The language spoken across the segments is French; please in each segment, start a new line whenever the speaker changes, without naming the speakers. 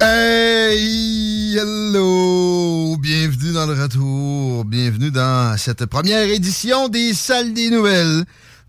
Hey, hello! Bienvenue dans le retour. Bienvenue dans cette première édition des Salles des Nouvelles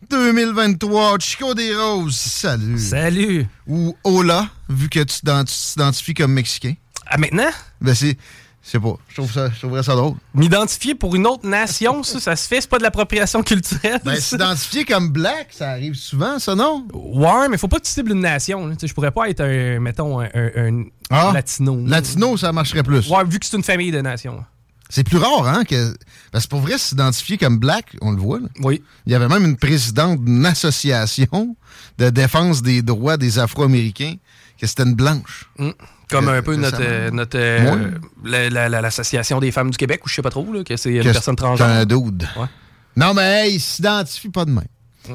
2023. Chico des Roses, salut.
Salut.
Ou Ola, vu que tu t'identifies comme Mexicain.
Ah, maintenant?
Ben, c'est. Je sais pas. Je trouve ça, je trouverais ça drôle.
M'identifier pour une autre nation, ça, ça se fait, c'est pas de l'appropriation culturelle.
Ben, s'identifier comme Black, ça arrive souvent, ça, non?
Ouais, mais faut pas que tu cibles une nation. là. Tu sais, Je pourrais pas être un, mettons, un, un- un latino.
Ah, Latino, ça marcherait plus.
Ouais, vu que c'est une famille de nations.
C'est plus rare, hein? Que... Parce que pour vrai, s'identifier comme black, on le voit. Là.
Oui.
Il y avait même une présidente d'une association de défense des droits des Afro-Américains, que c'était une blanche.
Mm. Comme un peu notre, euh, notre euh, la- la- l'association des femmes du Québec, ou je sais pas trop, là, que c'est une
Que
personne
c'est
transgenre.
un dude?
Ouais.
Non, mais hey, il s'identifie pas de même.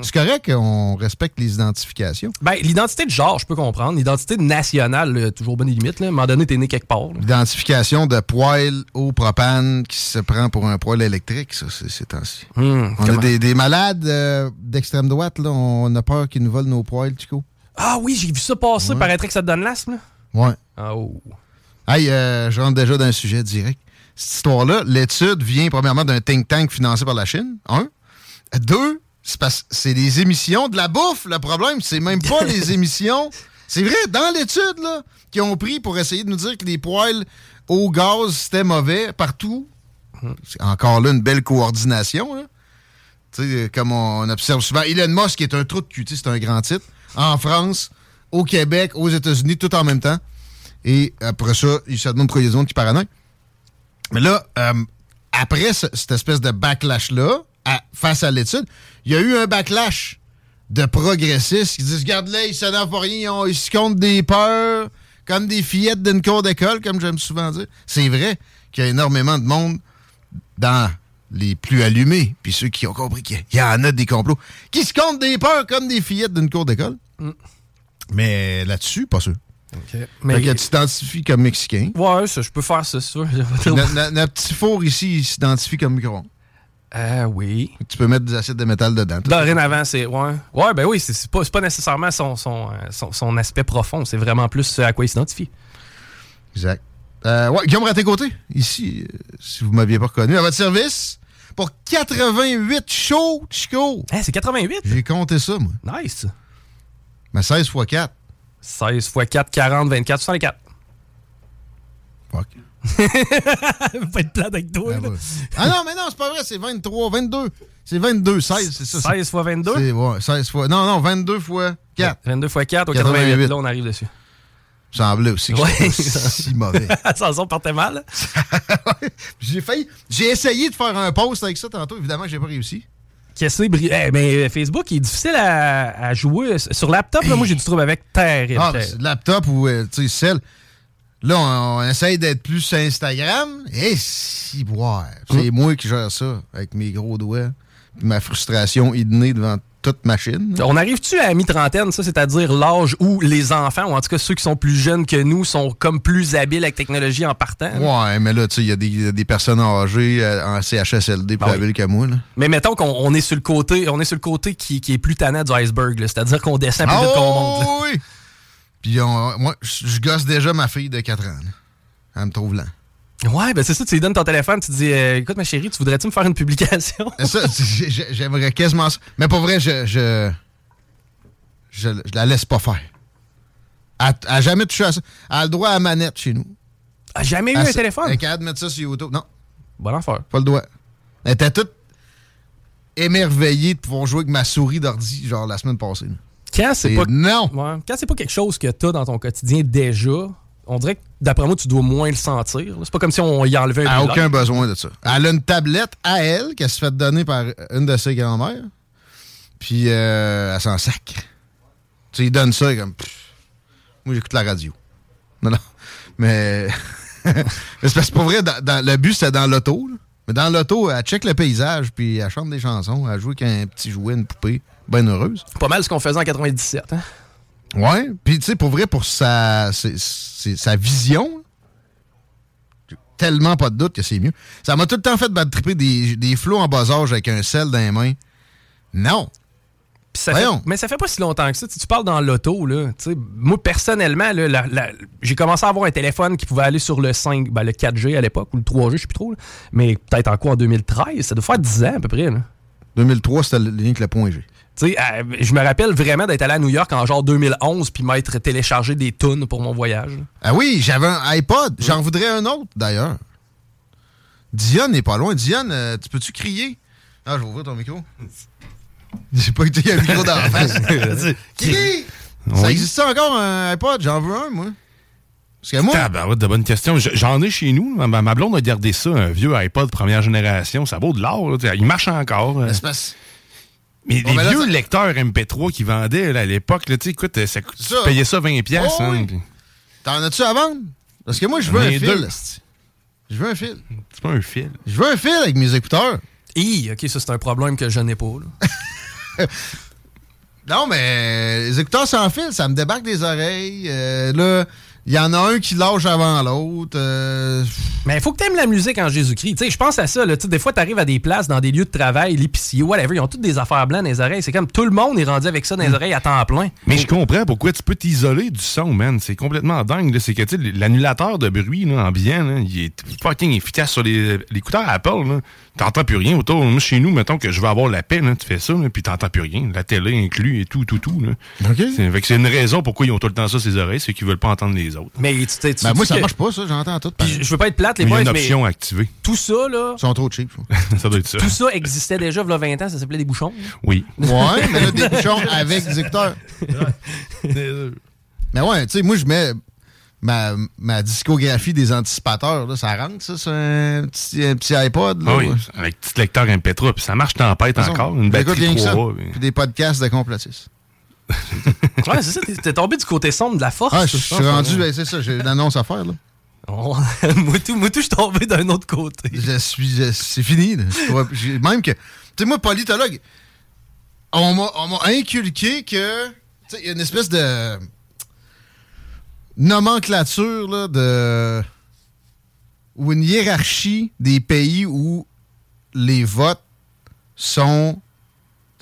C'est correct qu'on respecte les identifications.
Ben, l'identité de genre, je peux comprendre. L'identité nationale, toujours bonne limite. Là. À un moment donné, t'es né quelque part.
L'identification de poêle au propane qui se prend pour un poêle électrique, ça, c'est c'est ainsi.
Hum,
on a des, des malades euh, d'extrême droite, là. On a peur qu'ils nous volent nos poêles, Chico.
Ah oui, j'ai vu ça passer.
Ouais.
Paraîtrait que ça te donne l'asthme. là.
Ouais.
Ah, oh.
Hey, euh, je rentre déjà dans un sujet direct. Cette histoire-là, l'étude vient premièrement d'un think tank financé par la Chine. Un. Deux, c'est les émissions de la bouffe. Le problème, c'est même pas les émissions. C'est vrai, dans l'étude, là, qu'ils ont pris pour essayer de nous dire que les poêles au gaz, c'était mauvais partout. C'est encore là une belle coordination. là. Tu sais, comme on observe souvent. Elon Musk est un trou de cul, c'est un grand titre. En France, au Québec, aux États-Unis, tout en même temps. Et après ça, il se demande pourquoi il y a des qui paranoïent. Mais là, euh, après ce- cette espèce de backlash-là, face à l'étude, il y a eu un backlash de progressistes qui disent Regarde là, ils s'énervent pour rien, ils, ils se comptent des peurs comme des fillettes d'une cour d'école, comme j'aime souvent dire. C'est vrai qu'il y a énormément de monde dans les plus allumés, puis ceux qui ont compris qu'il y en a des complots, qui se comptent des peurs comme des fillettes d'une cour d'école.
Mm.
Mais là-dessus, pas sûr.
Mais-
Fait que tu t'identifies comme Mexicain.
Ouais, ça, je peux faire ça, sûr.
Notre, petit four ici, il s'identifie comme micro
Euh, oui.
Tu peux mettre des acides de métal dedans.
Dorénavant, c'est. Ouais. Ouais, ben oui, c'est pas, pas nécessairement son, son, euh, son, son aspect profond, c'est vraiment plus ce à quoi il s'identifie.
Exact. Euh, ouais, Guillaume Raté-Côté, ici, euh, si vous m'aviez pas reconnu, à votre service, pour 88 shows, Chico.
c'est 88?
J'ai compté ça, moi.
Nice.
Mais 16 x 4.
16 x 4, 40, 24, 64.
Fuck.
pas être plate avec toi. là.
Ah non, mais non, c'est pas vrai, c'est 23, 22. C'est 22, 16, c'est ça.
16 fois 22?
C'est, ouais, 16 fois. Non, non, 22 fois 4.
22 x 4 au
88.
88, là, on arrive dessus.
semblait aussi que
Ouais.
si mauvais.
Ça en partait mal.
j'ai failli. J'ai essayé de faire un post avec ça tantôt. Évidemment, j'ai pas réussi.
Qu'est-ce que c'est, bri- Eh, mais Facebook il est difficile à, à jouer. Sur laptop, là, moi j'ai du trouble avec.
Ah, ben,
terrible.
c'est le laptop ou, euh, tu sais, celle. Là, on, on essaye d'être plus sur Instagram. Et si, boire. C'est moi qui gère ça avec mes gros doigts. Puis ma frustration innée devant toute machine.
On arrive-tu à mi-trentaine, ça, c'est-à-dire l'âge où les enfants, ou en tout cas ceux qui sont plus jeunes que nous, sont comme plus habiles avec la technologie en partant?
Ouais, mais là, tu sais, il y a des, des personnes âgées euh, en CHSLD plus
Ah oui.
habiles que moi. Là.
Mais mettons qu'on on est sur le côté, on est sur le côté qui, qui est plus tannant du iceberg, c'est-à-dire qu'on descend plus vite qu'on monte. là.
oui! Puis on- moi, je je gosse déjà ma fille de 4 ans. là. Elle me trouve lent.
Ouais, ben c'est ça, tu lui donnes ton téléphone, tu te dis, euh, écoute ma chérie, tu voudrais-tu me faire une publication?
Ça, j'ai- j'ai- j'aimerais quasiment ça. Mais pour vrai, je, je, je, je la laisse pas faire. Elle elle a jamais touché à ça. Elle a le droit à la manette chez nous.
Ah, jamais eu
Elle
un téléphone?
Elle est capable de mettre ça sur YouTube. Non,
Bon affaire.
pas le droit. Elle était toute émerveillée de pouvoir jouer avec ma souris d'ordi, genre la semaine passée.
Quand c'est pas.
Non!
Ouais. Quand c'est pas quelque chose que t'as dans ton quotidien déjà, on dirait que d'après moi, tu dois moins le sentir. C'est pas comme si on y enlevait un
Elle aucun besoin de ça. Elle a une tablette à elle qu'elle se fait donner par une de ses grand-mères. Puis euh, elle s'en sac. Tu sais, il donne ça et comme. pff, moi, j'écoute la radio. Non, non. Mais. mais c'est parce que pour vrai, dans- dans- le but, c'était dans l'auto. Mais dans l'auto, elle check le paysage, puis elle chante des chansons. Elle joue avec un petit jouet, une poupée. Bien heureuse.
Pas mal ce qu'on faisait en 97. Hein?
Ouais. Puis, tu sais, pour vrai, pour sa, c'est- sa vision, tellement pas de doute que c'est mieux. Ça m'a tout le temps fait bad tripper des, des flots en bas âge avec un sel dans les mains. Non.
Ça fait- mais ça fait pas si longtemps que ça. Tu, tu parles dans l'auto, là. tu sais, moi, personnellement, j'ai commencé à avoir un téléphone qui pouvait aller sur le 5, ben, le 4G à l'époque, ou le 3G, je sais plus trop. là. Mais peut-être en quoi, en 2013? Ça doit faire 10 ans à peu près. Là.
2003, c'était le lien avec le point G.
Tu sais, euh, je me rappelle vraiment d'être allé à New York en genre 2011 puis m'être téléchargé des tunes pour mon voyage.
Ah oui, j'avais un iPod. J'en voudrais un autre, d'ailleurs. Diane n'est pas loin. Diane, euh, tu peux-tu crier? Ah, je vais ouvrir ton micro. J'ai pas été un micro dans la face. Crie! Ça
Oui.
existe encore un iPod? J'en veux un, moi. Parce que moi,
Tabarouette de bonne question. Je- J'en ai chez nous. Ma, ma blonde a gardé ça, un vieux iPod première génération. Ça vaut de l'or. Il marche encore. euh. Mais
Bon,
les
ben là,
vieux
ça-
lecteurs MP3 qu'ils vendaient là, à l'époque, là, écoute, ça, coûte-
Ça.
tu payais ça 20$. piastres,
Oh
hein,
oui. T'en as-tu à vendre? Parce que moi, je veux un fil. Je veux un fil.
C'est pas un fil.
Je veux un fil avec mes écouteurs.
Hi, ok, ça c'est un problème que je n'ai pas. là.
Non, mais les écouteurs sans fil, ça me débarque des oreilles. Euh, là, il y en a un qui lâche avant l'autre. Euh,
Mais il faut que tu aimes la musique en Jésus-Christ. Tu sais, je pense à ça. Là, des fois, tu arrives à des places, dans des lieux de travail, l'épicier, whatever, ils ont toutes des affaires blanches dans les oreilles. C'est comme tout le monde est rendu avec ça dans les oreilles à temps plein.
Mais je comprends pourquoi tu peux t'isoler du son, man. C'est complètement dingue. C'est que tu sais, l'annulateur de bruit là, ambiant, là, il est fucking efficace sur les l'écouteur Apple. là. T'entends plus rien autour. Moi, chez nous, mettons que je veux avoir la paix, là, tu fais ça, là, puis t'entends plus rien. La télé inclus et tout, tout, tout. Là.
OK.
C'est fait que c'est une raison pourquoi ils ont tout le temps ça, ces oreilles, c'est qu'ils veulent pas entendre les autres.
Mais tu, tu, tu
Ben, moi, ça
que-
marche pas, ça. J'entends tout.
Puis je- veux pas être plate, les
Il y a
boys,
une
mais
option activée.
tout ça, là,
Ils sont trop cheap.
ça doit être ça.
tout ça existait déjà il y a 20 ans, ça s'appelait des bouchons.
Oui.
Ouais, mais là, des bouchons avec des écouteurs. Mais ouais, tu sais, moi, je mets ma, ma discographie des anticipateurs. Là, ça rentre, ça, sur un petit, un petit iPod. Là,
Ah oui,
ouais.
avec petit lecteur MP3, puis ça marche tempête encore, une batterie
ça.
3.
Puis des podcasts de complotistes.
Ouais, c'est ça, t'es- tombé du côté sombre de la force.
Ah, je suis rendu,
hein.
ben, c'est ça, j'ai une annonce à faire. Là.
On- moi, tout, moi, tout, je suis tombé d'un autre côté.
Je suis, je- c'est fini. là. Même que, tu sais, moi, politologue, on m'a, on m'a inculqué que, tu sais, il y a une espèce de nomenclature là, de ou une hiérarchie des pays où les votes sont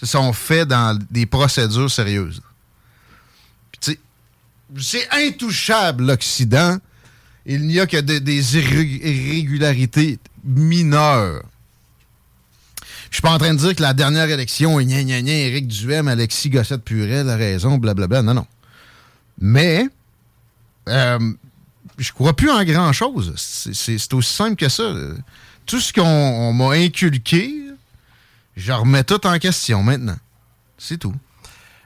sont faits dans des procédures sérieuses. C'est intouchable l'Occident. Il n'y a que de- des irré- irrégularités mineures. Je suis pas en train de dire que la dernière élection, gna gna gna, Éric Duhem, Alexis Gossette-Purel a raison, blablabla. Non, non. Mais, euh, je crois plus en grand-chose. C'est- aussi simple que ça. Tout ce qu'on on m'a inculqué, je remets tout en question maintenant. C'est tout.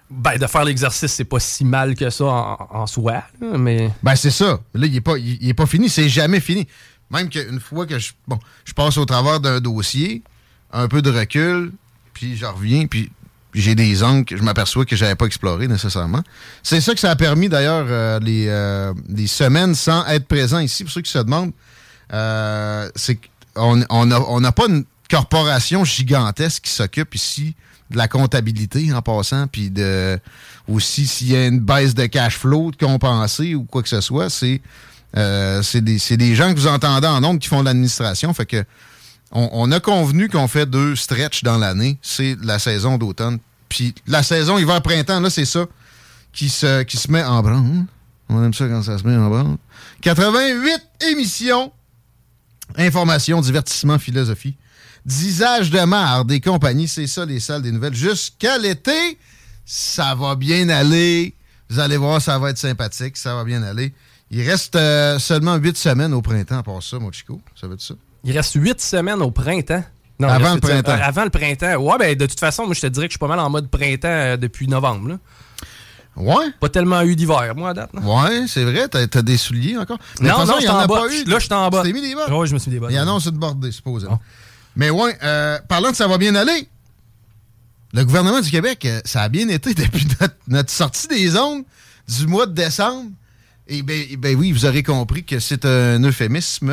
Ben, de faire l'exercice, c'est pas si mal que ça en, en soi, mais.
Ben, c'est ça. Là, il n'est pas, il, il est pas fini. C'est jamais fini. Même qu'une fois que je, bon, je passe au travers d'un dossier, un peu de recul, puis je reviens, puis j'ai des angles que je m'aperçois que j'avais pas exploré nécessairement. C'est ça que ça a permis d'ailleurs euh, les, euh, les semaines sans être présent ici. Pour ceux qui se demandent, euh, c'est qu'on on n'a on n'a pas une corporation gigantesque qui s'occupe ici de la comptabilité en passant, puis de aussi s'il y a une baisse de cash flow de compenser ou quoi que ce soit, c'est euh, des, des gens que vous entendez en nombre qui font de l'administration. Fait que on, a convenu qu'on fait deux stretches dans l'année. C'est la saison d'automne. Puis la saison hiver-printemps, là, c'est ça qui se, qui se met en branle. On aime ça quand ça se met en branle. 88 émissions. Information, divertissement, philosophie. Disage de marde des compagnies, c'est ça les salles des nouvelles. Jusqu'à l'été, ça va bien aller. Vous allez voir, ça va être sympathique, ça va bien aller. Il reste euh, seulement huit semaines au printemps, pour ça, mon chico. Ça veut dire ça?
Il reste huit semaines au printemps. Non,
Avant le printemps.
avant le printemps. Ouais, ben de toute façon, moi je te dirais que je suis pas mal en mode printemps euh, depuis novembre. Là.
Ouais.
Pas tellement eu d'hiver, moi, à date. là.
Ouais, c'est vrai, t'as as des souliers encore? Mais de
Non,
façon,
non, je
en a
en
pas eu.
Là, je suis en bas.
Tu t'es mis des bottes?
Ouais, je me suis mis des bottes.
Il annonce une bordée, supposément. Mais ouais, euh, parlant de ça va bien aller, le gouvernement du Québec, euh, ça a bien été depuis notre, notre sortie des ondes du mois de décembre. Et ben, eh ben oui, vous aurez compris que c'est un euphémisme.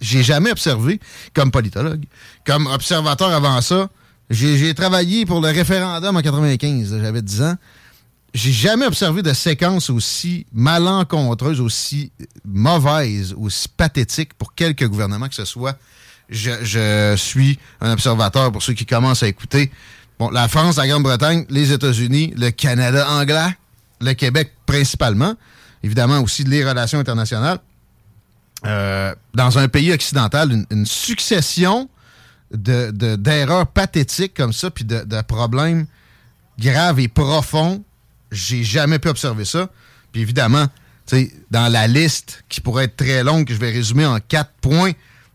J'ai jamais observé, comme politologue, comme observateur avant ça. J'ai j'ai travaillé pour le référendum en 95, j'avais 10 ans. J'ai jamais observé de séquence aussi malencontreuse, aussi mauvaise, aussi pathétique pour quelque gouvernement que ce soit. Je, je suis un observateur pour ceux qui commencent à écouter. Bon, la France, la Grande-Bretagne, les États-Unis, le Canada anglais, le Québec principalement, évidemment aussi les relations internationales. Euh, dans un pays occidental, une, succession de- de- d'erreurs pathétiques comme ça, puis de, problèmes graves et profonds. J'ai jamais pu observer ça. Puis évidemment, dans la liste qui pourrait être très longue, que je vais résumer en quatre points,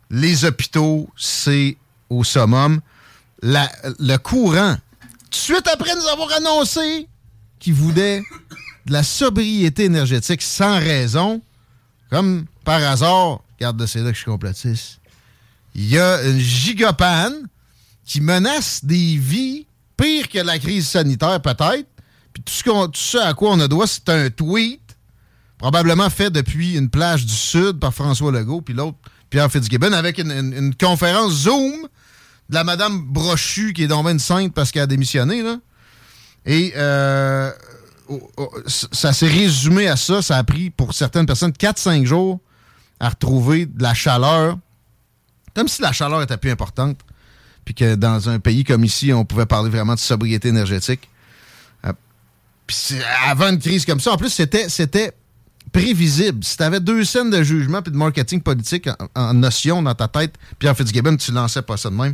les hôpitaux, c'est au summum. La- le courant, tout de suite après nous avoir annoncé qu'ils voulaient de la sobriété énergétique sans raison, comme par hasard, regarde, c'est là que je suis complotiste. Il y a une gigapanne qui menace des vies pire que la crise sanitaire, peut-être. Puis tout ce, à quoi on a droit, c'est un tweet, probablement fait depuis une plage du Sud par François Legault, puis l'autre, Pierre Fitzgibbon, avec une, conférence Zoom de la Madame Brochu, qui est dans une sainte parce qu'elle a démissionné, là. Et euh, ça s'est résumé à ça. Ça a pris, pour certaines personnes, 4-5 jours à retrouver de la chaleur. Comme si la chaleur était plus importante. Puis que dans un pays comme ici, on pouvait parler vraiment de sobriété énergétique. Euh, Puis avant une crise comme ça, en plus, c'était c'était prévisible. Si tu avais deux scènes de jugement puis de marketing politique en, en notion dans ta tête, Pierre Fitzgibbon, tu lançais pas ça de même.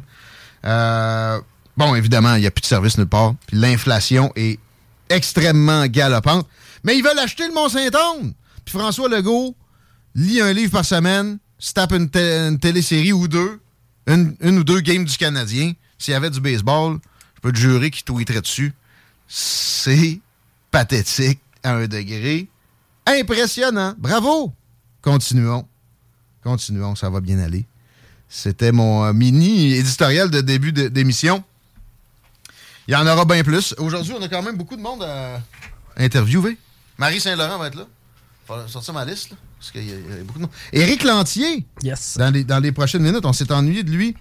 Euh, bon, évidemment, il n'y a plus de service nulle part. Puis l'inflation est extrêmement galopante. Mais ils veulent acheter le Mont-Saint-Anne. Puis François Legault lit un livre par semaine, se tape une, té- une télésérie ou deux, une, ou deux games du Canadien. S'il y avait du baseball, je peux te jurer qu'il tweeterait dessus. C'est pathétique à un degré impressionnant. Bravo! Continuons. Continuons, ça va bien aller. C'était mon euh, mini éditorial de début d'émission. Il y en aura bien plus. Aujourd'hui, on a quand même beaucoup de monde à interviewer. Marie Saint-Laurent va être là. Faut sortir ma liste, là, parce qu'il y, a- il y a beaucoup de monde. Éric Lantier,
Yes.
dans les, dans les prochaines minutes, on s'est ennuyé de lui.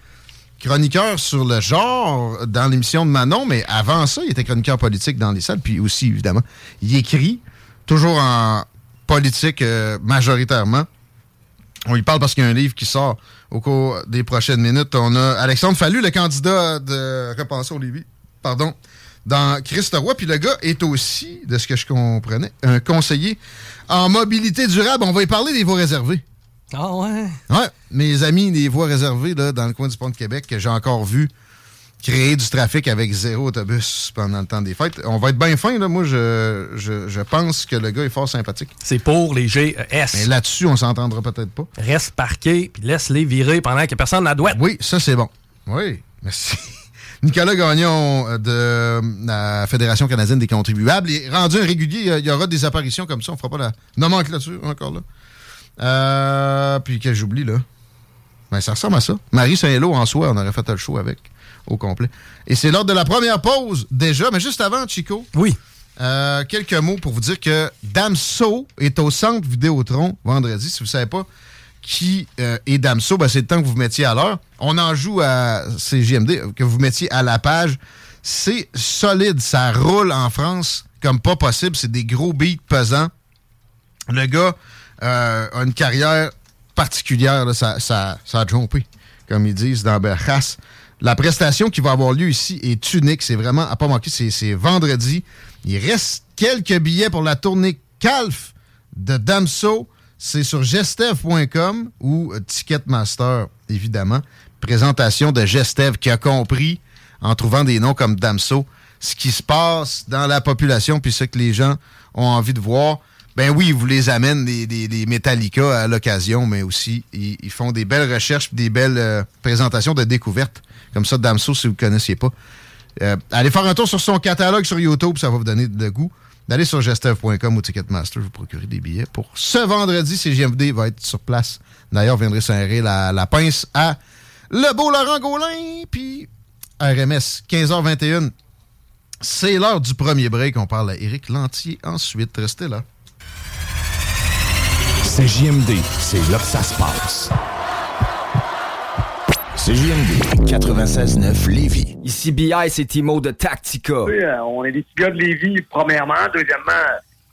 Chroniqueur sur le genre dans l'émission de Manon, mais avant ça, il était chroniqueur politique dans les salles, puis aussi, évidemment, il écrit, toujours en politique euh, majoritairement. On lui parle parce qu'il y a un livre qui sort au cours des prochaines minutes. On a Alexandre Fallu, le candidat de Repensons Lévis, pardon, dans Christ Roy. Puis le gars est aussi, de ce que je comprenais, un conseiller en mobilité durable. On va y parler des voies réservées.
Ah ouais.
Ouais, mes amis des voies réservées là, dans le coin du pont de Québec, que j'ai encore vu créer du trafic avec zéro autobus pendant le temps des fêtes. On va être bien fin, là. Moi, je, je, je pense que le gars est fort sympathique.
C'est pour les GES.
Mais là-dessus, on s'entendra peut-être pas.
Reste parqué, puis laisse-les virer pendant que personne n'a douette.
Oui, ça, c'est bon. Oui, merci. Nicolas Gagnon euh, de la Fédération canadienne des contribuables est rendu un régulier. Il y aura des apparitions comme ça. On fera pas la nomenclature encore là. Euh, puis que j'oublie là. Ben, ça ressemble à ça. Marie Saint-Lô en soi, on aurait fait le show avec au complet. Et c'est lors de la première pause déjà, mais juste avant, Chico.
Oui.
Euh, quelques mots pour vous dire que Damso est au centre Vidéotron vendredi. Si vous ne savez pas qui euh, est Damso, ben, c'est le temps que vous mettiez à l'heure. On en joue à CGMD, que vous mettiez à la page. C'est solide, ça roule en France comme pas possible. C'est des gros beats pesants. Le gars euh, a une carrière particulière, là, ça, ça, ça a jumpé, comme ils disent dans Berchas. La prestation qui va avoir lieu ici est unique. C'est vraiment à pas manquer. C'est vendredi. Il reste quelques billets pour la tournée Calf de Damso. C'est sur gestev.com ou Ticketmaster, évidemment. Présentation de Gestev qui a compris, en trouvant des noms comme Damso, ce qui se passe dans la population puis ce que les gens ont envie de voir. Ben oui, ils vous les amènent des, Metallica à l'occasion, mais aussi ils, font des belles recherches, des belles euh, présentations de découvertes. Comme ça, Damso, si vous ne connaissiez pas. Euh, allez faire un tour sur son catalogue sur YouTube, ça va vous donner de goût. D'aller sur gestev.com ou Ticketmaster, vous procurez des billets. Pour ce vendredi, CGMD va être sur place. D'ailleurs, viendrez serrer la, la pince à le beau Laurent Gaulin, puis RMS, 15h21. C'est l'heure du premier break. On parle à Éric Lantier ensuite. Restez là.
C'est JMD, c'est là que ça se passe. C'est JMD 96.9 Lévis.
Ici BI, c'est Timo de Tactica.
Oui, euh, on est des petits gars de Lévis, premièrement. Deuxièmement,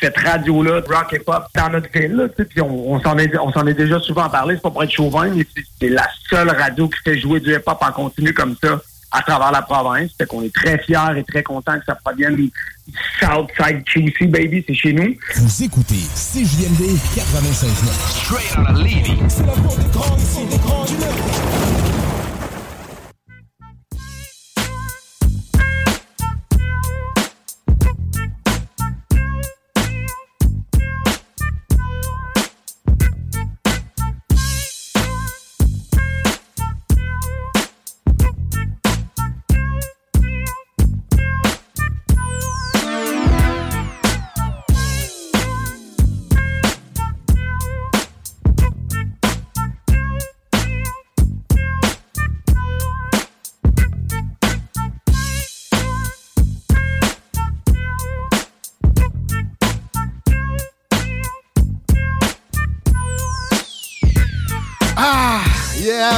cette radio-là, rock et pop, dans notre ville. puis on, on s'en est, on s'en est déjà souvent parlé, c'est pas pour être chauvin, mais c'est la seule radio qui fait jouer du hip-hop en continu comme ça à travers la province. Fait qu'on est très fiers et très contents que ça provienne du Southside QC, baby, c'est chez nous.
Vous écoutez CJMD 96.9. Straight out of Levy. C'est la des grands, des grands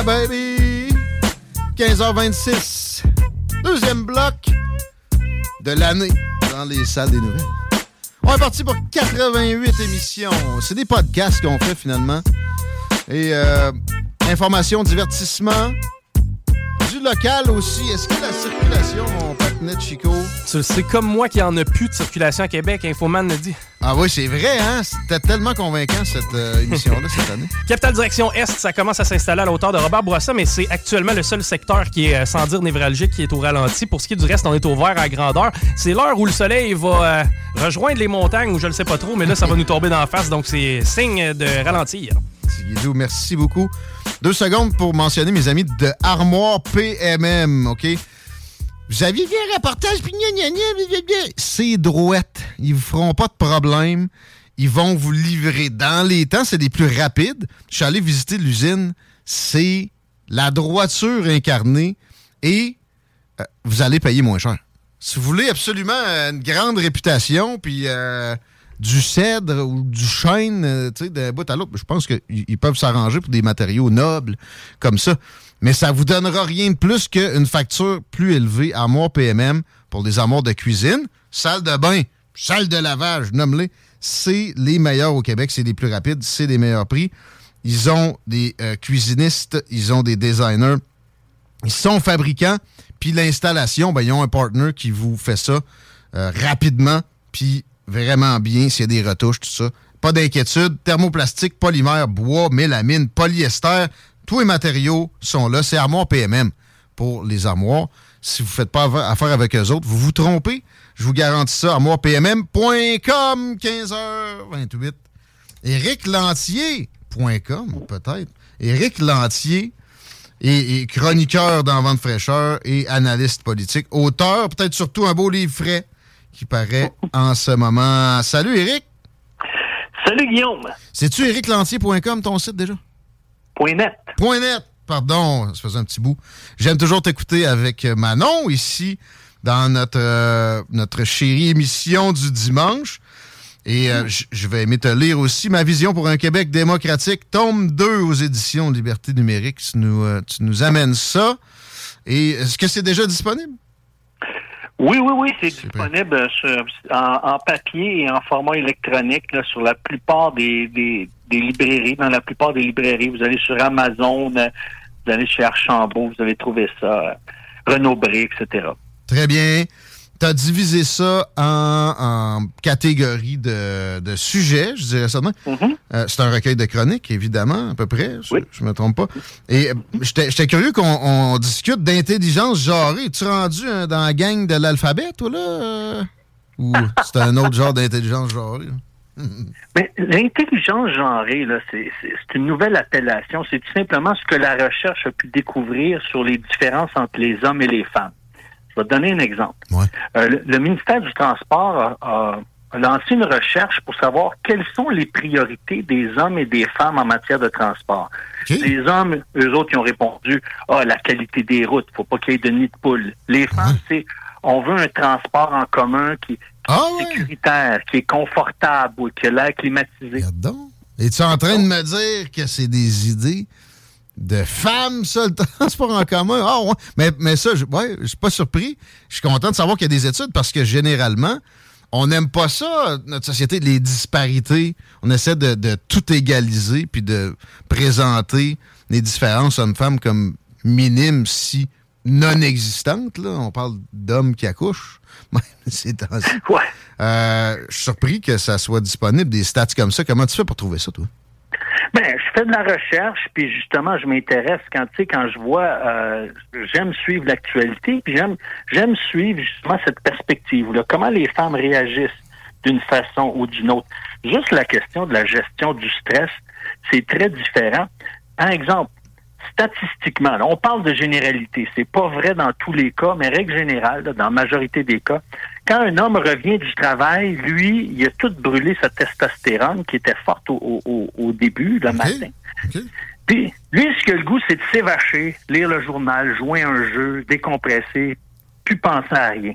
baby! 15h26. Deuxième bloc de l'année dans les salles des nouvelles. On est parti pour 88 émissions. C'est des podcasts qu'on fait finalement. Et euh, information, divertissement, du local aussi. Est-ce que la circulation, mon net Chico?
C'est comme moi qui en a plus de circulation à Québec, Infoman me dit.
Ah oui, c'est vrai, hein? C'était tellement convaincant, cette euh, émission-là, cette année.
Capital Direction Est, ça commence à s'installer à la hauteur de Robert Bourassa, mais c'est actuellement le seul secteur qui est, euh, sans dire névralgique, qui est au ralenti. Pour ce qui est du reste, on est au vert à grandeur. C'est l'heure où le soleil va euh, rejoindre les montagnes, ou je ne sais pas trop, mais là, ça va nous tomber dans la face, donc c'est signe de ralentir.
Merci beaucoup. Deux secondes pour mentionner mes amis de Armoire PMM, OK? Vous aviez vu un reportage, puis c'est droite. Ils vous feront pas de problème. Ils vont vous livrer dans les temps. C'est des plus rapides. Je suis allé visiter l'usine. C'est la droiture incarnée et euh, vous allez payer moins cher. Si vous voulez absolument une grande réputation, puis euh, du cèdre ou du chêne, euh, tu sais, d'un bout à l'autre, je pense qu'ils peuvent s'arranger pour des matériaux nobles comme ça mais ça vous donnera rien de plus qu'une facture plus élevée à moi PMM pour des amours de cuisine, salle de bain, salle de lavage, nomme-les. C'est les meilleurs au Québec, c'est les plus rapides, c'est les meilleurs prix. Ils ont des euh, cuisinistes, ils ont des designers, ils sont fabricants, puis l'installation, ben, ils ont un partner qui vous fait ça euh, rapidement, puis vraiment bien, s'il y a des retouches, tout ça Pas d'inquiétude. Thermoplastique, polymère, bois, mélamine, polyester, tous les matériaux sont là. C'est Armoire PMM pour les armoires. Si vous ne faites pas affaire avec eux autres, vous vous trompez. Je vous garantis ça. ArmoirePMM.com, 15h28. EricLantier.com, peut-être. Éric Lantier est, chroniqueur dans Vente fraîcheur et analyste politique. Auteur, peut-être surtout un beau livre frais qui paraît en ce moment. Salut Éric.
Salut Guillaume.
C'est-tu ériclantier.com ton site déjà?
Point net.
Point net. Pardon, ça faisait un petit bout. J'aime toujours t'écouter avec Manon ici dans notre, euh, notre chérie émission du dimanche. Et euh, je vais aimer te lire aussi ma vision pour un Québec démocratique, tome 2 aux éditions Liberté numérique. Tu nous, euh, tu nous amènes ça. Et est-ce que c'est déjà disponible?
Oui, oui, oui, c'est disponible en, papier et en format électronique sur la plupart des, des, librairies, dans la plupart des librairies. Vous allez sur Amazon, vous allez chez Archambault, vous allez trouver ça, Renaud Bré, etc.
Très bien. Tu as divisé ça en, catégories de, sujets, je dirais ça. Mm-hmm. Euh, c'est un recueil de chroniques, évidemment, à peu près. Je, ne me trompe pas. Et euh, j'étais curieux qu'on discute d'intelligence genrée. Es-tu rendu euh, dans la gang de l'alphabet, toi, là? ou c'est un autre genre d'intelligence genrée?
Mais l'intelligence genrée, c'est, une nouvelle appellation. C'est tout simplement ce que la recherche a pu découvrir sur les différences entre les hommes et les femmes. Je vais te donner un exemple. Euh, le, ministère du Transport a, lancé une recherche pour savoir quelles sont les priorités des hommes et des femmes en matière de transport. Les hommes, eux autres, ils ont répondu Ah, la qualité des routes, faut pas qu'il y ait de nid de poule. Les femmes, c'est on veut un transport en commun qui, ah est sécuritaire, qui est confortable, qui a l'air climatisé.
Es-tu en train de me dire que c'est des idées de femmes, ça, le transport en commun. Ah, ouais. Mais, mais ça, je ouais, suis pas surpris. Je suis content de savoir qu'il y a des études parce que généralement, on n'aime pas ça, notre société, les disparités. On essaie de, tout égaliser puis de présenter les différences hommes-femmes comme minimes si non existantes. Là. On parle d'hommes qui accouchent. C'est
ouais.
Euh, je suis surpris que ça soit disponible, des stats comme ça. Comment tu fais pour trouver ça, toi?
Ben, je fais de la recherche, puis justement, je m'intéresse quand tu sais, quand je vois, euh, j'aime suivre l'actualité, puis j'aime, j'aime suivre justement cette perspective-là. Comment les femmes réagissent d'une façon ou d'une autre. Juste la question de la gestion du stress, c'est très différent. Par exemple, statistiquement, on parle de généralité. C'est pas vrai dans tous les cas, mais règle générale, dans la majorité des cas, quand un homme revient du travail, lui, il a tout brûlé sa testostérone qui était forte au, début, le matin. Puis, lui, ce a le goût, c'est de s'évacher, lire le journal, jouer un jeu, décompresser, plus penser à rien.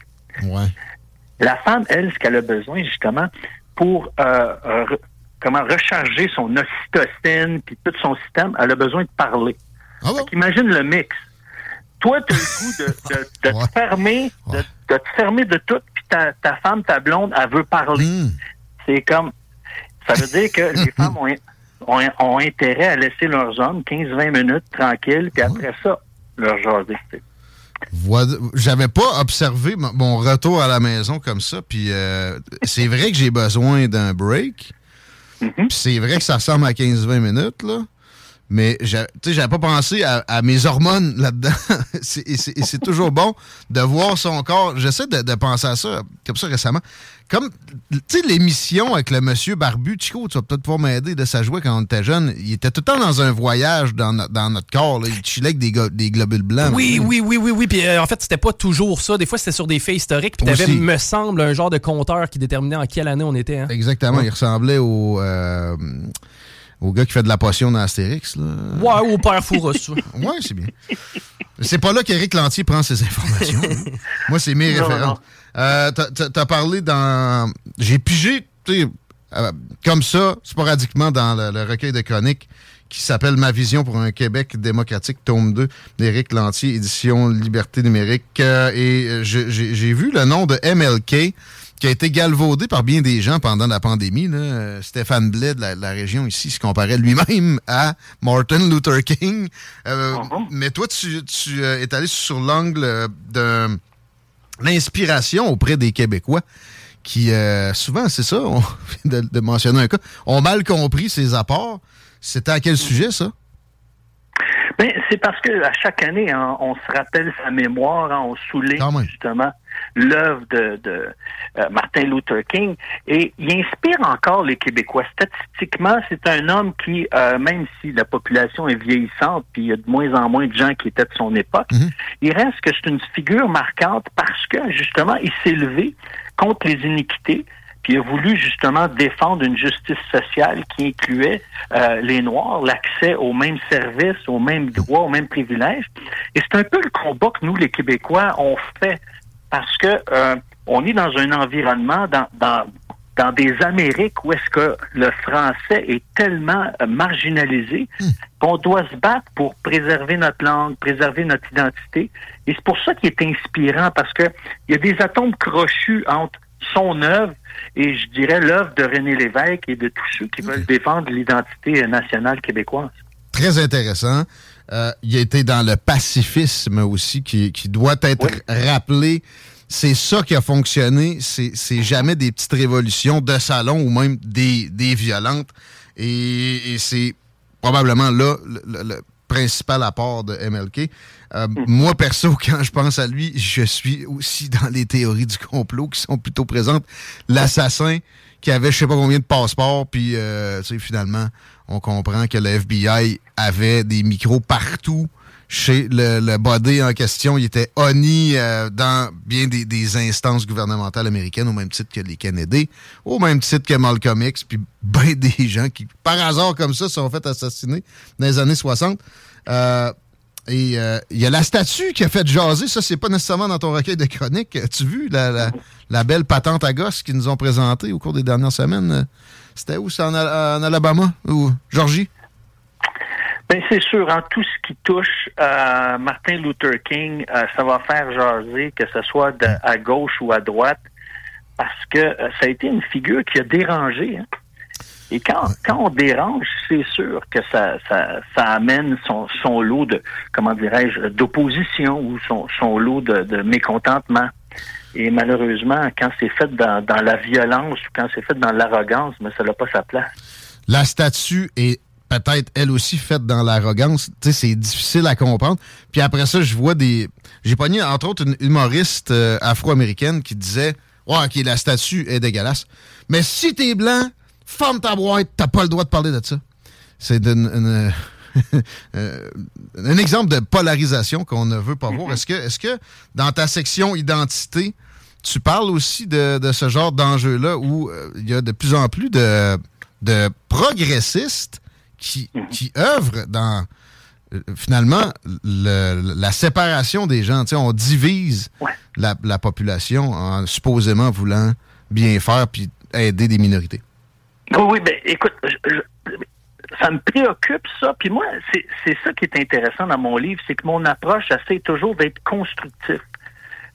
La femme, elle, ce qu'elle a besoin, justement, pour euh, comment recharger son ocytocine puis tout son système, elle a besoin de parler. Ah imagine le mix. Toi, tu as le goût de, te fermer, de, te fermer de tout, puis ta, femme, ta blonde, elle veut parler. Hmm. C'est comme. Ça veut dire que les femmes ont, ont, intérêt à laisser leurs hommes 15-20 minutes tranquilles, puis après ça, leur jaser.
J'avais pas observé mon retour à la maison comme ça, puis euh, c'est vrai que j'ai besoin d'un break. Mm-hmm. C'est vrai que ça ressemble à 15-20 minutes, là. Mais j'avais pas pensé à, mes hormones là-dedans. et c'est toujours bon de voir son corps. J'essaie de, penser à ça comme ça récemment. Comme, tu sais, l'émission avec le monsieur Barbu, Chico, tu vas peut-être pouvoir m'aider de sa jouer quand on était jeune. Il était tout le temps dans un voyage dans, notre corps. Il chillait avec des, globules blancs.
Oui, oui, oui, oui, oui. Puis euh, en fait, c'était pas toujours ça. Des fois, c'était sur des faits historiques. Puis t'avais, me semble, un genre de compteur qui déterminait en quelle année on était. Hein.
Exactement. Il ressemblait au... Euh, au gars qui fait de la potion dans Astérix. Là.
Ouais, au père Fouros.
ouais, c'est bien. C'est pas là qu'Éric Lantier prend ses informations. Moi, c'est mes références. Euh, T'as parlé dans. J'ai pigé, euh, comme ça, sporadiquement, dans le, recueil de chroniques qui s'appelle Ma vision pour un Québec démocratique, tome 2, d'Éric Lantier, édition Liberté numérique. Euh, et euh, j'ai vu le nom de MLK qui a été galvaudé par bien des gens pendant la pandémie. Là. Stéphane Blais de la, région ici se comparait lui-même à Martin Luther King. Euh, uh-huh. Mais toi, tu, tu euh, es allé sur l'angle de l'inspiration auprès des Québécois qui, euh, souvent, c'est ça, on vient de, de mentionner un cas, ont mal compris ses apports. C'était à quel sujet, ça?
Ben, c'est parce que à chaque année, hein, on se rappelle sa mémoire, hein, on souligne justement l'œuvre de, de euh, Martin Luther King et il inspire encore les Québécois. Statistiquement, c'est un homme qui, euh, même si la population est vieillissante, puis il y a de moins en moins de gens qui étaient de son époque, il reste que c'est une figure marquante parce que justement, il s'est levé contre les iniquités, puis il a voulu justement défendre une justice sociale qui incluait euh, les Noirs, l'accès aux mêmes services, aux mêmes droits, aux mêmes privilèges. Et c'est un peu le combat que nous, les Québécois, on fait parce que euh, on est dans un environnement, dans, dans, dans des Amériques où est-ce que le français est tellement euh, marginalisé qu'on doit se battre pour préserver notre langue, préserver notre identité. Et c'est pour ça qu'il est inspirant, parce que il y a des atomes crochus entre son œuvre et je dirais l'œuvre de René Lévesque et de tous ceux qui veulent défendre l'identité nationale québécoise.
Très intéressant. Euh, il a été dans le pacifisme aussi, qui, qui doit être rappelé. C'est ça qui a fonctionné. C'est jamais des petites révolutions de salon ou même des, des violentes. Et, et c'est probablement là le, le principal apport de MLK. Euh, moi, perso, quand je pense à lui, je suis aussi dans les théories du complot qui sont plutôt présentes. L'assassin qui avait je sais pas combien de passeports, puis euh, tu sais, finalement, on comprend que le FBI avait des micros partout chez le, body en question. Il était honni euh, dans bien des, instances gouvernementales américaines, au même titre que les Kennedy, au même titre que Malcolm X, puis ben des gens qui, par hasard comme ça, se sont fait assassiner dans les années 60. Euh, et euh, il y a la statue qui a fait jaser. Ça, c'est pas nécessairement dans ton recueil de chroniques. As-tu vu la, belle patente à gosse qu'ils nous ont présentée au cours des dernières semaines? C'était où? C'est en, en, Alabama ou Georgie?
Ben c'est sûr, en tout ce qui touche euh, Martin Luther King, euh, ça va faire jaser, que ce soit de, à gauche ou à droite, parce que euh, ça a été une figure qui a dérangé. Hein. Et quand, quand on dérange, c'est sûr que ça, ça, ça amène son, son lot de, comment dirais-je, d'opposition ou son, son lot de, de mécontentement. Et malheureusement, quand c'est fait dans, dans la violence ou quand c'est fait dans l'arrogance, mais ça n'a pas sa place.
La statue est peut-être elle aussi faite dans l'arrogance. Tu sais, c'est difficile à comprendre. Puis après ça, je vois des. J'ai pogné, entre autres, une humoriste euh, afro-américaine qui disait Ouais, ok, la statue est dégueulasse. Mais si t'es blanc, ferme ta boîte, t'as pas le droit de parler de ça. C'est une, une un exemple de polarisation qu'on ne veut pas voir. Est-ce que, est que dans ta section identité, tu parles aussi de, de ce genre d'enjeu-là où euh, il y a de plus en plus de, de progressistes qui, qui œuvrent dans euh, finalement le, la séparation des gens? on divise la, la, population en supposément voulant bien faire puis aider des minorités.
Oui, oui, ben écoute, je, je, ça me préoccupe ça. Puis moi, c'est ça qui est intéressant dans mon livre, c'est que mon approche, j'essaie toujours d'être constructif.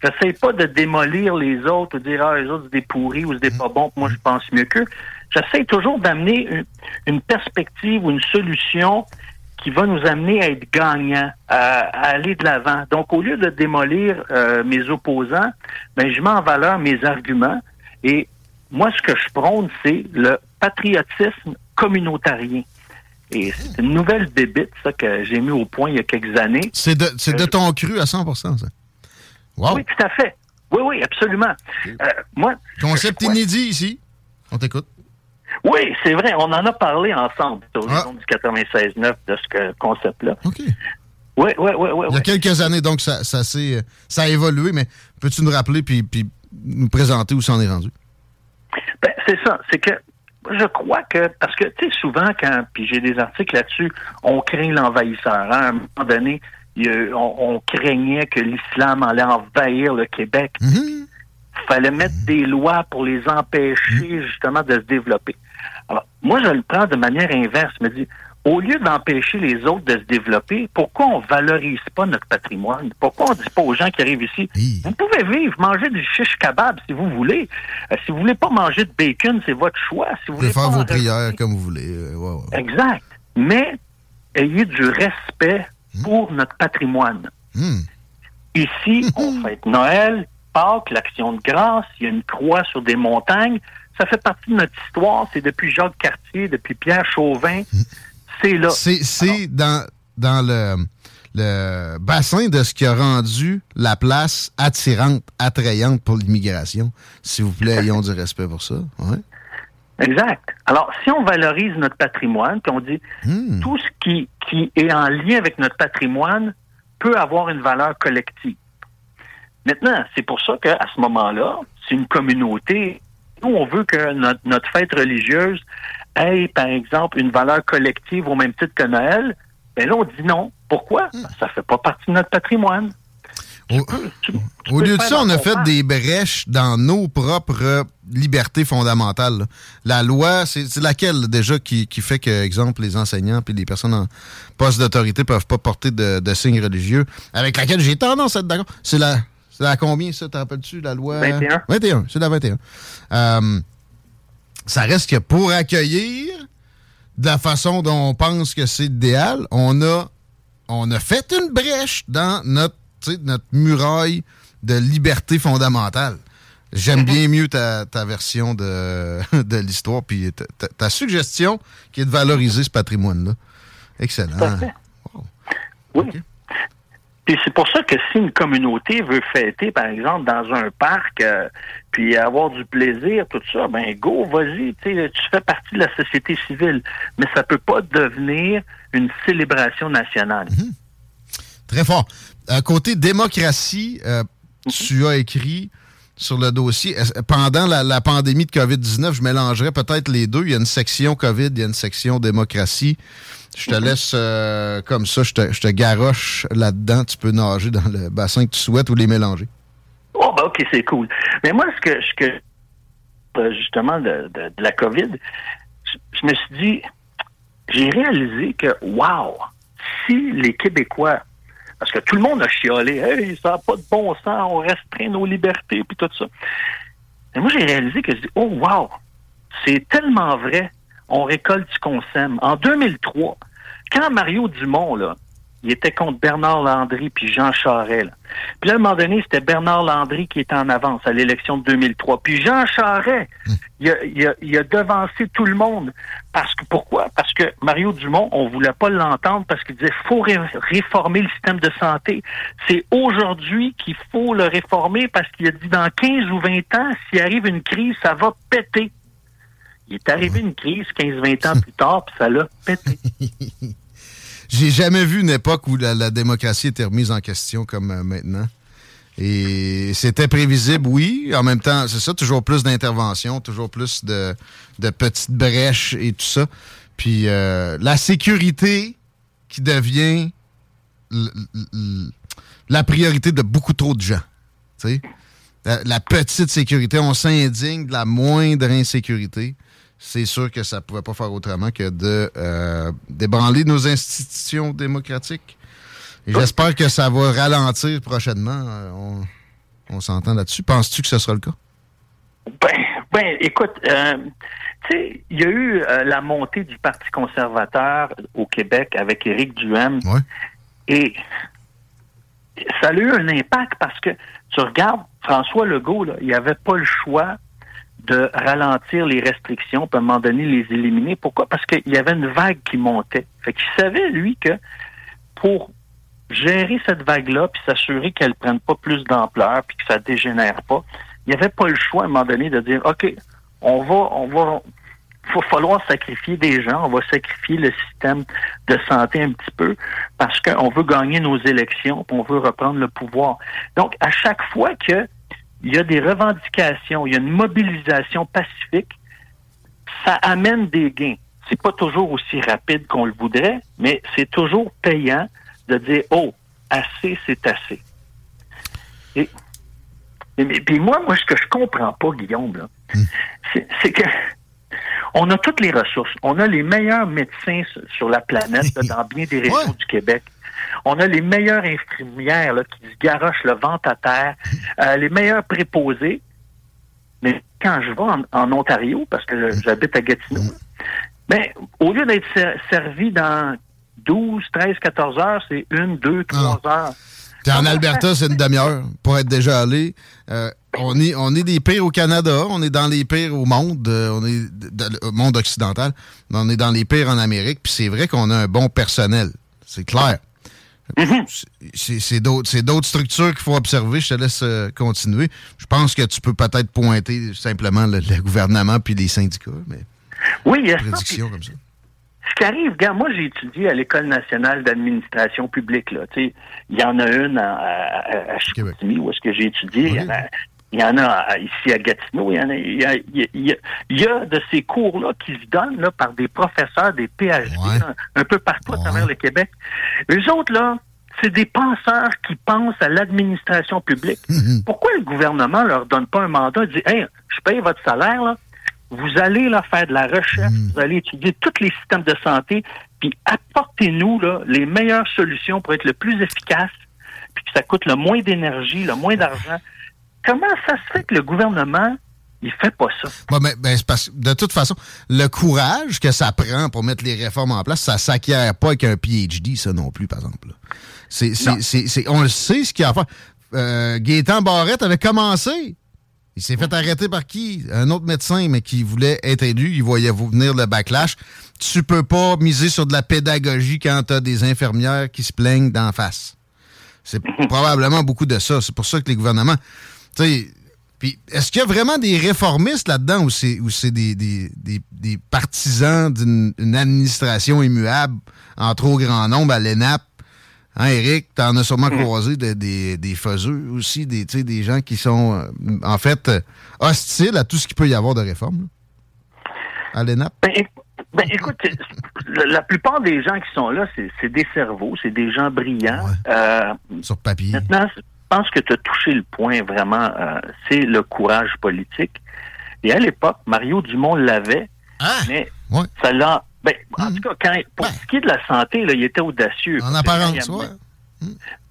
J'essaie pas de démolir les autres ou de dire ah les autres c'est des pourris ou c'est des pas bons, moi je pense mieux qu'eux. J'essaie toujours d'amener une, une, perspective ou une solution qui va nous amener à être gagnants, à, à aller de l'avant. Donc au lieu de démolir euh, mes opposants, ben je mets en valeur mes arguments et moi ce que je prône c'est le patriotisme communautarien. Et c'est une nouvelle débite, ça, que j'ai mis au point il y a quelques années.
C'est de, c'est de ton cru à 100% ça. Wow.
Oui, tout à fait. Oui, oui, absolument. Euh, moi,
Concept inédit ici. On t'écoute.
Oui, c'est vrai. On en a parlé ensemble au ah. du 96-9 de ce concept-là.
OK.
Oui, oui, oui. oui
Il y a quelques années, donc ça, ça, ça a évolué, mais peux-tu nous rappeler puis, puis nous présenter où ça en est rendu?
Ben, c'est ça. C'est que je crois que, parce que, tu sais, souvent, quand, puis j'ai des articles là-dessus, on craint l'envahisseur. Hein, à un moment donné, il, on, on, craignait que l'islam allait envahir le Québec. Il
mm-hmm.
fallait mettre des lois pour les empêcher, mm-hmm. justement, de se développer. Alors, moi, je le prends de manière inverse. Je me dis, au lieu d'empêcher les autres de se développer, pourquoi on valorise pas notre patrimoine? Pourquoi on dit pas aux gens qui arrivent ici,
oui.
vous pouvez vivre, manger du shish kebab si vous voulez. Euh, si vous voulez pas manger de bacon, c'est votre choix. Si vous,
voulez
faire
vos prières comme vous voulez. Euh, ouais, ouais.
Exact. Mais ayez du respect mmh. pour notre patrimoine.
Mmh.
Ici, on fête Noël, Pâques, l'Action de grâce, il y a une croix sur des montagnes. Ça fait partie de notre histoire. C'est depuis Jacques Cartier, depuis Pierre Chauvin. C'est là.
C'est c'est dans, dans le, le bassin de ce qui a rendu la place attirante, attrayante pour l'immigration. S'il vous plaît, ayons du respect pour ça. Ouais.
Exact. Alors, si on valorise notre patrimoine, puis on dit
Hmm.
tout ce qui, qui est en lien avec notre patrimoine peut avoir une valeur collective. Maintenant, c'est pour ça qu'à ce moment-là, c'est une communauté. Nous, on veut que notre, notre fête religieuse ait, par exemple, une valeur collective au même titre que Noël. Mais là, on dit non. Pourquoi? Ça fait pas partie de notre patrimoine.
Au, lieu de ça, on a fait des brèches dans nos propres libertés fondamentales. là. La loi, c'est c'est laquelle déjà qui, qui fait que, exemple, les enseignants puis les personnes en poste d'autorité peuvent pas porter de, de signes religieux, avec laquelle j'ai tendance à être d'accord? C'est la, c'est la combien, ça, t'en rappelles-tu, la loi?
21.
21, c'est la 21. Euh, ça reste que pour accueillir de la façon dont on pense que c'est idéal, on a, on a fait une brèche dans notre, notre muraille de liberté fondamentale. J'aime bien mieux ta, ta version de, de l'histoire, puis ta, ta- ta suggestion qui est de valoriser ce patrimoine-là. Excellent.
Tout à fait. Oui. Puis c'est pour ça que si une communauté veut fêter, par exemple, dans un parc, euh, puis avoir du plaisir, tout ça, ben go, vas-y, tu fais partie de la société civile. Mais ça peut pas devenir une célébration nationale.
Très fort. Euh, côté démocratie, euh, tu as écrit sur le dossier, pendant la, la pandémie de COVID-19, je mélangerais peut-être les deux. Il y a une section COVID, il y a une section démocratie. Je te laisse euh, comme ça, je te, garoche là-dedans. Tu peux nager dans le bassin que tu souhaites ou les mélanger.
Oh, ben ok, c'est cool. Mais moi, ce que, ce euh, justement, de, de- la COVID, je, me suis dit, j'ai réalisé que, wow, si les Québécois, parce que tout le monde a chiolé, hey, ça n'a pas de bon sens, on restreint nos libertés, puis tout ça. Et moi, j'ai réalisé que je dis, oh, wow, c'est tellement vrai, on récolte ce qu'on sème. En 2003, quand Mario Dumont, là, il était contre Bernard Landry puis Jean Charest. Là. Puis là, à un moment donné, c'était Bernard Landry qui était en avance à l'élection de 2003. Puis Jean Charest, il, a, il, devancé tout le monde. Parce que pourquoi? Parce que Mario Dumont, on voulait pas l'entendre parce qu'il disait faut ré- réformer le système de santé. C'est aujourd'hui qu'il faut le réformer parce qu'il a dit dans 15 ou 20 ans, s'il arrive une crise, ça va péter. Il est arrivé une crise 15-20 ans plus tard, puis ça l'a pété.
J'ai jamais vu une époque où la, démocratie était remise en question comme euh, maintenant. Et c'était prévisible, oui. En même temps, c'est ça, toujours plus d'intervention, toujours plus de, petites brèches et tout ça. Puis euh, la sécurité qui devient la priorité de beaucoup trop de gens. La petite sécurité, on s'indigne de la moindre insécurité. C'est sûr que ça ne pouvait pas faire autrement que de euh, débranler nos institutions démocratiques. Et j'espère que ça va ralentir prochainement. Euh, On, on s'entend là-dessus. Penses-tu que ce sera le cas?
Ben, ben écoute, euh, tu sais, il y a eu la montée du Parti conservateur au Québec avec Éric Duhem. Et ça a eu un impact parce que tu regardes François Legault, là, il n'avait pas le choix de ralentir les restrictions, puis à un moment donné les éliminer. Pourquoi? Parce qu'il y avait une vague qui montait. Fait qu'il savait, lui, que pour gérer cette vague-là, puis s'assurer qu'elle ne prenne pas plus d'ampleur, puis que ça dégénère pas, il n'y avait pas le choix à un moment donné de dire OK, on va, on va, va falloir sacrifier des gens, on va sacrifier le système de santé un petit peu parce qu'on veut gagner nos élections, on veut reprendre le pouvoir. Donc, à chaque fois que il y a des revendications, il y a une mobilisation pacifique, ça amène des gains. C'est pas toujours aussi rapide qu'on le voudrait, mais c'est toujours payant de dire oh, assez, c'est assez. Et, puis moi, moi, ce que je comprends pas, Guillaume, là, c'est- que on a toutes les ressources. On a les meilleurs médecins sur- la planète, dans bien des régions du Québec. On a les meilleures infirmières là, qui se garochent le ventre à terre, euh, les meilleurs préposés. Mais quand je vais en, en Ontario, parce que j'habite à Gatineau, ben, au lieu d'être ser- servi dans 12, 13, 14 heures, c'est une, deux, trois heures.
en Alberta, c'est une demi-heure pour être déjà allé. Euh, on, est, on est des pires au Canada, on est dans les pires au monde, euh, on est au monde occidental, on est dans les pires en Amérique, puis c'est vrai qu'on a un bon personnel. C'est clair. Mm-hmm. C'est d'autres structures qu'il faut observer. Je te laisse euh, continuer. Je pense que tu peux peut-être pointer simplement le, gouvernement puis les syndicats. Mais
oui, il y a prédiction comme ça. Ce qui arrive, gars, moi j'ai étudié à l'École nationale d'administration publique. Là, il y en a une à, à, Chicoutimi, où est-ce que j'ai étudié. Il y en a ici à Gatineau. Il y, en a, il, y a, de ces cours-là qui se donnent là, par des professeurs, des PhD, un, peu partout à travers le Québec. Eux autres, là, c'est des penseurs qui pensent à l'administration publique. Mhm. Pourquoi le gouvernement leur donne pas un mandat et dit Hey, je paye votre salaire, là, vous allez là, faire de la recherche, mhm. vous allez étudier tous les systèmes de santé, puis apportez-nous là, les meilleures solutions pour être le plus efficace, puis que ça coûte le moins d'énergie, le moins d'argent. Comment ça se fait que le gouvernement il fait pas ça?
mais, ben, parce, de toute façon, le courage que ça prend pour mettre les réformes en place, ça s'acquiert pas avec un PhD, ça non plus, par exemple. C'est, on le sait ce qu'il y a à faire. Euh, Gaétan Barrette avait commencé. Il s'est fait arrêter par qui? Un autre médecin, mais qui voulait être élu. Il voyait venir le backlash. Tu peux pas miser sur de la pédagogie quand tu as des infirmières qui se plaignent d'en face. C'est probablement beaucoup de ça. C'est pour ça que les gouvernements puis est-ce qu'il y a vraiment des réformistes là-dedans ou c'est, des, partisans d'une administration immuable en trop grand nombre à l'ENAP? Hein, Eric, t'en as sûrement mm. croisé des, des faiseux aussi, des, des gens qui sont euh, en fait euh, hostiles à tout ce qu'il peut y avoir de réforme à l'ENAP?
Ben, ben, écoute, la plupart des gens qui sont là, c'est, des cerveaux, c'est des gens brillants.
Euh, Sur papier.
Maintenant, pense que tu as touché le point vraiment, euh, c'est le courage politique. Et à l'époque, Mario Dumont l'avait, ah! mais ça l'a. Ben, En mm-hmm. tout cas, quand, pour ce qui est de la santé, là, il était audacieux.
En apparence, oui.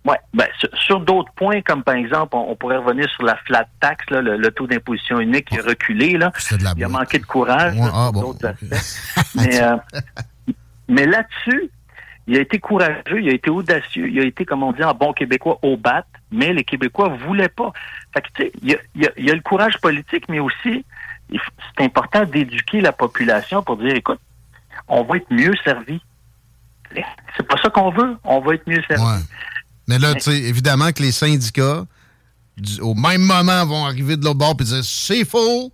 Ouais, ben, sur, d'autres points, comme par exemple, on, pourrait revenir sur la flat tax, là, le, taux d'imposition unique qui a reculé. Là. il a manqué de courage. Ah, mais, euh, mais là-dessus, il a été courageux, il a été audacieux, il a été, comme on dit en bon québécois, au bat, mais les Québécois voulaient pas. Fait que, tu sais, il y a, le courage politique, mais aussi, c'est important d'éduquer la population pour dire, écoute, on va être mieux servi. C'est pas ça qu'on veut, on va être mieux servi.
Mais là, tu sais, évidemment que les syndicats, au même moment, vont arriver de l'autre bord et dire, c'est faux,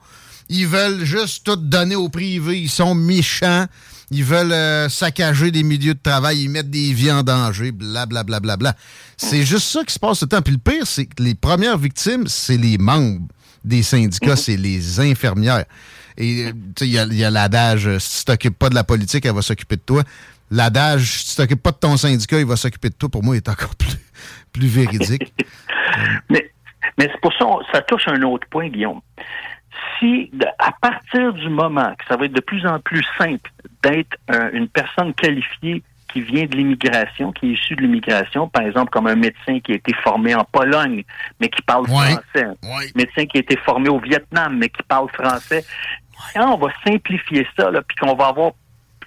ils veulent juste tout donner au privé, ils sont méchants. Ils veulent euh, saccager des milieux de travail, ils mettent des vies en danger, blablabla. Bla, bla, bla, C'est juste ça qui se passe tout le temps. Puis le pire, c'est que les premières victimes, c'est les membres des syndicats, mhm. c'est les infirmières. Et euh, il y a, l'adage, euh, si tu t'occupes pas de la politique, elle va s'occuper de toi. L'adage, si tu t'occupes pas de ton syndicat, il va s'occuper de toi, pour moi, il est encore plus, plus véridique.
mais mais c'est pour ça, ça touche un autre point, Guillaume si, à partir du moment que ça va être de plus en plus simple d'être une personne qualifiée qui vient de l'immigration, qui est issue de l'immigration, par exemple comme un médecin qui a été formé en Pologne, mais qui parle français, un médecin qui a été formé au Vietnam, mais qui parle français, quand on va simplifier ça, puis qu'on va avoir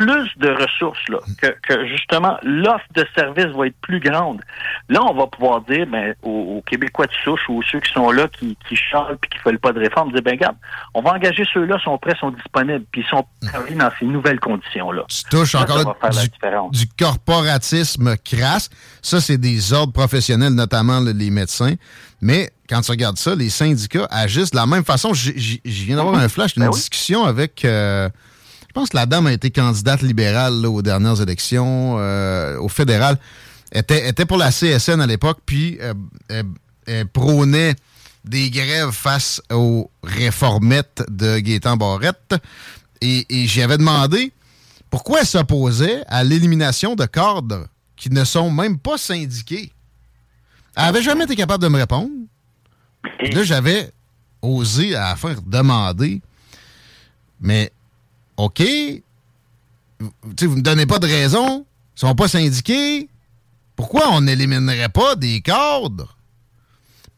plus de ressources, là, que, justement l'offre de services va être plus grande. Là, on va pouvoir dire ben, aux, Québécois de souche ou ceux qui sont là, qui, qui chialent puis qui ne veulent pas de réforme, dire ben regarde, on va engager ceux-là, sont prêts, sont disponibles, puis ils sont travaillés dans ces nouvelles conditions-là.
Tu touches encore du, du, corporatisme crasse. Ça, c'est des ordres professionnels, notamment les médecins. Mais quand tu regardes ça, les syndicats agissent de la même façon. Je viens d'avoir un flash d'une ben discussion avec euh, je pense que la dame a été candidate libérale aux dernières élections, euh, au fédéral. Était, était pour la CSN à l'époque, puis euh, elle, prônait des grèves face aux réformettes de Gaétan Barrette. Et, et j'y avais demandé pourquoi elle s'opposait à l'élimination de cadres qui ne sont même pas syndiqués. Elle n'avait jamais été capable de me répondre. là, j'avais osé à la fin demander, mais OK, vous ne me donnez pas de raison, ils sont pas syndiqués, pourquoi on n'éliminerait pas des cadres?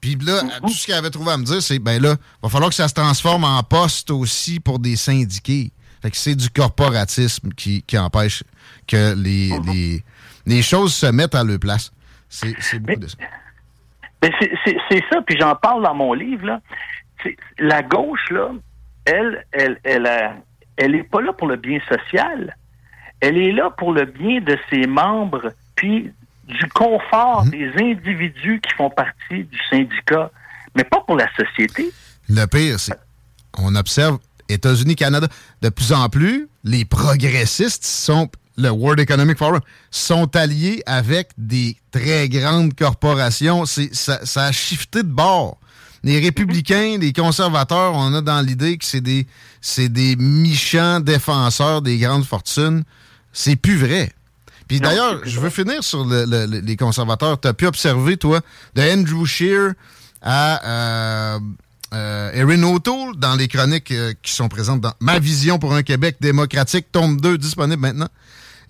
Puis là, mm-hmm. tout ce qu'elle avait trouvé à me dire, c'est ben là, va falloir que ça se transforme en poste aussi pour des syndiqués. Fait que c'est du corporatisme qui, empêche que mm-hmm. les, les, choses se mettent à leur place. C'est beaucoup de ça.
C'est- ça, puis j'en parle dans mon livre. Là. La gauche, là, elle, elle, elle, a- elle est pas là pour le bien social. Elle est là pour le bien de ses membres, puis du confort des individus qui font partie du syndicat, mais pas pour la société.
Le pire, c'est on observe États-Unis, Canada, de plus en plus, les progressistes sont, le World Economic Forum, sont alliés avec des très grandes corporations. Ça, ça a shifté de bord. Les républicains, les conservateurs, on a dans l'idée que c'est des, c'est des méchants défenseurs des grandes fortunes. C'est plus vrai. Puis d'ailleurs, je veux finir sur le- le- le- les conservateurs. Tu as pu observer, toi, de Andrew Scheer à euh, euh, Erin O'Toole dans les chroniques euh, qui sont présentes dans Ma vision pour un Québec démocratique, tome 2, disponible maintenant.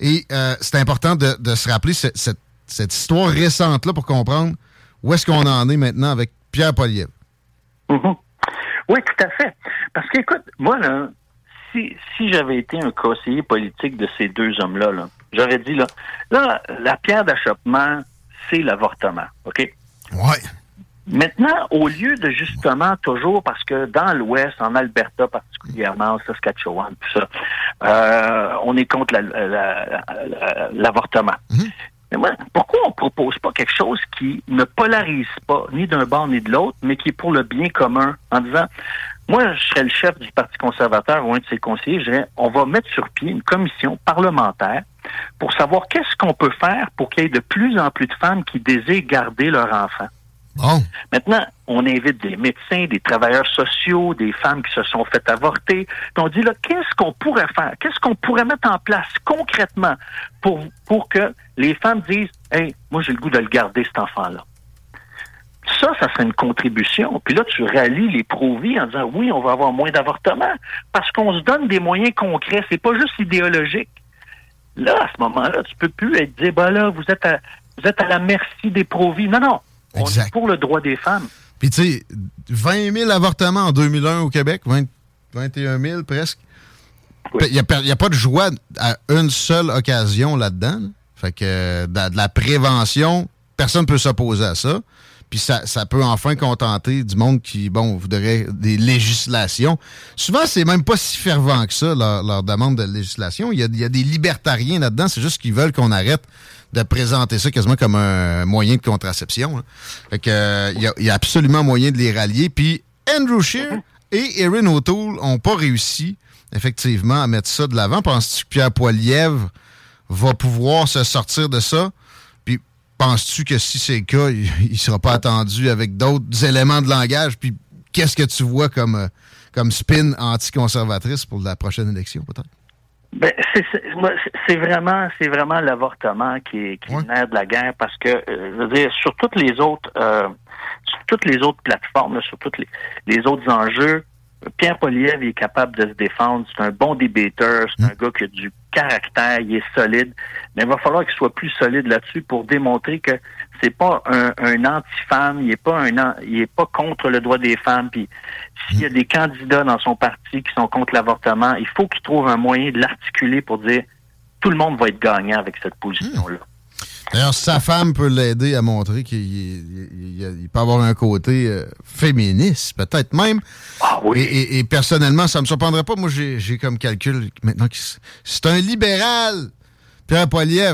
Et c'est important de, de se rappeler ce- cette, cette histoire récente-là pour comprendre où est-ce qu'on en est maintenant avec Pierre Poliev.
Mhm. Oui, tout à fait. Parce qu'écoute, moi, là, si, si j'avais été un conseiller politique de ces deux hommes-là, là, j'aurais dit, là, là, la pierre d'achoppement, c'est l'avortement. OK?
Ouais.
Maintenant, au lieu de justement toujours, parce que dans l'Ouest, en Alberta particulièrement, en Saskatchewan, tout ça, euh, on est contre la- la- la- la- l'avortement. Mais moi, pourquoi on propose pas quelque chose qui ne polarise pas ni d'un bord ni de l'autre, mais qui est pour le bien commun, en disant, moi, je serais le chef du Parti conservateur ou un de ses conseillers, je dirais, on va mettre sur pied une commission parlementaire pour savoir qu'est-ce qu'on peut faire pour qu'il y ait de plus en plus de femmes qui désirent garder leur enfant. Maintenant, on invite des médecins, des travailleurs sociaux, des femmes qui se sont faites avorter. On dit là, qu'est-ce qu'on pourrait faire? Qu'est-ce qu'on pourrait mettre en place concrètement pour, pour que les femmes disent Hey, moi j'ai le goût de le garder, cet enfant-là. Ça, ça serait une contribution. Puis là, tu rallies les pro-vie en disant oui, on va avoir moins d'avortements parce qu'on se donne des moyens concrets. C'est pas juste idéologique. Là, à ce moment-là, tu peux plus être dit, ben là, vous êtes à, vous êtes à la merci des pro-vie. Non, non. On est pour le droit des femmes.
Puis tu sais, 20 000 avortements en 2001 au Québec, 20 21 000 presque. Il n'y a, y a pas de joie à une seule occasion là-dedans. là. Fait que de, la- de la prévention, personne ne peut s'opposer à ça. Puis ça, ça peut enfin contenter du monde qui, bon, voudrait des législations. Souvent, c'est même pas si fervent que ça, leur, leur demande de législation. Il y a, il y a des libertariens là-dedans. C'est juste qu'ils veulent qu'on arrête de présenter ça quasiment comme un moyen de contraception. Fait que, euh, il y, a, il y a absolument moyen de les rallier. Puis Andrew Scheer et Erin O'Toole n'ont pas réussi, effectivement, à mettre ça de l'avant. Penses-tu que Pierre Poilievre va pouvoir se sortir de ça? Puis penses-tu que si c'est le cas, il ne sera pas attendu avec d'autres éléments de langage? Puis qu'est-ce que tu vois comme, euh, comme spin anticonservatrice pour la prochaine élection, peut-être?
Ben, c'est- c'est moi, c'est- c'est vraiment, c'est vraiment l'avortement qui est, qui de la guerre parce que, euh, je veux dire, sur toutes les autres, euh, sur toutes les autres plateformes, là, sur tous les, les autres enjeux, Pierre Poliev est capable de se défendre. C'est un bon débatteur, c'est un gars qui a du caractère, il est solide. Mais il va falloir qu'il soit plus solide là-dessus pour démontrer que c'est pas un, un anti-femme, il est pas un, an- il est pas contre le droit des femmes. Puis s'il y a des candidats dans son parti qui sont contre l'avortement, il faut qu'il trouve un moyen de l'articuler pour dire tout le monde va être gagnant avec cette position-là.
D'ailleurs, sa femme peut l'aider à montrer qu'il il- il- il peut avoir un côté euh, féministe, peut-être même. et, et- et personnellement, ça me surprendrait pas. Moi, j'ai comme calcul maintenant que c'est un libéral. Pierre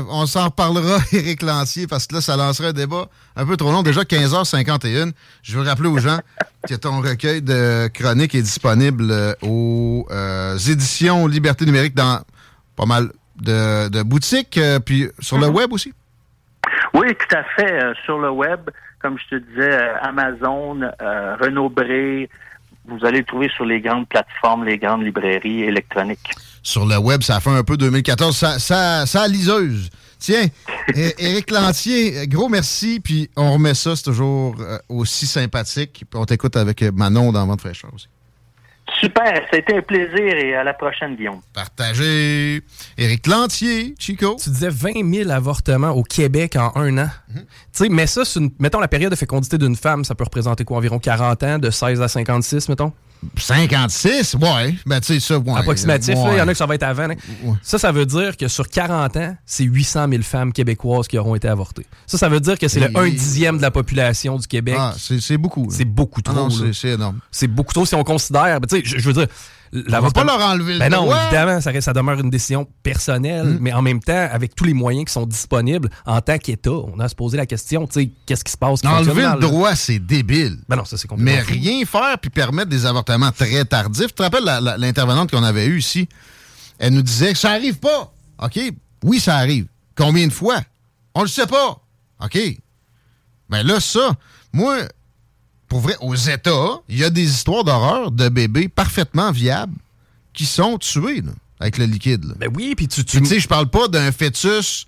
on s'en reparlera, Éric Lancier, parce que là, ça lancerait un débat un peu trop long. Déjà 15h51. Je veux rappeler aux gens que ton recueil de chroniques est disponible euh, aux euh, éditions Liberté numérique dans pas mal de, de boutiques, euh, puis sur le web aussi.
Oui, tout à fait. euh, sur le web, comme je te disais, Amazon, Renaud Bré, vous allez le trouver sur les grandes plateformes, les grandes librairies électroniques.
Sur le web, ça fait un peu 2014. Ça, ça, ça a liseuse. Tiens, Éric Lantier, gros merci. Puis on remet ça, c'est toujours euh, aussi sympathique. Puis on t'écoute avec Manon dans Vente fraîcheur aussi.
Super, ça a été un plaisir et à la prochaine, Guillaume.
Partagez. Éric Lantier, Chico.
Tu disais 20 000 avortements au Québec en un an. Tu sais, mais ça, c'est une- mettons la période de fécondité d'une femme, ça peut représenter quoi? Environ 40 ans, de 16 à 56, mettons?
56, ouais. Ben, tu sais, ça, ouais.
Approximatif, il y en a que ça va être avant. là. Ça, ça veut dire que sur 40 ans, c'est 800 000 femmes québécoises qui auront été avortées. Ça, ça veut dire que c'est le
Et-
1 dixième de la population du Québec.
Ah, c'est beaucoup.
C'est beaucoup
Ah
trop.
c'est- c'est énorme.
C'est beaucoup trop si on considère. ben, tu sais, je, je veux dire.
On va pas leur enlever le
ben non,
droit.
évidemment, ça, reste- ça demeure une décision personnelle,
Mm.
mais en même temps, avec tous les moyens qui sont disponibles, en tant qu'État, on a à se poser la question, tu sais, qu'est-ce qui se passe? qui
Enlever le droit, c'est débile.
Ben non, ça c'est
Mais rien faire puis permettre des avortements très tardifs. Tu te rappelles l'intervenante qu'on avait eue ici? Elle nous disait que ça arrive pas. OK? Oui, ça arrive. Combien de fois? On le sait pas. OK? Ben là, ça, moi, pour vrai, aux États, il y a des histoires d'horreur de bébés parfaitement viables qui sont tués là, avec le liquide. là.
Ben oui, puis tu...
Tu sais, je parle pas d'un fœtus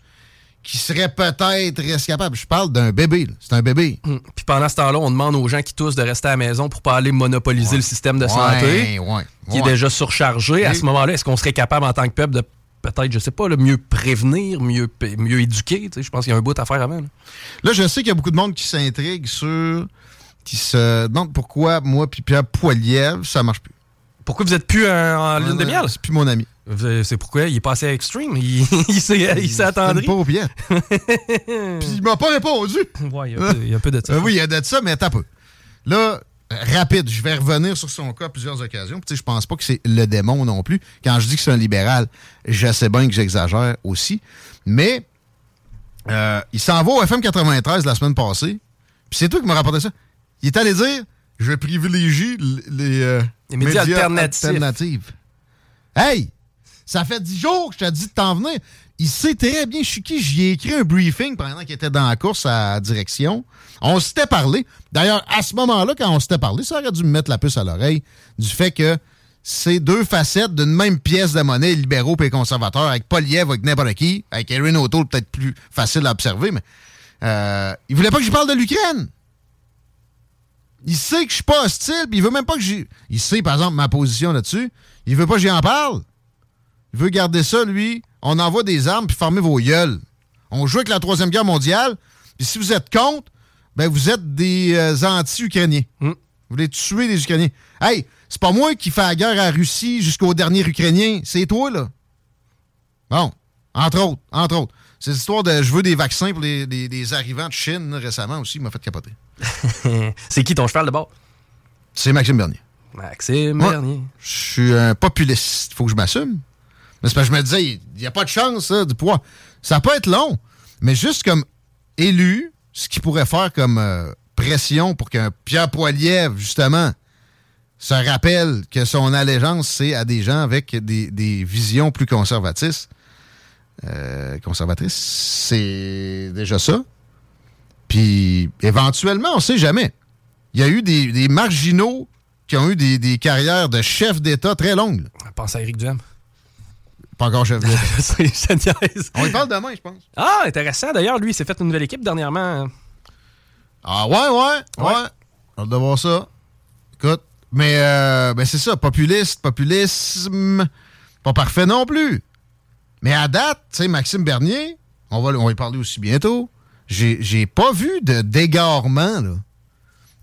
qui serait peut-être rescapable. Je parle d'un bébé. C'est un bébé.
Hum. Puis pendant ce temps-là, on demande aux gens qui toussent de rester à la maison pour pas aller monopoliser le système de santé,
Ouais, ouais,
qui est
ouais.
déjà surchargé. À ce moment-là, est-ce qu'on serait capable en tant que peuple de peut-être, je sais pas, là, mieux prévenir, mieux, mieux éduquer? Je pense qu'il y a un bout à faire avant. là.
Là, je sais qu'il y a beaucoup de monde qui s'intrigue sur. Qui se demande pourquoi moi puis Pierre Poilievre, ça marche plus.
Pourquoi vous êtes plus euh, en lune de
Ouais,
miel?
C'est plus mon ami.
C'est pourquoi? Il est passé à Extreme. Il, il s'est attendri.
pas au. Puis il m'a pas répondu.
Ouais, il y a un peu- il y a un peu de ça.
Euh, oui, il y a de ça, mais attends un peu. Là, euh, rapide, je vais revenir sur son cas à plusieurs occasions. Puis, tu sais, je pense pas que c'est le démon non plus. Quand je dis que c'est un libéral, je sais bien que j'exagère aussi. Mais euh, il s'en va au FM 93 la semaine passée. Puis c'est toi qui m'as rapporté ça. Il est allé dire je privilégie les, euh,
Les médias alternatifs.
alternatives. Hey! Ça fait dix jours que je t'ai dit de t'en venir. Il sait très bien, je suis qui? J'y ai écrit un briefing pendant qu'il était dans la course à la direction. On s'était parlé. D'ailleurs, à ce moment-là, quand on s'était parlé, ça aurait dû me mettre la puce à l'oreille du fait que c'est deux facettes d'une même pièce de monnaie, libéraux et conservateurs, avec Poliev, avec n'importe qui, avec Erin O'Toole, peut-être plus facile à observer, mais euh, il voulait pas que je parle de l'Ukraine. Il sait que je suis pas hostile, puis il veut même pas que j'y... Il sait, par exemple, ma position là-dessus. Il veut pas que j'y en parle. Il veut garder ça, lui. On envoie des armes, puis fermez vos gueules. On joue avec la Troisième Guerre mondiale, puis si vous êtes contre, ben vous êtes des euh, anti-Ukrainiens. Vous voulez tuer les Ukrainiens. Hey, c'est pas moi qui fais la guerre à la Russie jusqu'au dernier Ukrainien. C'est toi, là. Bon, entre autres, entre autres. Cette histoire de je veux des vaccins pour les, les- les arrivants de Chine récemment aussi m'a fait capoter.
c'est qui ton cheval de bord?
C'est Maxime Bernier.
Maxime
Moi,
Bernier.
Je suis un populiste. Faut que je m'assume. Mais c'est parce que je me disais, il n'y a pas de chance ça, du pouvoir. Ça peut être long, mais juste comme élu, ce qui pourrait faire comme euh, pression pour qu'un Pierre Poilievre, justement, se rappelle que son allégeance, c'est à des gens avec des, des visions plus conservatrices. Euh, conservatrices, c'est déjà ça. Puis, éventuellement, on sait jamais. Il y a eu des, des marginaux qui ont eu des, des carrières de chef d'État très longues.
Pense à Éric Duhem.
Pas encore chef d'État. On y parle demain, je pense.
Ah, intéressant. D'ailleurs, lui, il s'est fait une nouvelle équipe dernièrement.
Ah ouais, ouais, ouais. On de voir ça. Écoute, mais euh, ben c'est ça, populiste, populisme, pas parfait non plus. Mais à date, tu sais, Maxime Bernier, on va, on va y parler aussi bientôt, j'ai pas vu de d'égarement, là.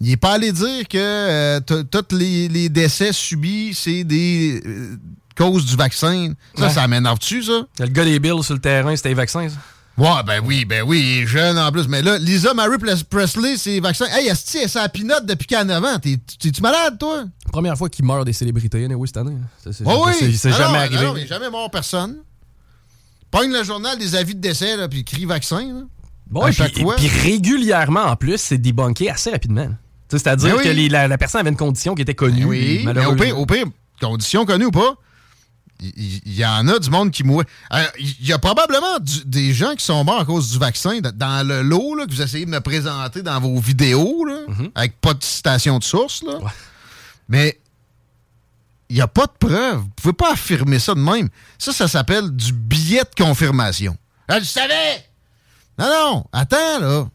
Il est pas allé dire que euh, tous les, les décès subis, c'est des euh, causes du vaccin. Ça,
Ouais.
ça m'énerve-tu, ça?
Le gars des Bills sur le terrain, c'était les vaccins, ça?
Ouais, ben oui, ben oui, il est jeune en plus. Mais là, Lisa Marie Pres- Presley, c'est vaccin. Hey, Asti, elle sa pinote depuis qu'elle a 9 ans. T'es- T'es-tu malade, toi?
Première fois qu'il meurt des célébrités, anyway, cette année.
Oh oui!
c'est-
Ah
jamais
non,
arrivé.
non, il est jamais mort personne. Pogne le journal des avis de décès, là, puis crie vaccin. Là.
Bon,
à
et
chaque
puis,
fois.
puis régulièrement, en plus, c'est débunké assez rapidement. C'est-à-dire
Ben oui.
que les- la, la personne avait une condition qui était connue.
Ben oui, mais au pire, au pire, condition connue ou pas, il y, en a du monde qui mourait. Il y a probablement du- des gens qui sont morts à cause du vaccin dans le lot là, que vous essayez de me présenter dans vos vidéos, là,
Mhm.
avec pas de citation de source. Là. Mais il n'y a pas de preuve. Vous pouvez pas affirmer ça de même. Ça, ça s'appelle du billet de confirmation. Ah, je savais! Non, non, attends, là.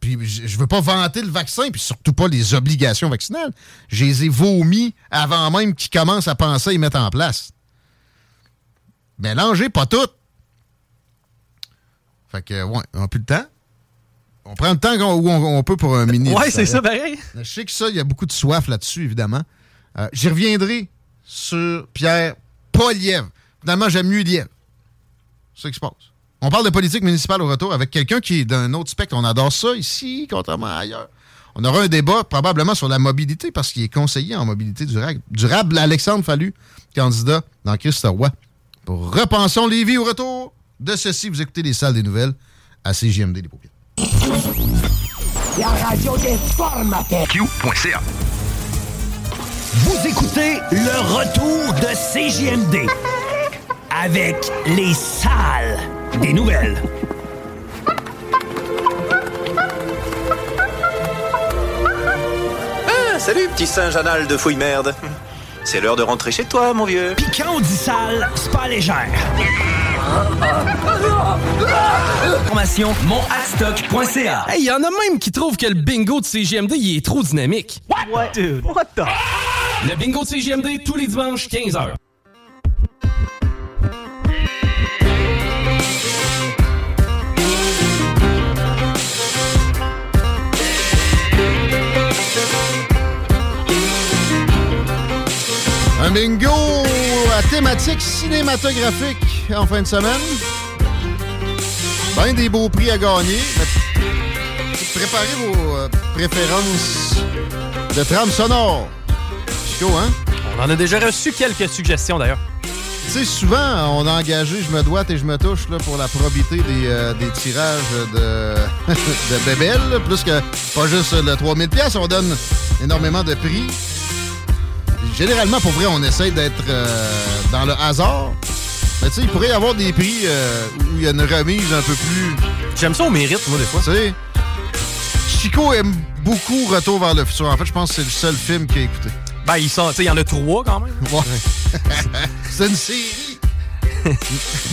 Puis je veux pas vanter le vaccin, puis surtout pas les obligations vaccinales. Je les ai vomis avant même qu'ils commencent à penser à y mettre en place. Mélangez pas tout. Fait que, ouais, on n'a plus le temps. On prend le temps où on, on peut pour un mini.
Ouais, c'est ça, pareil.
Je sais que ça, il y a beaucoup de soif là-dessus, évidemment. Euh, J'y reviendrai sur Pierre Poliev. Finalement, j'aime mieux Liev. C'est ce qui se passe. On parle de politique municipale au retour avec quelqu'un qui est d'un autre spectre. On adore ça ici, contrairement à ailleurs. On aura un débat probablement sur la mobilité parce qu'il est conseiller en mobilité durable. Durable, Alexandre Fallu, candidat dans Christ Roy. Pour Repensons Lévis au retour de ceci, vous écoutez les salles des nouvelles à CJMD Les Paupières.
La radio des formateurs.
Q.ca.
Vous écoutez le retour de CJMD avec les salles des nouvelles.
Ah, salut, petit singe anal de fouille merde. C'est l'heure de rentrer chez toi, mon vieux.
On dit sale, c'est pas légère. Formation monadstock.ca.
Hey, y en a même qui trouvent que le bingo de CGMD il est trop dynamique.
What? Dude, what the?
Le bingo de CGMD tous les dimanches 15h.
Bingo à thématique cinématographique en fin de semaine. Ben des beaux prix à gagner. Préparez vos euh, préférences de trame sonore. Chico, hein?
On en a déjà reçu quelques suggestions d'ailleurs.
Tu sais, souvent, on a engagé Je me doite et je me touche là, pour la probité des, euh, des tirages de, de bébelles. Plus que pas juste le 3000$, pièces, on donne énormément de prix. Généralement, pour vrai, on essaie d'être euh, dans le hasard. Mais tu sais, il pourrait y avoir des prix euh, où il y a une remise un peu plus.
J'aime ça au mérite, moi, des fois.
Tu sais, Chico aime beaucoup Retour vers le futur. En fait, je pense que c'est le seul film qu'il a écouté.
Ben, il sont- tu sais, il y en a trois quand même.
Ouais. c'est une série.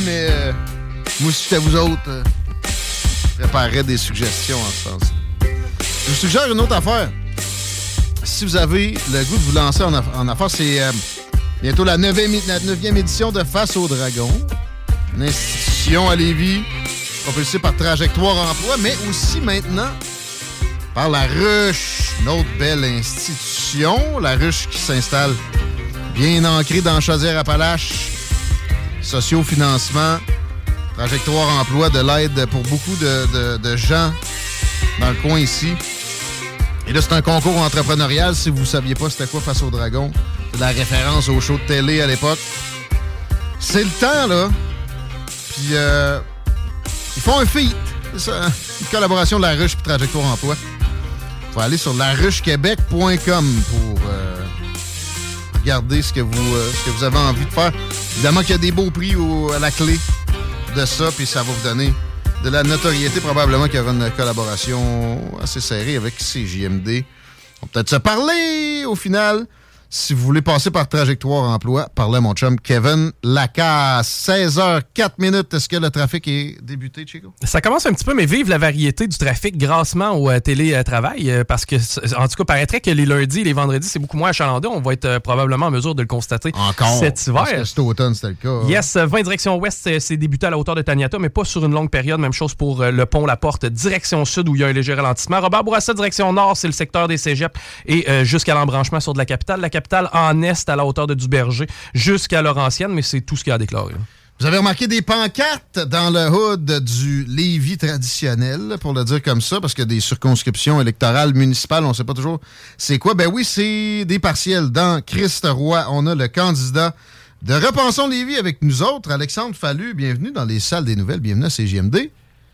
Mais euh, moi, si j'étais vous autres, euh, je préparerais des suggestions en ce sens. Je vous suggère une autre affaire. Si vous avez le goût de vous lancer en, aff- en affaires, c'est euh, bientôt la 9e, la 9e édition de Face au Dragon. Une institution à Lévis, propulsée par Trajectoire Emploi, mais aussi maintenant par La Ruche, une autre belle institution. La Ruche qui s'installe bien ancrée dans Chaudière-Appalaches, sociofinancement, trajectoire emploi, de l'aide pour beaucoup de gens dans le coin ici. Et là, c'est un concours entrepreneurial. Si vous ne saviez pas c'était quoi Face au Dragon, c'est la référence au show de télé à l'époque. C'est le temps, là. Puis, euh, ils font un feat. C'est hein? Une collaboration de La Ruche et Trajectoire Emploi. Faut aller sur laruchequebec.com pour euh, regarder ce que, vous, euh, ce que vous avez envie de faire. Évidemment qu'il y a des beaux prix à la clé de ça, puis ça va vous donner de la notoriété. Probablement qu'il y aura une collaboration assez serrée avec CJMD. On va peut-être se parler au final. Si vous voulez passer par Trajectoire Emploi, parlez à mon chum Kevin Lacasse. 16h04 minutes. Est-ce que le trafic est débuté, Chico?
Ça commence un petit peu, mais vive la variété du trafic grassement au euh, télétravail, euh, parce que, en tout cas, paraîtrait que les lundis et les vendredis, c'est beaucoup moins achalandé. On va être euh, probablement en mesure de le constater
Encore.
cet hiver.
Parce que cet automne, c'était le cas.
Yes, 20 direction ouest, c'est- débuté à la hauteur de Taniata, mais pas sur une longue période. Même chose pour le pont La Porte, direction sud, où il y a un léger ralentissement. Robert Bourassa, direction nord, c'est le secteur des cégeps et jusqu'à l'embranchement sur de la capitale. La capitale en est à la hauteur de Duberger jusqu'à Laurentienne, mais c'est tout ce qu'il a là.
Vous avez remarqué des pancartes dans le hood du Lévis traditionnel, pour le dire comme ça, parce que des circonscriptions électorales municipales, on ne sait pas toujours c'est quoi. Ben oui, c'est des partiels. Dans Christ Roy, on a le candidat de Repensons Lévis avec nous autres, Alexandre Fallu. Bienvenue dans les salles des nouvelles. Bienvenue à CGMD.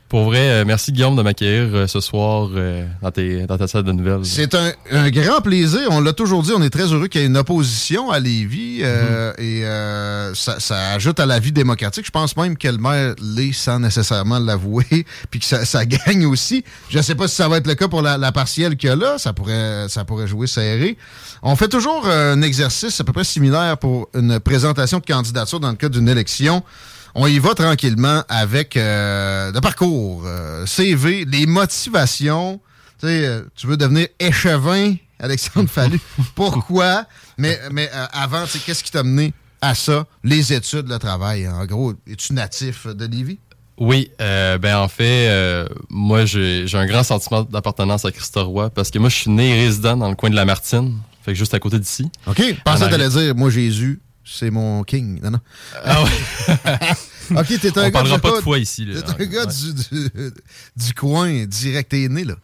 Pour vrai, euh, merci Guillaume de m'accueillir euh, ce soir euh, dans, tes- dans ta salle de nouvelles.
C'est un, un grand plaisir. On l'a toujours dit, on est très heureux qu'il y ait une opposition à Lévis euh, et euh, ça, ça ajoute à la vie démocratique. Je pense même que le maire l'est sans nécessairement l'avouer, puis que ça, ça gagne aussi. Je ne sais pas si ça va être le cas pour la, la partielle qu'il y a là. Ça pourrait, ça pourrait jouer serré. On fait toujours un exercice à peu près similaire pour une présentation de candidature dans le cadre d'une élection. On y va tranquillement avec euh, le parcours, euh, CV, les motivations. Tu sais, euh, tu veux devenir échevin, Alexandre Fallu? Pourquoi? Mais, mais euh, avant, tu sais, qu'est-ce qui t'a mené à ça? Les études, le travail. En gros, es-tu natif de Lévis?
Oui, euh, ben en fait, euh, moi j'ai un grand sentiment d'appartenance à Christoroy parce que moi je suis né résident dans le coin de la Martine. Fait que juste à côté d'ici.
OK. Pensais que t'allais dire, moi, Jésus, c'est mon king. Non, non.
Ah ouais.
OK, t'es un
On
gars...
parlera pas de foi ici, là.
T'es un gars
Ouais.
du, du, du coin, direct, t'es né, là.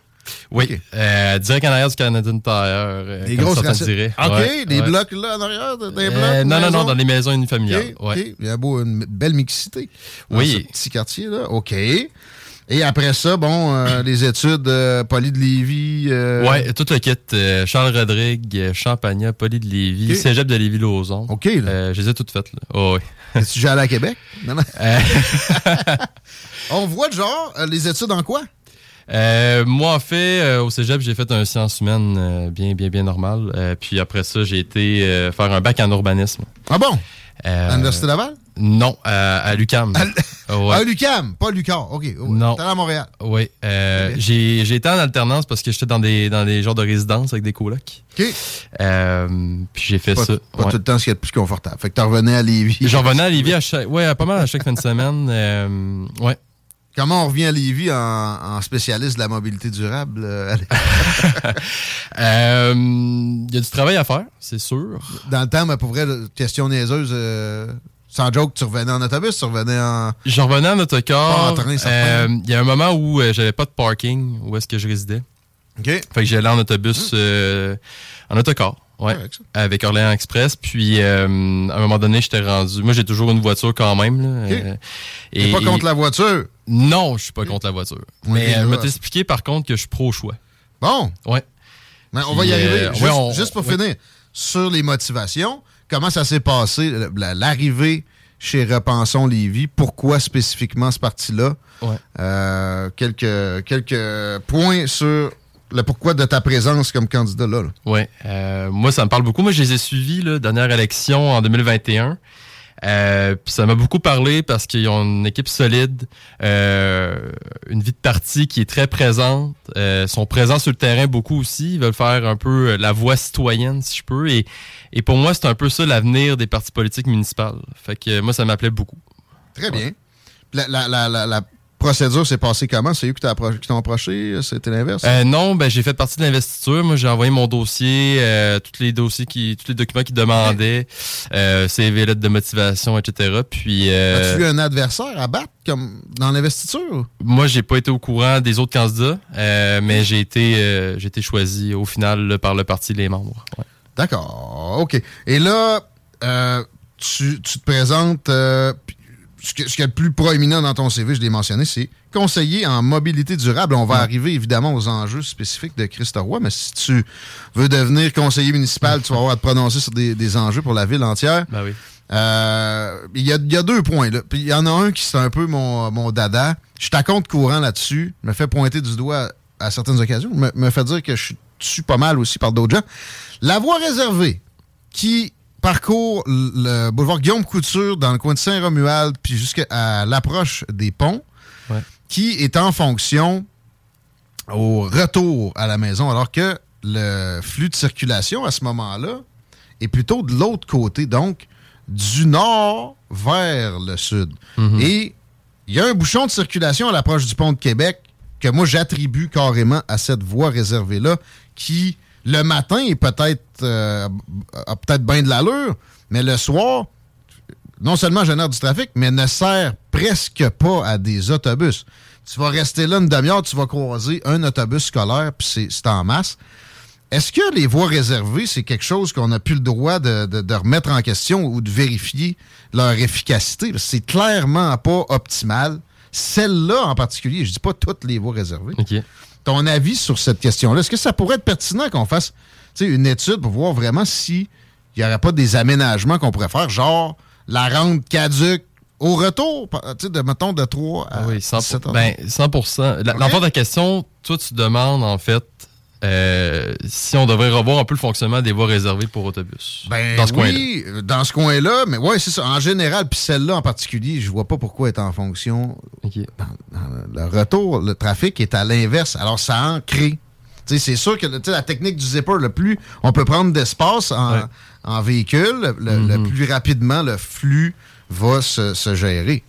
Oui, euh, direct en arrière du Canadian Tire. euh,
Des
comme
grosses
certains
racines.
diraient.
OK,
Ouais,
des
ouais.
blocs là en arrière, des
Euh,
blocs.
non, non,
maisons?
non, dans les maisons unifamiliales.
OK,
ouais.
OK. Il y a beau, une belle mixité. dans
Oui.
ce petit quartier, là. OK. Et après ça, bon, euh, les études, euh, Poly de Lévis. euh,
Ouais, tout le kit. euh, Charles Rodrigue, Champagnat, Poly de Lévis. Cégep de Lévis-Lauzon.
OK, là.
Je les ai toutes faites, là. Oh, oui.
Es-tu déjà allé à Québec? Non, non. On voit, genre, les études en quoi?
Moi, en fait, au cégep, j'ai fait un sciences humaines bien, bien, bien normal. Puis après ça, j'ai été faire un bac en urbanisme.
Ah bon? À l'Université Laval?
Non, à, à l'UQAM. Ouais.
Ah, Lucam, pas Lucar. OK. ouais.
Non.
T'es à Montréal.
Oui. euh, j'ai, j'ai été en alternance parce que j'étais dans des, dans des genres de résidences avec des colocs.
OK.
Euh, puis j'ai fait
Pas,
ça.
pas
ouais.
tout le temps ce qui est plus confortable. Fait que t'en revenais à Lévis.
J'en revenais à Lévis à chaque, ouais, pas mal à chaque fin de semaine. euh, ouais.
Comment on revient à Lévis en, en spécialiste de la mobilité durable? euh, allez.
Euh, Il y a du travail à faire, c'est sûr.
Dans le temps, mais pour vrai, question niaiseuse, euh, sans joke, tu revenais en autobus, tu revenais en...
Je revenais en autocar. Euh, Il y a un moment où euh, j'avais pas de parking où est-ce que je résidais.
OK.
Fait que j'allais en autobus, euh, en autocar. Ouais, avec Orléans Express. Puis, euh, à un moment donné, j'étais rendu. Moi, j'ai toujours une voiture quand même. Là,
OK.
euh,
T'es pas contre la voiture?
Non, je suis pas contre la voiture. Mais je vais t'expliquer par contre que je suis pro-choix.
Bon.
Ouais.
Mais on va y arriver.
euh,
juste,
ouais, on-
juste pour finir, sur les motivations, comment ça s'est passé, la- l'arrivée chez Repensons Lévis? Pourquoi spécifiquement ce parti-là?
Ouais.
Euh, quelques, quelques points sur le pourquoi de ta présence comme candidat là. là.
Ouais. euh, moi, ça me parle beaucoup. Moi, je les ai suivis, là, dernière élection en 2021. Euh, puis ça m'a beaucoup parlé parce qu'ils ont une équipe solide, euh, une vie de parti qui est très présente, euh, sont présents sur le terrain beaucoup aussi, ils veulent faire un peu la voix citoyenne si je peux. Et, et pour moi, c'est un peu ça l'avenir des partis politiques municipales. Fait que moi, ça m'appelait beaucoup.
Très bien. La procédure s'est passée comment? C'est eux qui t'ont approché? C'était l'inverse?
Euh, non, ben j'ai fait partie de l'investiture. Moi, j'ai envoyé mon dossier, euh, tous les dossiers qui, tous les documents qu'ils demandaient, euh, CV, lettre de motivation, etc. Puis euh,
As-tu eu un adversaire à battre comme dans l'investiture?
moi, j'ai pas été au courant des autres candidats, mais j'ai été, j'ai été choisi au final là, par le parti les membres. Ouais.
D'accord, OK. Et là, euh, tu, tu te présentes. euh, ce, qui est le plus proéminent dans ton CV, je l'ai mentionné, c'est conseiller en mobilité durable. On va arriver évidemment aux enjeux spécifiques de Christ Roy, mais si tu veux devenir conseiller municipal, tu vas avoir à te prononcer sur des, des enjeux pour la ville entière.
Ben oui.
Euh, Il y, a, il y a deux points. Là. Puis il y en a un qui c'est un peu mon, mon dada. Je suis à compte courant là-dessus. me fait pointer du doigt à certaines occasions. Me, me fait dire que je suis pas mal aussi par d'autres gens. La voie réservée qui parcourt le boulevard Guillaume Couture dans le coin de Saint-Romuald puis jusqu'à l'approche des ponts
Ouais.
qui est en fonction au retour à la maison alors que le flux de circulation à ce moment-là est plutôt de l'autre côté, donc du nord vers le sud.
Mhm.
Et il y a un bouchon de circulation à l'approche du pont de Québec que moi j'attribue carrément à cette voie réservée-là qui, le matin, est peut-être euh, a peut-être bien de l'allure, mais le soir, non seulement génère du trafic, mais ne sert presque pas à des autobus. Tu vas rester là une demi-heure, tu vas croiser un autobus scolaire, puis c'est- en masse. Est-ce que les voies réservées, c'est quelque chose qu'on n'a plus le droit de, de- remettre en question ou de vérifier leur efficacité? C'est clairement pas optimal. Celle-là en particulier, je dis pas toutes les voies réservées. Ton avis sur cette question-là, est-ce que ça pourrait être pertinent qu'on fasse une étude pour voir vraiment si il n'y aurait pas des aménagements qu'on pourrait faire, genre la rente caduque au retour, de, mettons, de 3 à
oui, 100%.
17 heures.
Ben, 100%. La-
Ok.
L'enfant de la question, toi, tu demandes, en fait, euh, si on devrait revoir un peu le fonctionnement des voies réservées pour autobus.
Ben
dans ce coin-là.
oui, dans ce coin-là, mais ouais, c'est ça. En général, puis celle-là en particulier, je vois pas pourquoi elle est en fonction. Le retour, le trafic est à l'inverse. Alors, ça en crée. C'est sûr que la technique du zipper, le plus on peut prendre d'espace en,
Ouais.
en véhicule, le, le
Mhm.
plus rapidement le flux va se, se gérer.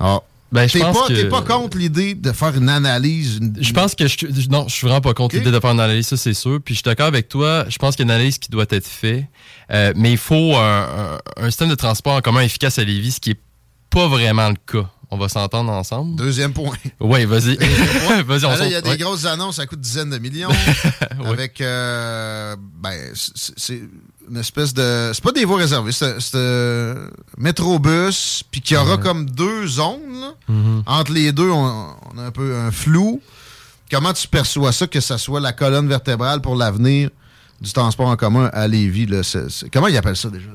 Alors,
Ben, je
T'es
pense
pas,
que-
t'es pas contre l'idée de faire une analyse. une-
Je pense que je, non, je suis vraiment pas contre l'idée de faire une analyse, ça c'est sûr. Puis je suis d'accord avec toi. Je pense qu'il y a une analyse qui doit être faite, Euh, mais il faut un, un- un système de transport en commun efficace à Lévis, ce qui est pas vraiment le cas. On va s'entendre ensemble.
Deuxième point.
Oui, vas-y. vas-y, on
là, il y a des
Ouais.
grosses annonces, ça coûte dizaines de millions. Avec, euh, ben, c'est une espèce de. C'est pas des voies réservées, c'est euh, métrobus, puis qu'il y aura comme deux zones. là.
Mhm.
Entre les deux, on, on a un peu un flou. Comment tu perçois ça, que ça soit la colonne vertébrale pour l'avenir du transport en commun à Lévis? Là? Comment ils appellent ça déjà? Là?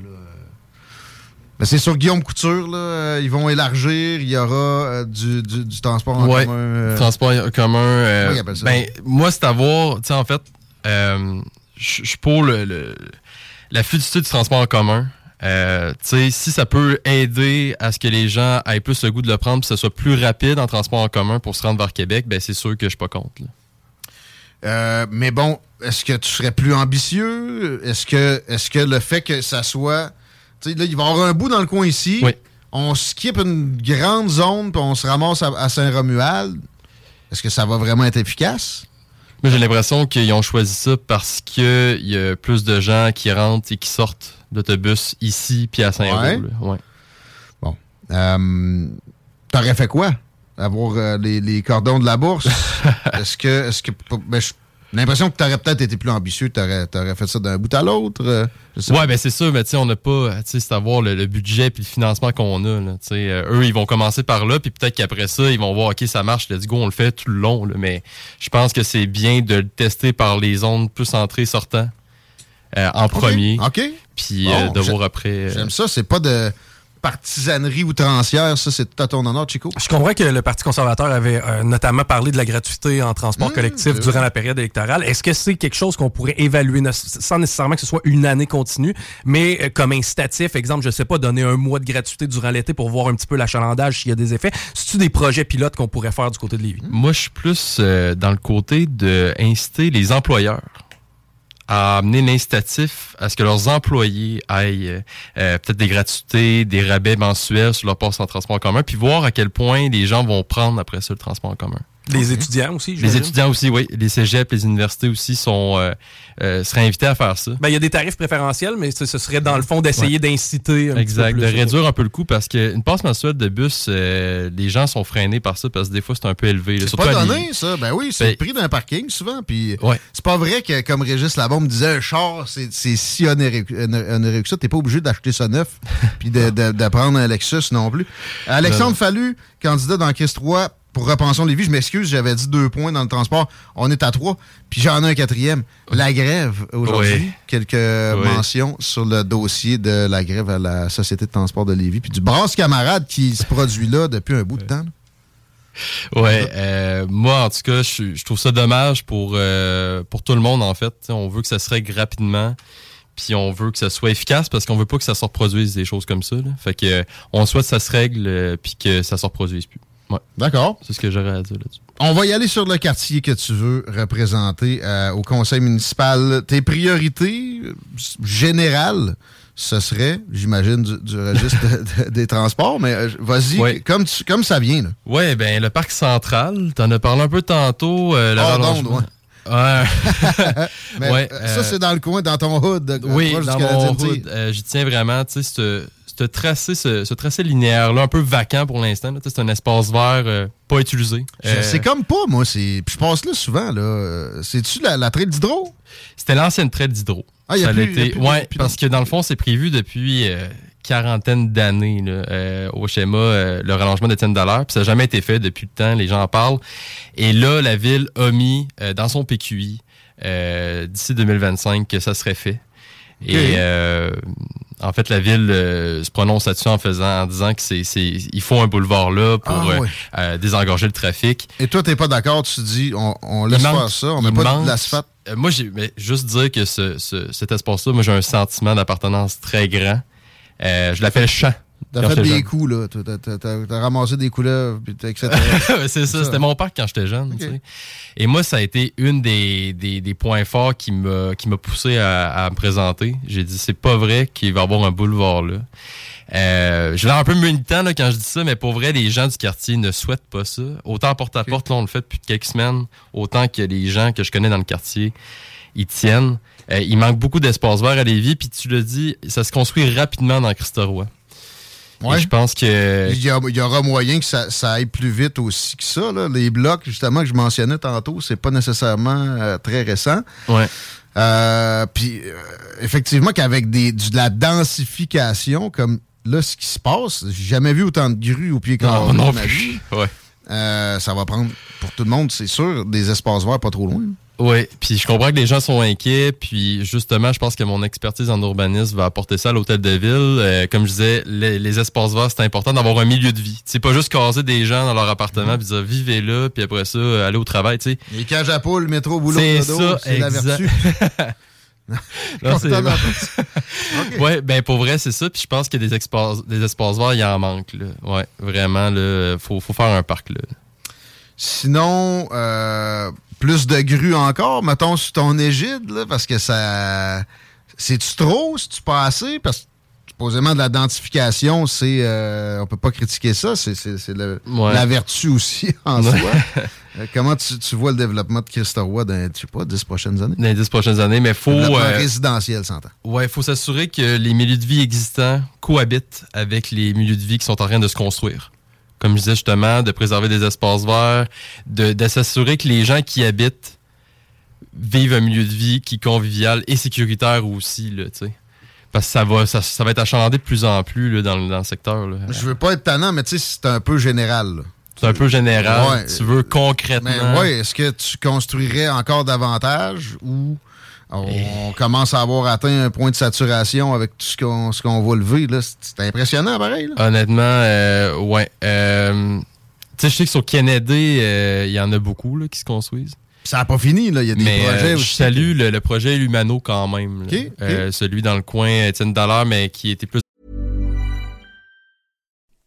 Ben, c'est sur Guillaume Couture, là. euh, ils vont élargir, il y aura euh, du, du- du transport en
Ouais,
commun. euh,
transport en commun. euh,
Comment ils appellent ça?
ben, moi, c'est à voir. Tu sais, en fait, euh, je je suis pour le, le- la fluidité du transport en commun. Euh, si ça peut aider à ce que les gens aient plus le goût de le prendre, que ce soit plus rapide en transport en commun pour se rendre vers Québec, ben c'est sûr que je suis pas contre.
Euh, mais bon, est-ce que tu serais plus ambitieux? Est-ce que, est que le fait que ça soit. Là, il va y avoir un bout dans le coin ici. On skip une grande zone, puis on se ramasse à, à Saint-Romuald. Est-ce que ça va vraiment être efficace?
Moi, j'ai l'impression qu'ils ont choisi ça parce qu'il y a plus de gens qui rentrent et qui sortent d'autobus ici puis à Saint-Roch.
Ouais. Bon. Euh, T'aurais fait quoi? Avoir euh, les, les cordons de la bourse? est-ce que. Est-ce que ben, je- l'impression que t'aurais peut-être été plus ambitieux, t'aurais aurais fait ça d'un bout à l'autre. euh,
Ouais, ben c'est sûr, mais tu sais, on n'a pas, tu sais, c'est à voir le, le budget puis le financement qu'on a. Là, tu. Euh, eux, ils vont commencer par là, puis peut-être qu'après ça, ils vont voir, ok, ça marche, let's go, on le fait tout le long. Là, mais je pense que c'est bien de le tester par les zones plus entrées-sortant euh, en premier.
OK.
Puis
Bon,
euh, de voir après. euh,
J'aime ça, c'est pas de partisanerie outrancière, ça c'est tout à ton honneur, Chico.
Je comprends que le Parti conservateur avait euh, notamment parlé de la gratuité en transport
Mmh,
collectif
c'est
durant
vrai.
la période électorale. Est-ce que c'est quelque chose qu'on pourrait évaluer sans nécessairement que ce soit une année continue, mais euh, comme incitatif, exemple, je sais pas, donner un mois de gratuité durant l'été pour voir un petit peu l'achalandage s'il y a des effets. C'est-tu des projets pilotes qu'on pourrait faire du côté de Lévis?
Moi, je suis plus euh, dans le côté de inciter les employeurs à amener l'incitatif à ce que leurs employés aillent euh, peut-être des gratuités, des rabais mensuels sur leur poste en transport en commun, puis voir à quel point les gens vont prendre après ça le transport en commun.
Les étudiants aussi,
Les étudiants aussi, oui. Les cégeps, les universités aussi sont euh, euh, seraient invités à faire ça.
Ben, il y a des tarifs préférentiels, mais ce, ce serait dans le fond d'essayer
Ouais.
d'inciter
Exact, de réduire un peu le coût parce qu'une passe mensuelle de bus, euh, les gens sont freinés par ça parce que des fois c'est un peu élevé.
C'est pas donné, ça. Ben oui, c'est
Ben-
le prix d'un parking, souvent. Puis c'est pas vrai que, comme Régis Labombe disait, un char, c'est c'est si onéreux oné- onéreux que ça. T'es pas obligé d'acheter ça neuf puis de, de- de prendre un Lexus non plus. Alexandre. Fallu, candidat dans Chris 3 pour Repensons Lévis, je m'excuse, j'avais dit deux points dans le transport. On est à trois. Puis j'en ai un quatrième. La grève aujourd'hui.
Oui.
Quelques
Oui.
mentions sur le dossier de la grève à la Société de transport de Lévis. Puis du brasse camarade qui se produit là depuis un bout de temps. là.
Ouais, euh, moi en tout cas, je, je trouve ça dommage pour euh, pour tout le monde en fait. On veut que ça se règle rapidement, puis on veut que ça soit efficace parce qu'on veut pas que ça se reproduise des choses comme ça. là. Fait que euh, on souhaite que ça se règle puis que ça se reproduise plus. Ouais.
D'accord.
C'est ce que j'aurais à dire là-dessus.
On va y aller sur le quartier que tu veux représenter euh, au conseil municipal. Tes priorités euh, générales, ce serait, j'imagine, du, du registre de- de- des transports, mais euh, vas-y,
Ouais.
comme, tu- comme ça vient. Là.
Ouais, ben le parc central, t'en as parlé un peu tantôt. Euh,
Ah,
rallongement.
d'onde,
Ouais.
Mais,
Ouais,
ça, c'est dans le coin, dans ton hood.
Oui, dans mon hood, j'y tiens vraiment. Tu sais, ce, tracé, ce, ce tracé linéaire-là, un peu vacant pour l'instant. C'est un espace vert euh, pas utilisé.
Je
Euh,
comme pas, moi. c'est- Puis je passe là souvent. là. Euh, C'est-tu la, la traite d'hydro?
C'était l'ancienne traite d'hydro.
Ah, y a
Ça
plus-
été-
y a plus-
ouais,
plus-
parce que dans le fond, c'est prévu depuis euh, quarantaine d'années euh, au schéma, euh, le rallongement d'Étienne Dallaire. Puis ça n'a jamais été fait depuis le temps, les gens en parlent. Et là, la ville a mis dans son PQI d'ici 2025 que ça serait fait. Et euh, en fait, la ville euh, se prononce là-dessus en faisant, en disant que c'est, c'est, il faut un boulevard là pour
Ah,
euh, euh, désengorger le trafic.
Et toi, t'es pas d'accord? Tu dis, on, on laisse
Il
faire
manque-
ça, on met pas
manque-
de l'asphalte.
Moi, j'ai mais juste dire que ce, ce- cet espace-là, moi, j'ai un sentiment d'appartenance très grand. Euh, je l'appelle champ.
T'as fait des
jeune.
coups, là. T'as- ramassé des couleuvres, puis t'as- etc.
C'est ça, c'était mon parc quand j'étais jeune. tu sais. Et moi, ça a été une des, des, des points forts qui m'a qui poussé à, à me présenter. J'ai dit, c'est pas vrai qu'il va y avoir un boulevard là. Euh, je l'ai un peu militant là, quand je dis ça, mais pour vrai, les gens du quartier ne souhaitent pas ça. Autant porte-à-porte, là, on le fait depuis quelques semaines, autant que les gens que je connais dans le quartier, ils tiennent. Euh, il manque beaucoup d'espace vert à Lévis, puis tu le dis, ça se construit rapidement dans Christoroy.
Ouais.
Je pense que...
Il y, a- il y aura moyen que ça, ça aille plus vite aussi que ça. là. Les blocs, justement, que je mentionnais tantôt, c'est pas nécessairement euh, très récent.
Ouais.
Euh, Puis, euh, effectivement, qu'avec des, de la densification, comme là, ce qui se passe, j'ai jamais vu autant de grues au pied carré
Non. Ouais.
Ça va prendre, pour tout le monde, c'est sûr, des espaces verts pas trop loin.
Oui, puis je comprends que les gens sont inquiets, puis justement, je pense que mon expertise en urbanisme va apporter ça à l'hôtel de ville. Euh, comme je disais, les, les espaces verts, c'est important d'avoir un milieu de vie. C'est pas juste caser des gens dans leur appartement puis dire vivez là, puis après ça, euh, aller au travail, tu sais.
Les cages à poules, métro, boulot,
C'est
dodo,
ça,
c'est la vertu.
Non, c'est
Content
bon.
d'entendre ça. OK.
Ouais, ben pour vrai, c'est ça. Puis je pense que des espaces, des espaces verts, il y en manque. Là. Ouais, vraiment, là, faut, faut faire un parc là.
Sinon, euh, plus de grues encore, mettons, sous ton égide, là, parce que ça. C'est-tu trop? C'est-tu pas assez? Parce que supposément de la densification, c'est. euh, on peut pas critiquer ça. C'est
Ouais.
la vertu aussi en
Ouais.
soi. Euh, comment tu, tu vois le développement de Christoroy dans, je sais pas, 10 prochaines années?
Dans les dix prochaines années, mais faut. Euh,
résidentiel, s'entend.
Ouais, il faut s'assurer que les milieux de vie existants cohabitent avec les milieux de vie qui sont en train de se construire. Comme je disais justement, de préserver des espaces verts, de, de s'assurer que les gens qui y habitent vivent un milieu de vie qui est convivial et sécuritaire aussi, là, tu sais. Parce que ça va, ça, ça va être achalandé de plus en plus là, dans, le- dans le secteur. là.
Je veux pas être tannant, mais tu sais, c'est un peu général.
C'est un peu général.
Ouais.
tu veux concrètement.
Mais ouais, est-ce que tu construirais encore davantage ou on commence à avoir atteint un point de saturation avec tout ce qu'on ce qu'on va lever? C'est impressionnant, pareil. là.
Honnêtement, euh, ouais. Euh, tu sais, je sais que sur Kennedy, euh, il y en a beaucoup là, qui se construisent.
Ça n'a pas fini, là. Il y a des
mais,
projets
euh, Je
aussi.
salue le, le projet Lumano quand même. Euh, celui dans le coin Étienne Dallaire, mais qui était plus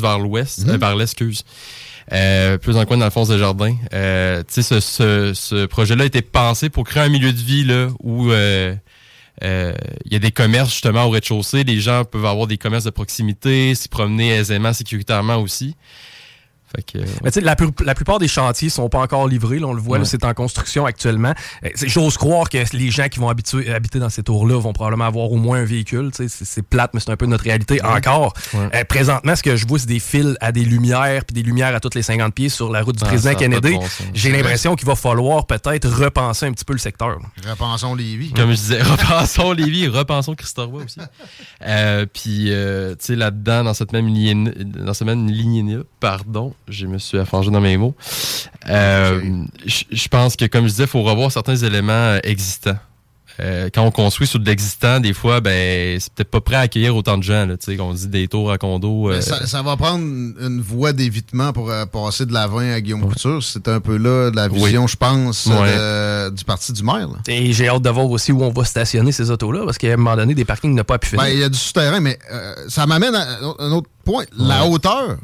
Vers l'ouest, euh, vers l'est, excuse. Euh, plus dans le coin d'Alphonse Desjardins. Euh, tu sais, ce, ce, ce projet-là a été pensé pour créer un milieu de vie là, où euh, euh, il y a des commerces justement au rez-de-chaussée. Les gens peuvent avoir des commerces de proximité, s'y promener aisément, sécuritairement aussi. Fait que, euh,
Mais tu sais, la, plupart des chantiers sont pas encore livrés. Là, on le voit,
Ouais.
c'est en construction actuellement. Euh, J'ose croire que les gens qui vont habituer- habiter dans ces tours-là vont probablement avoir au moins un véhicule. C'est plate, mais c'est un peu notre réalité encore.
Ouais.
Euh, présentement, ce que je vois, c'est des fils à des lumières, puis des lumières à toutes les 50 pieds sur la route du
Ah,
président Kennedy.
bon.
J'ai l'impression qu'il va falloir peut-être repenser un petit peu le secteur. là.
Repensons Lévis.
Comme je disais, repensons Lévis repensons Christoroy aussi. Euh, puis, euh, tu sais, là-dedans, dans cette même ligne, dans cette même lignée pardon, je me suis affangé dans mes mots. Euh, je je pense que, comme je disais, il faut revoir certains éléments euh, existants. euh, quand on construit sur de l'existant, des fois, ben, c'est peut-être pas prêt à accueillir autant de gens. Là, tu sais, qu'on dit des tours à condo.
Mais
euh,
ça, ça va prendre une voie d'évitement pour euh, passer de l'avant à Guillaume Couture. C'est un peu là la vision, je pense,
Ouais.
de- du parti du maire. là.
Et j'ai hâte de voir aussi où on va stationner ces autos-là, parce qu'à un moment donné, des parkings n'ont pas pu finir.
Ben, il y a du souterrain, mais euh, ça m'amène à un autre point. La hauteur.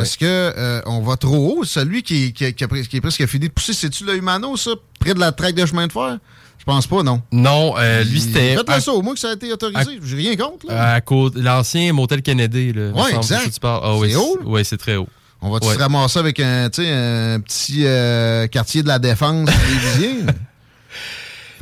Est-ce que euh, on va trop haut? Celui qui, qui, qui a pres- qui est presque fini de pousser, c'est-tu le Humano, ça? Près de la traque de chemin de fer? Je pense pas, non.
Non, euh, lui, c'était.
Faites-le ça, au moins que ça a été autorisé. J'ai rien contre, là.
À côté, l'ancien motel Kennedy, là.
Ouais, exact.
Ah, oui,
C'est haut?
Oui, c'est très haut.
On va-tu
Ouais.
se ramasser avec un, petit euh, quartier de la défense?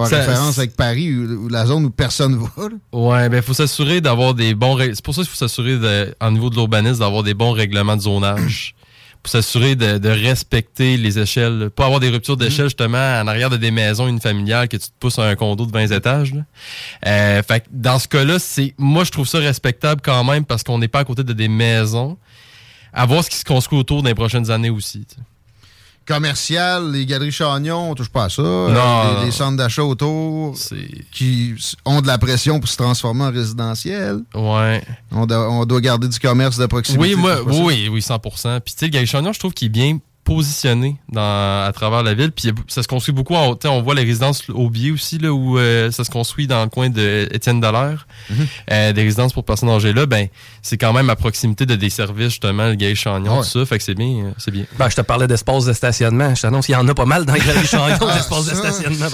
Faire
Ça-
référence avec Paris, ou, ou la zone où personne va. là.
Ouais, ben faut s'assurer d'avoir des bons. C'est pour ça qu'il faut s'assurer de, en niveau de l'urbanisme d'avoir des bons règlements de zonage. pour s'assurer de, de respecter les échelles. Pas avoir des ruptures d'échelle justement en arrière de des maisons unifamiliales que tu te pousses à un condo de 20 étages. là. Euh, fait que dans ce cas-là, c'est moi je trouve ça respectable quand même parce qu'on n'est pas à côté de des maisons. À voir ce qui se construit autour dans les prochaines années aussi. Sais.
Commercial, les galeries Chagnon, on touche pas à ça.
Non,
les,
non.
les centres d'achat autour qui ont de la pression pour se transformer en résidentiel.
Ouais.
On, doit- on doit garder du commerce de proximité.
Oui, moi, oui, oui, 100%. Puis tu sais, le Galerie Chagnon, je trouve qu'il est bien positionné dans, à travers la ville. Puis ça se construit beaucoup. En, on voit les résidences Aubier aussi, là, où euh, ça se construit dans le coin de Étienne Dallaire.
Mhm.
Euh, des résidences pour personnes âgées là, ben c'est quand même à proximité de des services, justement, le Galerie Chagnon,
Ouais.
tout ça. Fait que c'est bien. euh, c'est bien.
Ben, je te parlais d'espace de stationnement. Je t'annonce qu'il y en a pas mal dans les galeries Chagnon,
Ah,
d'espace de stationnement.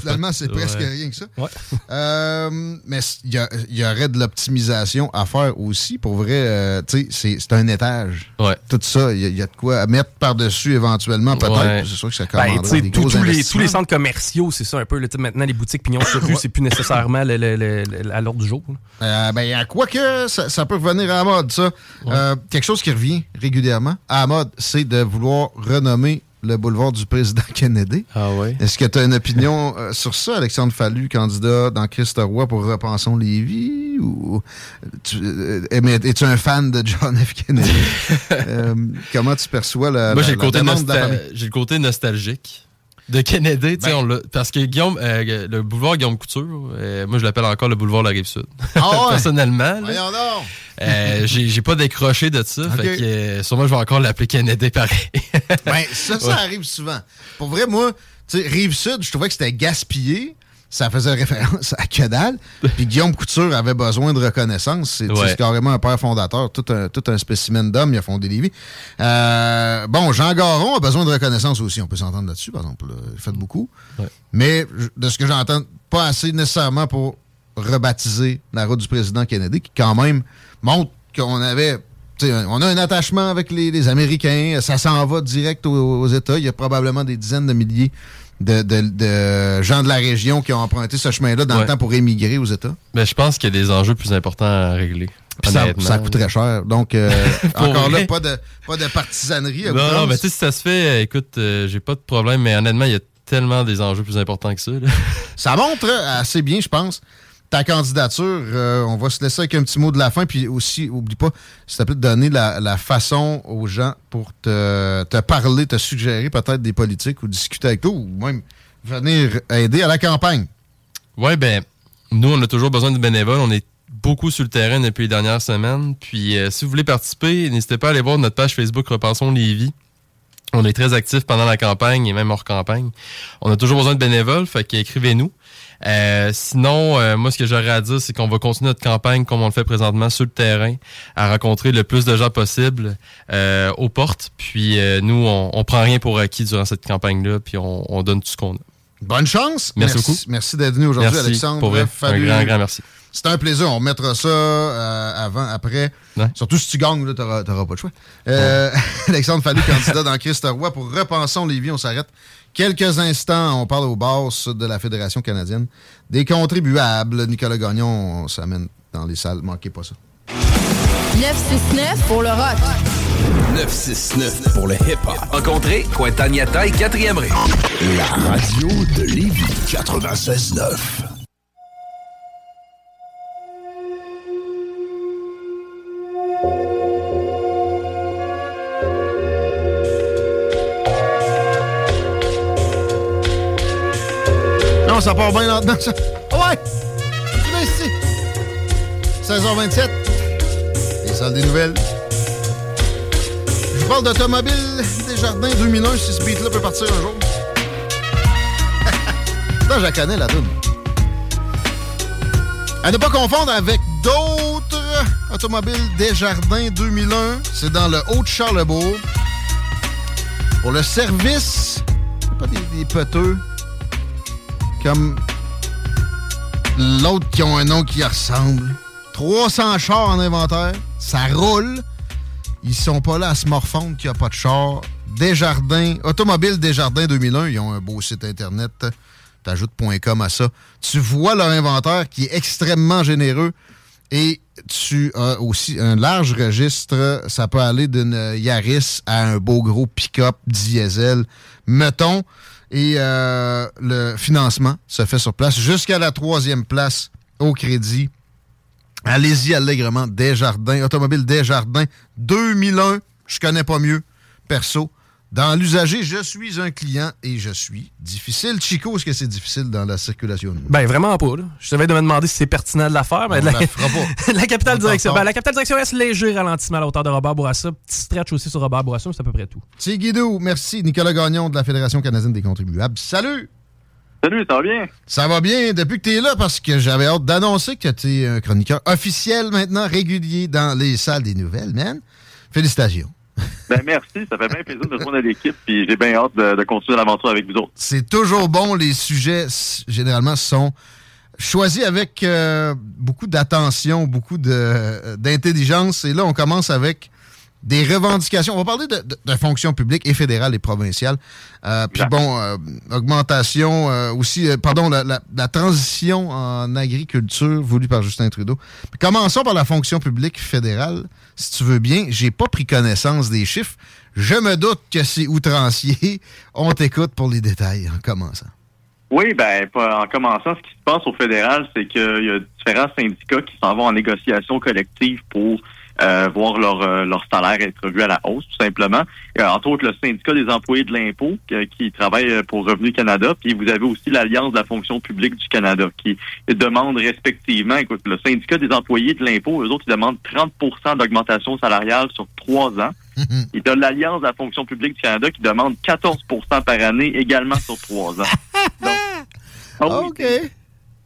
Finalement, c'est presque
Ouais.
rien que ça.
Ouais.
Euh, mais il y, aurait de l'optimisation à faire aussi. Pour vrai, euh, tu sais, c'est c'est un étage. Tout ça, il y, y a de quoi à mettre par-dessus éventuellement, peut-être.
Ouais.
C'est sûr que ça
Ben, tu sais,
des
tous-
gros
tous, les, tous les centres commerciaux, c'est ça un peu. là, maintenant, les boutiques pignon sur rue, c'est plus nécessairement le- le- le- le- à l'ordre du jour.
Euh, ben, à quoi que ça, ça peut revenir à la mode, ça. Euh, quelque chose qui revient régulièrement à la mode, c'est de vouloir renommer le boulevard du président Kennedy.
Ah ouais.
Est-ce que tu as une opinion euh, sur ça, Alexandre Fallu, candidat dans Christ Roy pour Repensons Lévis? Ou tu, euh, mais es-tu un fan de John F. Kennedy? Euh, comment tu perçois la,
Moi,
la-
j'ai le,
la
côté
demande de la
nostal-
famille?
j'ai le côté nostalgique de Kennedy.
Ben.
on parce que Guillaume, euh, le boulevard Guillaume Couture, euh, moi, je l'appelle encore le boulevard de la Rive-Sud.
Ah ouais?
Personnellement. là.
Voyons donc!
Euh, j'ai pas décroché de ça. Fait que euh, sûrement, je vais encore l'appeler Kennedy pareil.
Ben, ça, ça
Ouais.
arrive souvent. Pour vrai, moi, tu sais, Rive-Sud, je trouvais que c'était gaspillé. Ça faisait référence à que dalle. Puis Guillaume Couture avait besoin de reconnaissance. C'est
Ouais.
carrément un père fondateur, tout un, tout un spécimen d'homme. Il a fondé Lévis. Euh, bon, Jean Garon a besoin de reconnaissance aussi. On peut s'entendre là-dessus, par exemple. là. Il fait beaucoup. Mais de ce que j'entends, pas assez nécessairement pour rebaptiser la route du président Kennedy, qui quand même montre qu'on avait. On a un attachement avec les, les Américains, ça s'en va direct aux, aux États. Il y a probablement des dizaines de milliers de, de- de gens de la région qui ont emprunté ce chemin-là dans
Ouais.
le temps pour émigrer aux États.
Mais je pense qu'il y a des enjeux plus importants à régler.
Puis ça, ça coûterait cher. Donc, euh, encore là, pas de, pas de partisanerie. à
Non, non, mais tu sais, si ça se fait, euh, écoute, euh, j'ai pas de problème, mais honnêtement, il y a tellement des enjeux plus importants que ça. là.
Ça montre assez bien, je pense, ta candidature. Euh, on va se laisser avec un petit mot de la fin. Puis aussi, oublie pas, s'il te plaît, de donner la, façon aux gens pour te, parler, te suggérer peut-être des politiques ou discuter avec toi ou même venir aider à la campagne.
Ouais, ben, nous, on a toujours besoin de bénévoles. On est beaucoup sur le terrain depuis les dernières semaines. Puis, euh, si vous voulez participer, n'hésitez pas à aller voir notre page Facebook Repensons Lévis. On est très actifs pendant la campagne et même hors campagne. On a toujours besoin de bénévoles, fait qu'écrivez-nous. Euh, sinon, euh, moi, ce que j'aurais à dire, c'est qu'on va continuer notre campagne comme on le fait présentement sur le terrain, à rencontrer le plus de gens possible euh, aux portes. Puis nous, on, on prend rien pour acquis durant cette campagne-là, puis on, on donne tout ce qu'on a.
Bonne chance.
Merci beaucoup.
Merci d'être venu aujourd'hui,
Merci,
Alexandre.
pour vrai.
Fallu.
Un grand, grand merci.
C'est un plaisir. On mettra ça euh, avant, après. Surtout si tu gagnes, là, t'auras, t'auras pas de choix. Euh, Alexandre Fallu, candidat dans Christ Roy pour Repensons Lévis. On s'arrête quelques instants. On parle au boss de la Fédération canadienne. Des contribuables. Nicolas Gagnon, on s'amène dans les salles. Manquez pas ça.
969 pour le rock.
969 pour le hip-hop.
Rencontrez Cointagnata et 4e Ré.
La radio de Lévis 96.9.
Ça part bien là-dedans, ça. Ouais! Tu viens ici. 16h27. Les salles des nouvelles. Je parle d'Automobile Desjardins 2001, si ce beat-là peut partir un jour. Non, je la connais, la donne. À ne pas confondre avec d'autres automobiles Desjardins 2001. C'est dans le Haut-de-Charlebourg. Pour le service, pas des, des comme l'autre qui ont un nom qui ressemble. 300 chars en inventaire, ça roule. Ils sont pas là à se morfondre qu'il n'y a pas de char. Desjardins, Automobile Desjardins 2001, ils ont un beau site internet. T'ajoutes .com à ça. Tu vois leur inventaire qui est extrêmement généreux et tu as aussi un large registre. Ça peut aller d'une Yaris à un beau gros pick-up diesel, mettons. Et euh, le financement se fait sur place jusqu'à la troisième place au crédit. Allez-y allègrement. Desjardins, Automobile Desjardins 2001. Je connais pas mieux, perso. Dans l'usager, je suis un client et je suis difficile. Chico, est-ce que c'est difficile dans la circulation?
Ben, vraiment pas. Là. Je devais de me demander si c'est pertinent de la faire. Mais
On
la,
la fera pas.
la capitale
On
direction. Ben, la capitale direction reste léger ralentissement à la hauteur de Robert Bourassa. Petit stretch aussi sur Robert Bourassa, mais c'est à peu près tout.
C'est Guido. Merci. Nicolas Gagnon de la Fédération canadienne des contribuables. Salut!
Salut, ça va bien?
Ça va bien depuis que tu es là parce que j'avais hâte d'annoncer que tu es un chroniqueur officiel maintenant, régulier dans les salles des nouvelles, man. Félicitations.
Ben merci, ça fait bien plaisir de rejoindre l'équipe, puis j'ai bien hâte de, de continuer l'aventure avec vous autres.
C'est toujours bon. Les sujets, généralement, sont choisis avec euh, beaucoup d'attention, beaucoup d'intelligence. Et là, on commence avec des revendications. On va parler de, de, de fonction publique et fédérale et provinciale. Euh, Puis bon, euh, augmentation euh, aussi, pardon, la, la- la transition en agriculture voulue par Justin Trudeau. Puis commençons par la fonction publique fédérale, si tu veux bien. J'ai pas pris connaissance des chiffres. Je me doute que c'est outrancier. On t'écoute pour les détails en commençant.
Oui, ben en commençant, ce qui se passe au fédéral, c'est qu'il y a différents syndicats qui s'en vont en négociation collective pour euh, voir leur, euh, leur salaire être revu à la hausse, tout simplement. Euh, entre autres, le syndicat des employés de l'impôt euh, qui travaille euh, pour Revenu Canada, puis vous avez aussi l'Alliance de la fonction publique du Canada qui demande respectivement, écoute, le syndicat des employés de l'impôt, eux autres, ils demandent 30 d'augmentation salariale sur trois ans. Et t'as l'Alliance de la fonction publique du Canada qui demande 14% par année également sur trois ans. Donc, ah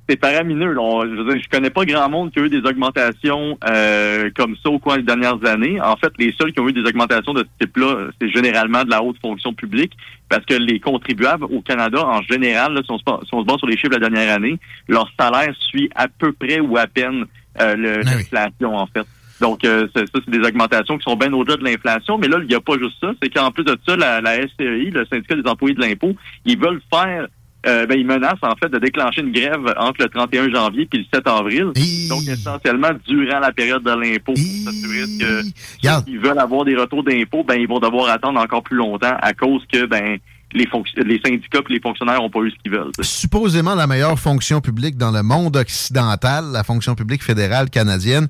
C'est paramineux. là. On- je, veux dire, je connais pas grand monde qui a eu des augmentations euh, comme ça au cours des dernières années. En fait, les seuls qui ont eu des augmentations de ce type-là, c'est généralement de la haute fonction publique, parce que les contribuables au Canada, en général, là, si, on se, si on se base sur les chiffres de la dernière année, leur salaire suit à peu près ou à peine euh, le- l'inflation, en fait. Donc, euh, ça, c'est des augmentations qui sont bien au-delà de l'inflation. Mais là, il n'y a pas juste ça. C'est qu'en plus de ça, la, la SCEI, le syndicat des employés de l'impôt, ils veulent faire, euh, ben, ils menacent en fait de déclencher une grève entre le 31 janvier et le 7 avril. Donc, essentiellement, durant la période de l'impôt, s'assurer que ceux qui veulent avoir des retours d'impôts, ben, ils vont devoir attendre encore plus longtemps à cause que, ben, les, syndicats et les fonctionnaires n'ont pas eu ce qu'ils veulent.
supposément la meilleure fonction publique dans le monde occidental, la fonction publique fédérale canadienne,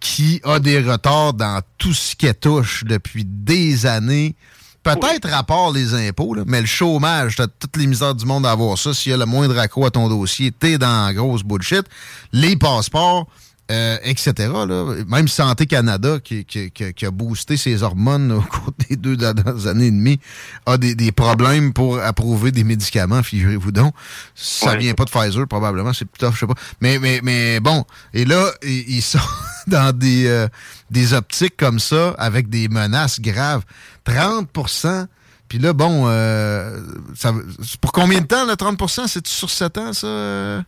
qui a des retards dans tout ce qu'elle touche depuis des années. Peut-être à part les impôts, là, mais le chômage, t'as toutes les misères du monde à avoir ça. S'il y a le moindre accro à ton dossier, t'es dans la grosse bullshit. Les passeports, euh, etc. Là. Même Santé Canada, qui, qui- qui- qui a boosté ses hormones au cours des deux dernières années et demie, a des, des problèmes pour approuver des médicaments, figurez-vous donc. Ça
Ouais.
vient pas de Pfizer, probablement, c'est tough, je sais pas. Mais, mais, mais bon, et là, ils, sont dans des, euh, des optiques comme ça, avec des menaces graves. 30% puis là, bon, euh, ça, pour combien de temps, le 30% C'est sur 7 ans, ça, euh,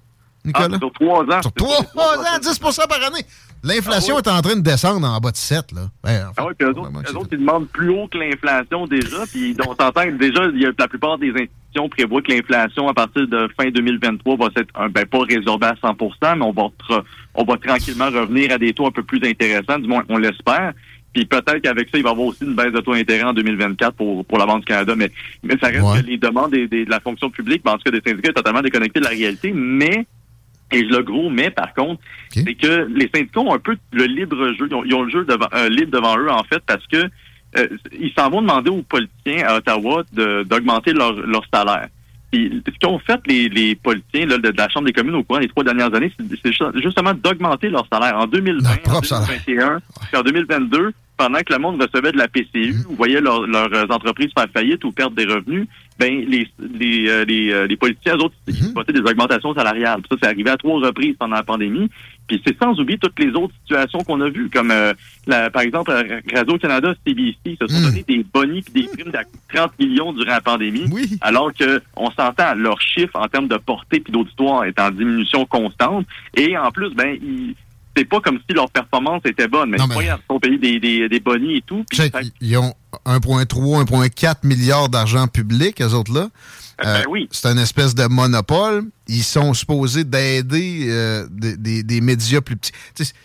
Nicolas?
Ah, sur trois ans.
Sur 3 ans, 10% par année. L'inflation est en train de descendre en bas de 7, là. Ben, en fait,
Ah oui, puis eux autres, eux autres, ils demandent plus haut que l'inflation déjà, puis on s'entend que déjà, il y a, la plupart des institutions prévoient que l'inflation à partir de fin 2023 va s'être, un, ben, pas résorbée à 100 mais on va, on va tranquillement revenir à des taux un peu plus intéressants, du moins on l'espère. Puis peut-être qu'avec ça, il va y avoir aussi une baisse de taux d'intérêt en 2024 pour, pour la Banque du Canada, mais, mais ça reste que les demandes des, des- de la fonction publique, ben, en tout cas des syndicats, totalement déconnecté de la réalité, mais et le gros mais, par contre, c'est que les syndicats ont un peu le libre jeu. Ils ont, ils ont le jeu devant, euh, libre devant eux, en fait, parce que euh, ils s'en vont demander aux politiciens à Ottawa d'augmenter leur, leur salaire. Puis, ce qu'ont fait les, les politiciens là, de, de la Chambre des communes au courant des trois dernières années, c'est c'est ju- justement d'augmenter leur salaire. En 2020, en 2021, puis en 2022, pendant que le monde recevait de la PCU, ou voyait leur- leurs entreprises faire faillite ou perdre des revenus, ben les les euh, les, euh, les politiciens, eux autres, ils votaient des augmentations salariales. Ça, c'est arrivé à trois reprises pendant la pandémie. Puis c'est sans oublier toutes les autres situations qu'on a vues, comme euh, la- par exemple euh, Radio-Canada, CBC, se sont donné des bonnies puis des primes de 30 millions durant la pandémie, alors que on s'entend, leur chiffre en termes de portée puis d'auditoire est en diminution constante. Et en plus, ben ils c'est pas comme si leur performance était bonne, mais, regarde, ils sont payés des, des, des bonnies et tout.
Ils ont 1,3, 1,4 milliards d'argent public, eux autres là. Euh, C'est un espèce de monopole. Ils sont supposés d'aider euh, des, des- médias plus petits.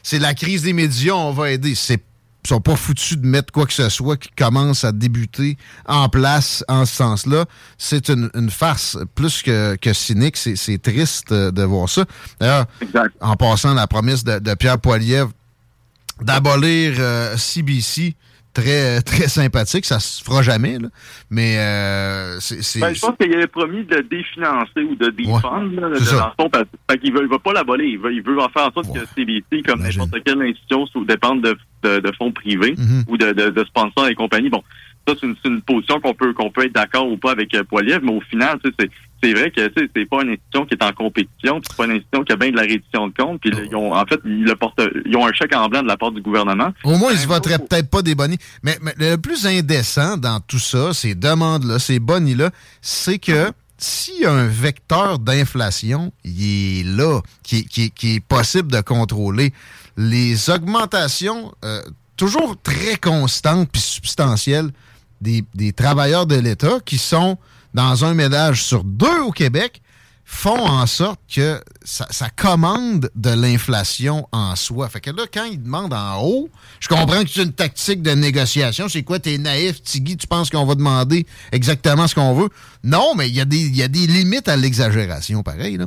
C'est la crise des médias, on va aider. C'est sont pas foutus de mettre quoi que ce soit qui commence à débuter en place en ce sens-là. C'est une, une farce plus que, que cynique. C'est c'est triste euh, de voir ça. D'ailleurs, en passant la promesse de, de Pierre Poilievre d'abolir euh, CBC, très, très sympathique. Ça se fera jamais, là. mais euh, c'est...
Ben, je pense qu'il avait promis de définancer ou de défendre,
ça.
dans parce, parce qu'il veut, il veut pas l'abolir. Il veut, il veut en faire en sorte que CBC, comme n'importe quelle institution, sous dépendre de, de, de fonds privés
Mhm.
ou de, de, de sponsors et compagnie. Bon, ça, c'est une, position qu'on peut, qu'on peut être d'accord ou pas avec euh, Poiliev, mais au final, c'est c'est vrai que c'est pas une institution qui est en compétition, c'est pas une institution qui a bien de la réduction de compte. Puis ils ont, en fait, ils, le portent, ils ont un chèque en blanc de la part du gouvernement.
Au moins, ils se voteraient peut-être pas des bonnies. Mais, le plus indécent dans tout ça, ces demandes-là, ces bonnies-là, c'est que s'il y a un vecteur d'inflation, il est là, qui, qui est possible de contrôler. Les augmentations, euh, toujours très constantes puis substantielles, des, travailleurs de l'État qui sont dans un ménage sur deux au Québec, font en sorte que ça, commande de l'inflation en soi. Fait que là, quand ils demandent en haut, je comprends que c'est une tactique de négociation. C'est quoi, t'es naïf, Tigui, tu penses qu'on va demander exactement ce qu'on veut? Non, mais il y, a des- il y a des limites à l'exagération, pareil. Là.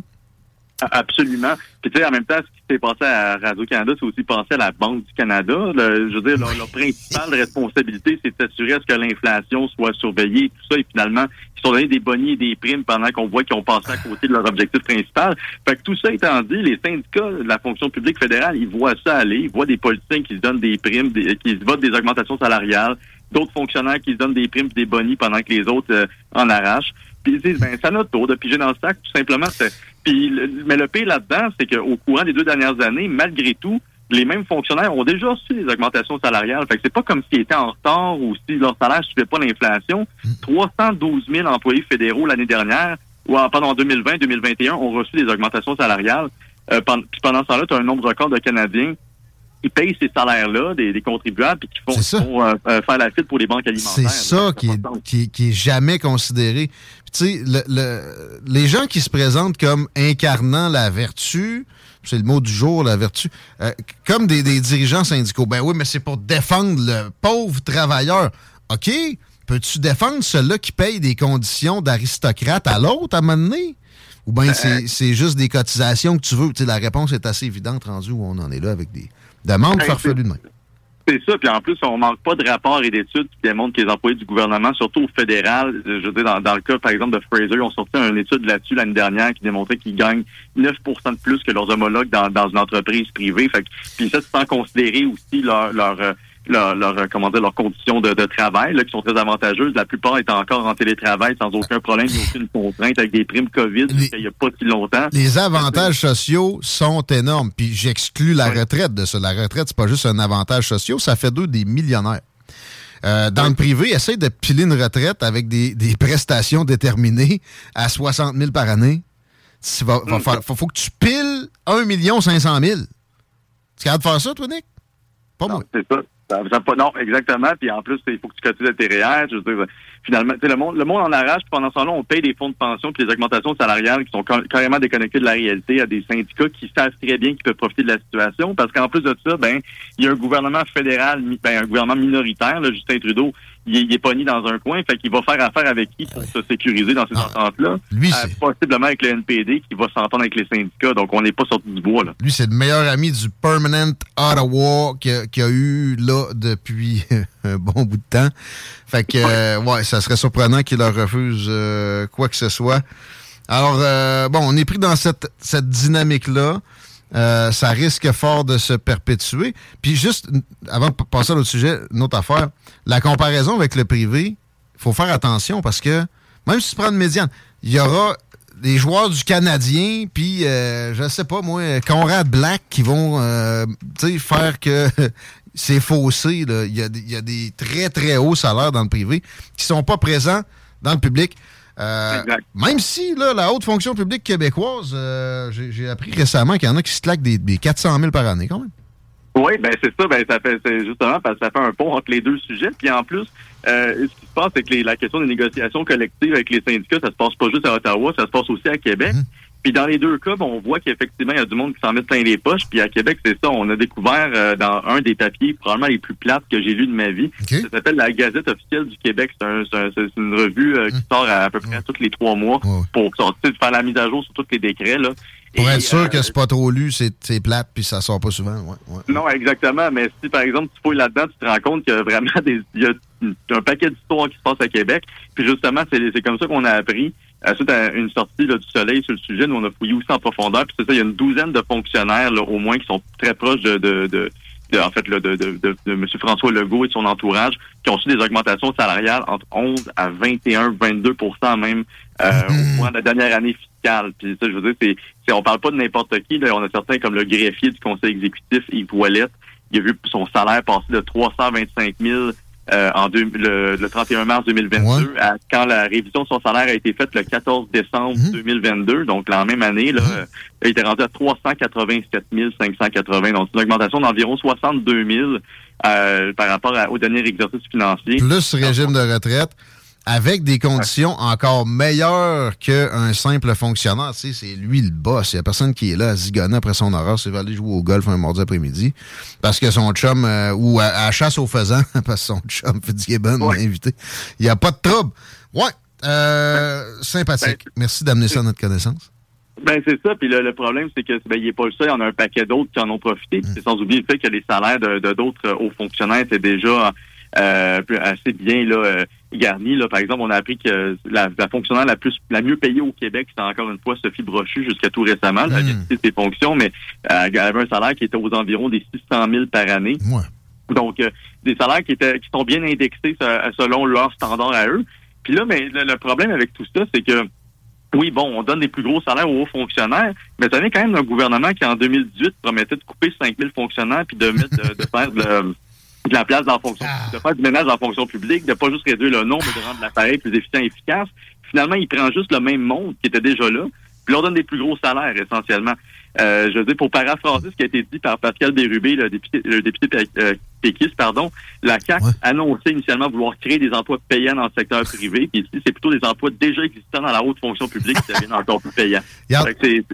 Absolument. Puis tu sais, en même temps, ce qui s'est passé à Radio-Canada, c'est aussi passé à la Banque du Canada. Le- je veux dire, leur, leur principale responsabilité, c'est de s'assurer à ce que l'inflation soit surveillée, tout ça, et finalement, ils sont donnés des bonnies et des primes pendant qu'on voit qu'ils ont passé à côté de leur objectif principal. Fait que tout ça étant dit, les syndicats de la fonction publique fédérale, ils voient ça aller, ils voient des politiciens qui se donnent des primes, des- qui se votent des augmentations salariales, d'autres fonctionnaires qui se donnent des primes et des bonnies pendant que les autres euh, en arrachent. Puis ils disent, ben, à notre tour de piger dans le sac, tout simplement. C'est- Puis, le- mais le pire là-dedans, c'est qu'au courant des deux dernières années, malgré tout, les mêmes fonctionnaires ont déjà reçu des augmentations salariales. Fait que c'est pas comme s'ils étaient en retard ou si leur salaire ne suivait pas l'inflation. 312 000 employés fédéraux l'année dernière, ou en, pendant 2020-2021, ont reçu des augmentations salariales. Euh, pendant, puis pendant ce temps-là, tu as un nombre record de Canadiens qui payent ces salaires-là, des, des contribuables, puis qui font, font, euh, euh, faire la file pour les banques alimentaires.
C'est ça qui est, qui, est- qui est jamais considéré. Tu sais, le- le- les gens qui se présentent comme incarnant la vertu, c'est le mot du jour, la vertu, euh, comme des, des dirigeants syndicaux. Ben oui, mais c'est pour défendre le pauvre travailleur. OK, peux-tu défendre ceux-là qui payent des conditions d'aristocrate à l'autre à un moment donné? Ou bien c'est c'est juste des cotisations que tu veux? Tu sais, la réponse est assez évidente rendue où on en est là avec des demandes
Hey,
farfelues de même.
C'est ça, puis en plus, on manque pas de rapports et d'études qui démontrent que les employés du gouvernement, surtout au fédéral, je veux dire, dans, le cas, par exemple, de Fraser, ils ont sorti une étude là-dessus l'année dernière qui démontrait qu'ils gagnent 9% de plus que leurs homologues dans, dans une entreprise privée. Fait que, puis ça, c'est sans considérer aussi leur, leur, euh, leur, leur, euh, comment dire, leurs conditions de, de travail, là, qui sont très avantageuses. La plupart étant encore en télétravail sans aucun problème, il a aucune contrainte avec des primes COVID il n'y a pas si longtemps.
Les avantages sociaux sont énormes. Puis j'exclus la retraite de ça. La retraite, c'est pas juste un avantage social, ça fait d'eux des millionnaires. Euh, dans le privé, essaye de piler une retraite avec des, des prestations déterminées à 60 000 par année. Il va, va faire- faut, faut que tu piles 1 500 000. Tu es capable de faire ça, toi, Nick? Pas moi.
C'est ça. Non, exactement. Puis en plus, il faut que tu cotises à tes REER. Je veux dire, finalement, le monde, le monde en arrache. Puis pendant ce temps-là, on paye des fonds de pension puis des augmentations salariales qui sont ca- carrément déconnectées de la réalité à des syndicats qui savent très bien qu'ils peuvent profiter de la situation. Parce qu'en plus de ça, ben, il y a un gouvernement fédéral, ben, un gouvernement minoritaire. Là, Justin Trudeau, il, est- pogné dans un coin, fait qu'il va faire affaire avec qui pour se sécuriser dans ces ententes-là?
Ah. Lui,
Euh,
c'est-
possiblement avec le NPD qui va s'entendre avec les syndicats, donc on n'est pas sorti du bois, là.
Lui, c'est le meilleur ami du Permanent Ottawa qu'il a, qu'il a eu là depuis un bon bout de temps. Fait que, euh, ouais, ça serait surprenant qu'il leur refuse euh, quoi que ce soit. Alors, euh, bon, on est pris dans cette, cette dynamique-là. Ça risque fort de se perpétuer. Puis juste, avant de passer à l'autre sujet, une autre affaire, la comparaison avec le privé, il faut faire attention parce que même si tu prends une médiane, il y aura des joueurs du Canadien, puis euh, je sais pas moi, Conrad Black qui vont euh, faire que c'est faussé. là. Il y, a il y a des très très hauts salaires dans le privé qui sont pas présents dans le public. Euh, même si là, la haute fonction publique québécoise, euh, j'ai appris récemment qu'il y en a qui se claquent des, des 400 000 par année quand même.
Oui, ben c'est ça, ben ça fait justement parce que ça fait un pont entre les deux sujets. Puis en plus, euh, ce qui se passe, c'est que les- la question des négociations collectives avec les syndicats, ça se passe pas juste à Ottawa, ça se passe aussi à Québec. Puis dans les deux cas, ben, on voit qu'effectivement, il y a du monde qui s'en met plein les poches. Puis à Québec, c'est ça, on a découvert euh, dans un des papiers probablement les plus plates que j'ai lus de ma vie. Ça s'appelle la Gazette officielle du Québec. C'est un- c'est un- c'est une revue euh, qui sort à, à peu près tous les trois mois pour sortir, faire la mise à jour sur tous les décrets. Là.
Pour être sûr
euh,
que c'est pas trop lu, c'est plate, puis ça sort pas souvent. Ouais, ouais.
non, exactement. Mais si, par exemple, tu fouilles là-dedans, tu te rends compte qu'il y a vraiment des, il y a un paquet d'histoires qui se passent à Québec. Puis justement, c'est comme ça qu'on a appris, suite à une sortie là, du Soleil sur le sujet, nous, on a fouillé aussi en profondeur. Puis c'est ça, il y a une douzaine de fonctionnaires, là, au moins, qui sont très proches de, de, de, de- en fait, là, de, de, de, de M. François Legault et son entourage, qui ont reçu des augmentations salariales entre 11 à 21, 22% même euh, au cours de la dernière année fiscale. Puis ça, je veux dire, c'est, c'est on parle pas de n'importe qui. Là. On a certains comme le greffier du conseil exécutif, Yves Ouellette, il a vu son salaire passer de 325 000 euh, en deux- le, le 31 mars 2022 à quand la révision de son salaire a été faite le 14 décembre 2022, donc la même année, là, euh, il était rendu à 387 580, donc c'est une augmentation d'environ 62 000 euh, par rapport à- au dernier exercice financier.
Plus régime de retraite, avec des conditions encore meilleures qu'un simple fonctionnaire. Tu sais, c'est lui le boss. Il n'y a personne qui est là à zigonner après son horaire. C'est aller jouer au golf un mardi après-midi. Parce que son chum, euh, ou à, chasse aux faisans, parce que son chum Fitzgibbon l'a invité. Il n'y a pas de trouble. Ouais, euh, sympathique. Merci d'amener ça à notre connaissance.
Ben c'est ça. Puis le, le problème, c'est que ben, il est pas le seul. Il y en a un paquet d'autres qui en ont profité. C'est sans oublier le fait que les salaires de d'autres euh, hauts fonctionnaires étaient déjà euh, assez bien là euh, garnis. Là. Par exemple, on a appris que la, la fonctionnaire la plus la mieux payée au Québec, c'était encore une fois Sophie Brochu jusqu'à tout récemment. Elle a quitté ses fonctions, mais euh, elle avait un salaire qui était aux environs des 600 000 par année. Donc, euh, des salaires qui étaient qui sont bien indexés se- selon leurs standards à eux. Puis là, mais le, le problème avec tout ça, c'est que oui, bon, on donne des plus gros salaires aux hauts fonctionnaires, mais ça vient quand même d'un gouvernement qui, en 2018, promettait de couper 5000 fonctionnaires puis de mettre, de, de faire de, de la place dans la fonction, de faire du ménage dans la fonction publique, de pas juste réduire le nombre, mais de rendre l'appareil plus efficient et efficace. Finalement, il prend juste le même monde qui était déjà là, puis leur donne des plus gros salaires, essentiellement. Euh, je veux dire, pour paraphraser ce qui a été dit par Pascal Bérubé, le député, le député euh, péquiste, pardon, la CAQ annonçait initialement vouloir créer des emplois payants dans le secteur privé, puis ici, c'est plutôt des emplois déjà existants dans la haute fonction publique qui deviennent encore plus payants.
Regarde,
c'est-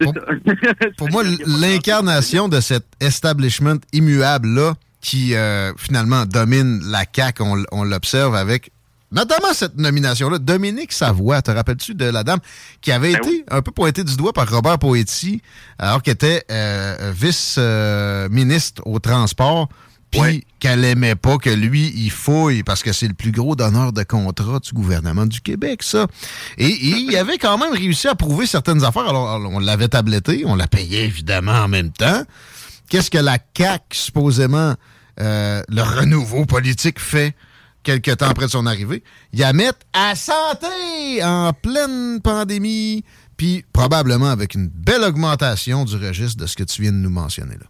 c'est.
Pour moi, l'incarnation de cet establishment immuable-là, qui euh, finalement domine la CAQ, on, on l'observe avec notamment cette nomination-là. Dominique Savoie, te rappelles-tu de la dame qui avait
Ben
été un peu pointée du doigt par Robert Poetti, alors qu'elle était euh, vice-ministre au transport, puis qu'elle aimait pas que lui, il fouille, parce que c'est le plus gros donneur de contrat du gouvernement du Québec, ça. Et, et il avait quand même réussi à prouver certaines affaires. Alors, alors, on l'avait tabletté, on la payait évidemment en même temps. Qu'est-ce que la CAQ, supposément, euh, le renouveau politique fait quelques temps après son arrivée? Il la mettre à santé en pleine pandémie, puis probablement avec une belle augmentation du registre de ce que tu viens de nous mentionner là.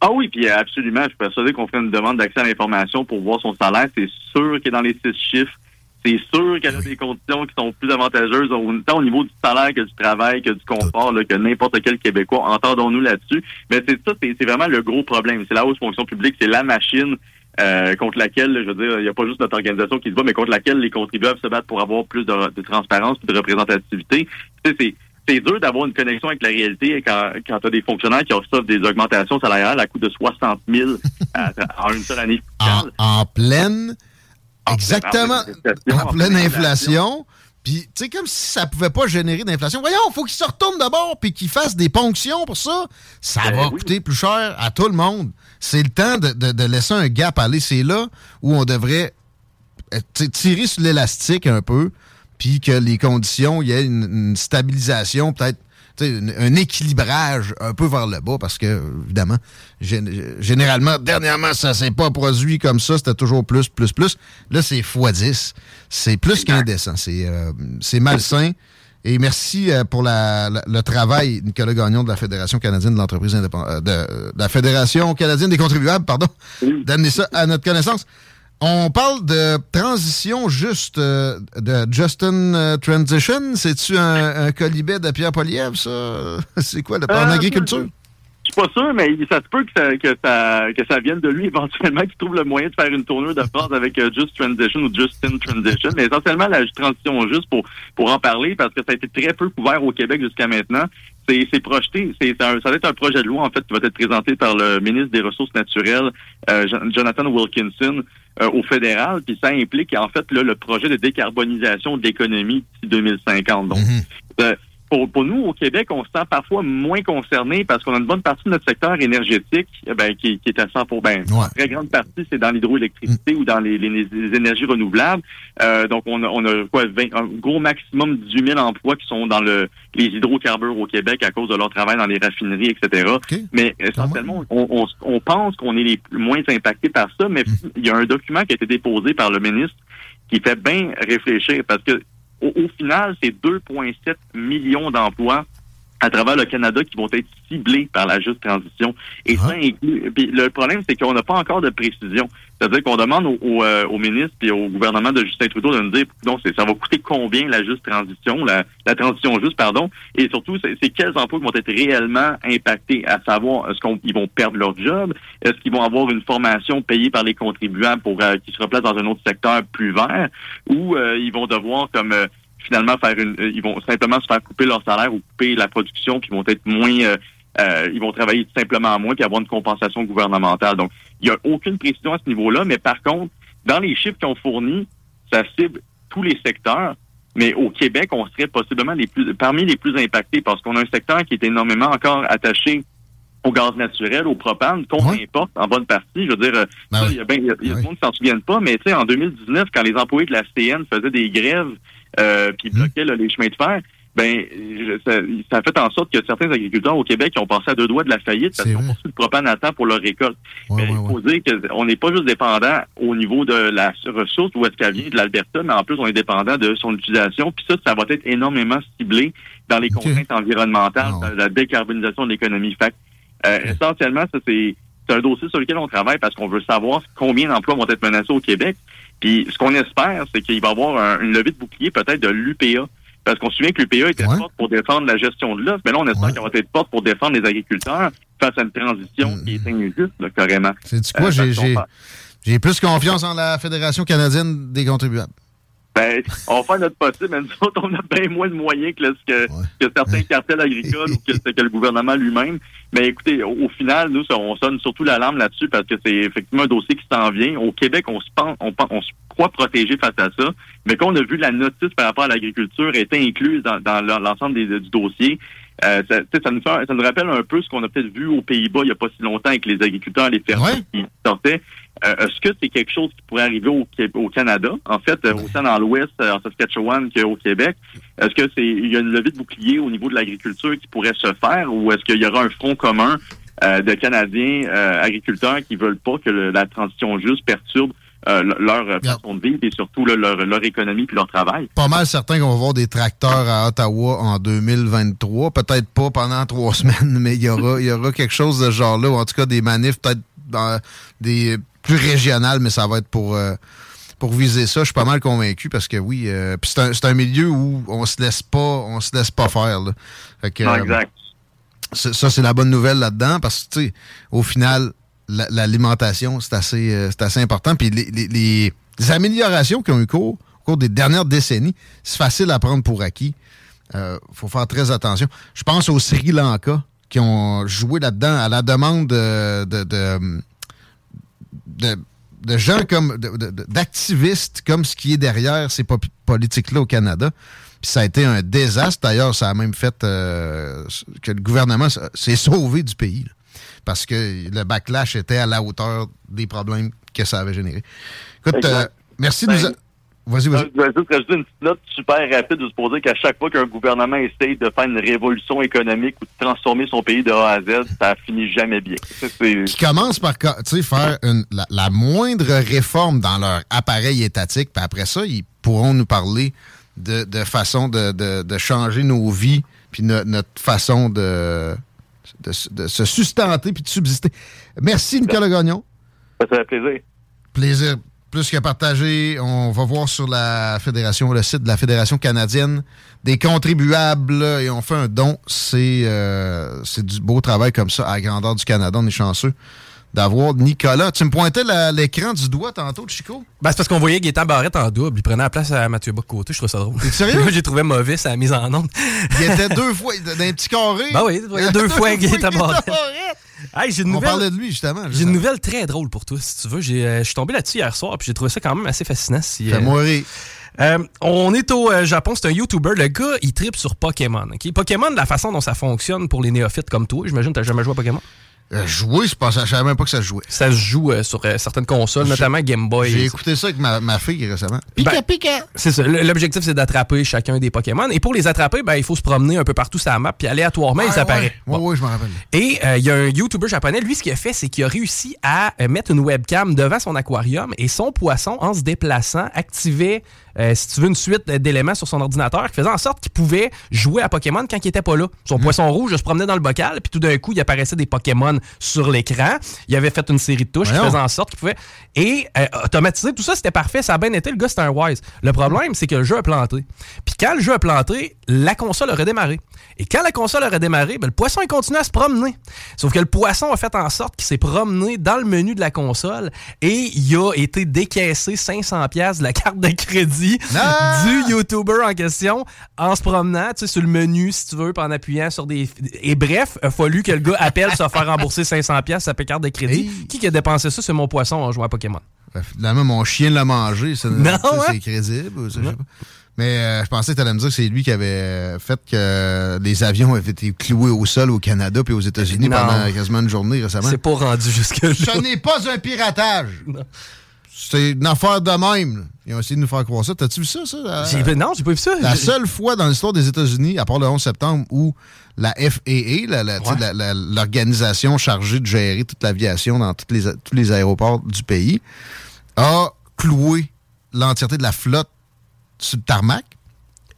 Ah oui, puis euh, absolument. Je suis persuadé qu'on ferait une demande d'accès à l'information pour voir son salaire. C'est sûr qu'il est dans les six chiffres. C'est sûr qu'elle a des conditions qui sont plus avantageuses, autant au niveau du salaire que du travail, que du confort, là, que n'importe quel Québécois. Entendons-nous là-dessus. Mais c'est ça, c'est vraiment le gros problème. C'est la haute fonction publique, c'est la machine euh, contre laquelle, je veux dire, il n'y a pas juste notre organisation qui se bat, mais contre laquelle les contribuables se battent pour avoir plus de, de transparence et de représentativité. Tu sais, c'est c'est dur d'avoir une connexion avec la réalité quand, quand tu as des fonctionnaires qui reçoivent des augmentations salariales à coût de 60 000 à- en une seule année
En,
fiscale.
en pleine Exactement.
En
pleine inflation. Puis, tu sais, comme si ça pouvait pas générer d'inflation. Voyons, faut qu'il se retourne d'abord puis qu'il fasse des ponctions pour ça. Ça
Ben
va
oui.
coûter plus cher à tout le monde. C'est le temps de, de- de laisser un gap aller. C'est là où on devrait euh, tirer sur l'élastique un peu puis que les conditions, il y ait une, une stabilisation, peut-être un équilibrage un peu vers le bas parce que, évidemment, gén- généralement, dernièrement, ça s'est pas produit comme ça. C'était toujours plus, plus, plus. Là, c'est x10. C'est plus qu'indécent. C'est euh, c'est malsain. Et merci euh, pour la- la- le travail, Nicolas Gagnon de la Fédération canadienne de l'entreprise indépendante, de, de la Fédération canadienne des contribuables, pardon, d'amener ça à notre connaissance. On parle de transition juste, euh, de Justin euh, Transition. C'est-tu un, un colibet de Pierre Poliev, ça? C'est quoi, le, en
Euh,
agriculture?
Je suis pas sûr, mais ça se peut que ça, que ça, que ça vienne de lui éventuellement, qu'il trouve le moyen de faire une tournure de phrase avec euh, Just Transition ou Justin Transition. Mais essentiellement, la transition juste pour, pour en parler, parce que ça a été très peu couvert au Québec jusqu'à maintenant. C'est c'est projeté, c'est un- ça va être un projet de loi, en fait, qui va être présenté par le ministre des Ressources naturelles, euh, Jon- Jonathan Wilkinson, euh, au fédéral, puis ça implique, en fait, là, le projet de décarbonisation de l'économie d'ici 2050. Donc, euh, pour, pour nous, au Québec, on se sent parfois moins concerné parce qu'on a une bonne partie de notre secteur énergétique eh ben, qui, qui est à 100 pour ben, une très grande partie, c'est dans l'hydroélectricité ou dans les, les- les énergies renouvelables. Euh, donc, on a, on a quoi, 20 un gros maximum de 18 000 emplois qui sont dans le, les hydrocarbures au Québec à cause de leur travail dans les raffineries, etc. Mais essentiellement, on, on, on pense qu'on est les moins impactés par ça, mais il y a un document qui a été déposé par le ministre qui fait bien réfléchir parce que au, final, c'est 2,7 millions d'emplois à travers le Canada qui vont être ciblés par la juste transition. Et ça inclut. puis le problème, c'est qu'on n'a pas encore de précision. C'est-à-dire qu'on demande au, au, euh, au ministre et au gouvernement de Justin Trudeau de nous dire donc ça va coûter combien la juste transition, la, la transition juste, pardon, et surtout c'est quels emplois qui vont être réellement impactés, à savoir est-ce qu'ils vont perdre leur job, est-ce qu'ils vont avoir une formation payée par les contribuables pour euh, qu'ils se replacent dans un autre secteur plus vert, ou euh, ils vont devoir comme euh, finalement faire une euh, ils vont simplement se faire couper leur salaire ou couper la production puis ils vont être moins euh, euh, ils vont travailler tout simplement moins puis avoir une compensation gouvernementale. Donc, il n'y a aucune précision à ce niveau-là, mais par contre, dans les chiffres qu'ils ont fournis, ça cible tous les secteurs. Mais au Québec, on serait possiblement les plus parmi les plus impactés parce qu'on a un secteur qui est énormément encore attaché au gaz naturel, au propane, qu'on importe en bonne partie. Je veux dire, il y a, ben- y a- y a monde qui s'en souviennent pas, mais tu sais, en 2019, quand les employés de la CN faisaient des grèves euh, puis bloquaient là, les chemins de fer, ben je- ça, ça a fait en sorte que certains agriculteurs au Québec ont passé à deux doigts de la faillite parce qu'ils ont reçu le propane à temps pour leur récolte. Mais il faut dire qu'on n'est pas juste dépendant au niveau de la ressource, où est-ce qu'elle vient, de l'Alberta, mais en plus, on est dépendant de son utilisation. Puis ça, ça va être énormément ciblé dans les contraintes environnementales, dans la décarbonisation de l'économie. Fait euh, essentiellement, ça, c'est c'est un dossier sur lequel on travaille parce qu'on veut savoir combien d'emplois vont être menacés au Québec. Puis ce qu'on espère, c'est qu'il va y avoir un- une levée de bouclier peut-être de l'UPA. Parce qu'on se souvient que l'UPA était forte pour défendre la gestion de l'offre, mais là, on espère qu'elle va être forte pour défendre les agriculteurs face à une transition qui est injuste, là, carrément.
C'est du quoi?
Euh,
j'ai plus confiance en la Fédération canadienne des contribuables.
Ben, on faire notre possible, mais nous autres, on a bien moins de moyens que, que, que certains cartels agricoles ou que, que le gouvernement lui-même. Mais écoutez, au, au final, nous, on sonne surtout l'alarme là-dessus parce que c'est effectivement un dossier qui s'en vient. Au Québec, on se pense, on, se croit protégé face à ça, mais quand on a vu la notice par rapport à l'agriculture était incluse dans, dans l'en- l'ensemble des- du dossier, euh, ça, ça, nous fait, ça nous rappelle un peu ce qu'on a peut-être vu aux Pays-Bas il n'y a pas si longtemps avec les agriculteurs, les fermiers qui sortaient. Euh, Est-ce que c'est quelque chose qui pourrait arriver au, au Canada? En fait, euh, autant dans l'Ouest, euh, en Saskatchewan qu'au Québec. Est-ce que c'est il y a une levée de bouclier au niveau de l'agriculture qui pourrait se faire ou est-ce qu'il y aura un front commun euh, de Canadiens euh, agriculteurs qui veulent pas que le- la transition juste perturbe euh, le- leur euh, façon de vivre et surtout là, leur, leur économie puis leur travail?
Pas mal certain qu'on va voir des tracteurs à Ottawa en 2023. Peut-être pas pendant trois semaines, mais il y aura, il y aura quelque chose de ce genre-là, ou en tout cas des manifs peut-être dans des plus régionales, mais ça va être pour, euh, pour viser ça. Je suis pas mal convaincu parce que oui, euh, puis c'est un, milieu où on se laisse pas, on se laisse pas faire. là. Fait que,
Non, exact.
ça, c'est la bonne nouvelle là-dedans parce que, tu sais, au final, l'alimentation, c'est assez, euh, c'est assez important. Puis les, améliorations qui ont eu cours au cours des dernières décennies, c'est facile à prendre pour acquis. Il faut faire très attention. Je pense au Sri Lanka qui ont joué là-dedans à la demande de, de, de- de gens comme d'activistes comme ce qui est derrière ces politiques-là au Canada. Puis ça a été un désastre. D'ailleurs, ça a même fait euh, que le gouvernement s'est sauvé du pays. Parce que le backlash était à la hauteur des problèmes que ça avait généré. Écoute, euh, merci de nous... a- Vas-y, vas-y.
Je vais juste rajouter une petite note super rapide de se poser qu'à chaque fois qu'un gouvernement essaye de faire une révolution économique ou de transformer son pays de A à Z, ça finit jamais bien.
Qui commencent par faire une- la, la moindre réforme dans leur appareil étatique, puis après ça, ils pourront nous parler de, de façon de, de- de changer nos vies, puis no- notre façon de, de, de se sustenter puis de subsister. Merci, Nicolas Gagnon.
Ça fait plaisir.
Plaisir plus que partagé. On va voir sur la fédération, le site de la Fédération canadienne des contribuables et on fait un don. C'est euh, c'est du beau travail comme ça à la grandeur du Canada. On est chanceux d'avoir Nicolas. Tu me pointais l'écran du doigt tantôt, Chico?
Ben, c'est parce qu'on voyait Gaétan Barrette en double. Il prenait la place à Mathieu Bock-Côté. Je trouvais ça drôle.
Sérieux?
Moi, j'ai trouvé mauvais sa mise en onde.
Il était deux fois dans un petit carré.
Ben oui, il y a deux fois Gaétan Barrette. Hey, j'ai une
On
nouvelle-
parlait de lui, justement.
J'ai une nouvelle très drôle pour toi, si tu veux. Euh, je suis tombé là-dessus hier soir, puis j'ai trouvé ça quand même assez fascinant. Si,
rire.
Euh, on est au euh, Japon, c'est un YouTuber. Le gars, il tripe sur Pokémon. ok? Pokémon, la façon dont ça fonctionne pour les néophytes comme toi, j'imagine que tu jamais joué à Pokémon?
Euh, jouer, je pensais, je savais même pas que ça se jouait.
Ça se joue euh, sur euh, certaines consoles, notamment Game Boy.
J'ai écouté ça avec ma, ma fille récemment.
Ben,
pica.
C'est ça. L'objectif, c'est d'attraper chacun des Pokémon. Et pour les attraper, ben, il faut se promener un peu partout sur la map, puis aléatoirement, il s'apparaît.
Oui, oui, je m'en rappelle.
Et euh, il y a un YouTuber japonais, lui, ce qu'il a fait, c'est qu'il a réussi à euh, mettre une webcam devant son aquarium et son poisson, en se déplaçant, activait, euh, si tu veux, une suite d'éléments sur son ordinateur qui faisait en sorte qu'il pouvait jouer à Pokémon quand il était pas là. Son
Hmm.
poisson rouge se promenait dans le bocal, puis tout d'un coup, il apparaissait des Pokémon sur l'écran. Il avait fait une série de touches qui faisait en sorte qu'il pouvait. Et euh, automatiser, tout ça, c'était parfait. Ça a bien été. Le gars, c'était un wise. Le problème, c'est que le jeu a planté. Puis quand le jeu a planté, la console a redémarré. Et quand la console a redémarré, ben, le poisson, il continue à se promener. Sauf que le poisson a fait en sorte qu'il s'est promené dans le menu de la console et il a été décaissé 500$ piastres de la carte de crédit
Ah!
du YouTuber en question en se promenant, tu sais, sur le menu, si tu veux, en appuyant sur des... Et bref, il a fallu que le gars appelle se faire rembourser 500$ piastres sa carte de crédit. Qui qui a dépensé ça? C'est mon poisson en jouant à Pokémon?
Bref, Finalement, mon chien l'a mangé. Ça,
Non, hein?
C'est crédible. ou ça, je sais pas. Mais euh, je pensais que tu allais me dire que c'est lui qui avait fait que les avions avaient été cloués au sol au Canada puis aux États-Unis
Non.
pendant quasiment une journée récemment.
C'est pas rendu jusque-là.
Ce n'est pas un piratage. C'est une affaire de même. là. Ils ont essayé de nous faire croire ça. T'as-tu vu ça, ça? la-
non, j'ai pas vu ça.
La seule fois dans l'histoire des États-Unis, à part le 11 septembre, où la FAA, l'organisation chargée de gérer toute l'aviation dans toutes les, tous les aéroports du pays, a cloué l'entièreté de la flotte sur le tarmac.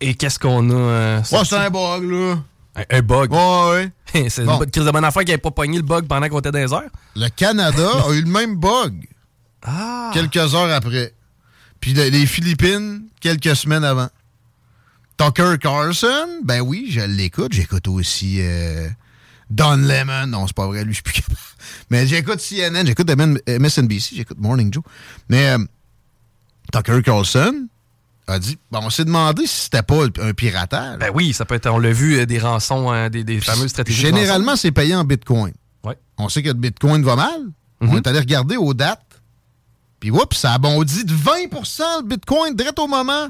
Et qu'est-ce qu'on a... euh,
Ouais, c'est un bug, là.
Un, un bug.
Ouais, ouais.
c'est
Bon.
une crise de bonne affaire qui n'avait pas pogné le bug pendant qu'on était dans les heures.
Le Canada a eu le même bug
Ah.
quelques heures après. Puis le- les Philippines, quelques semaines avant. Tucker Carlson, ben oui, je l'écoute. J'écoute aussi euh, Don Lemon. Non, c'est pas vrai, lui, je suis plus capable. Mais j'écoute CNN, j'écoute MSNBC, j'écoute Morning Joe. Mais euh, Tucker Carlson a dit, bon, on s'est demandé si c'était pas un piratage.
Ben oui, ça peut être, on l'a vu, euh, des rançons, euh, des, des fameuses stratégies.
Généralement, c'est payé en Bitcoin.
Ouais.
On sait que le Bitcoin va mal. On est allé regarder aux dates. Puis, oups, ça a bondi de 20% le Bitcoin, direct au moment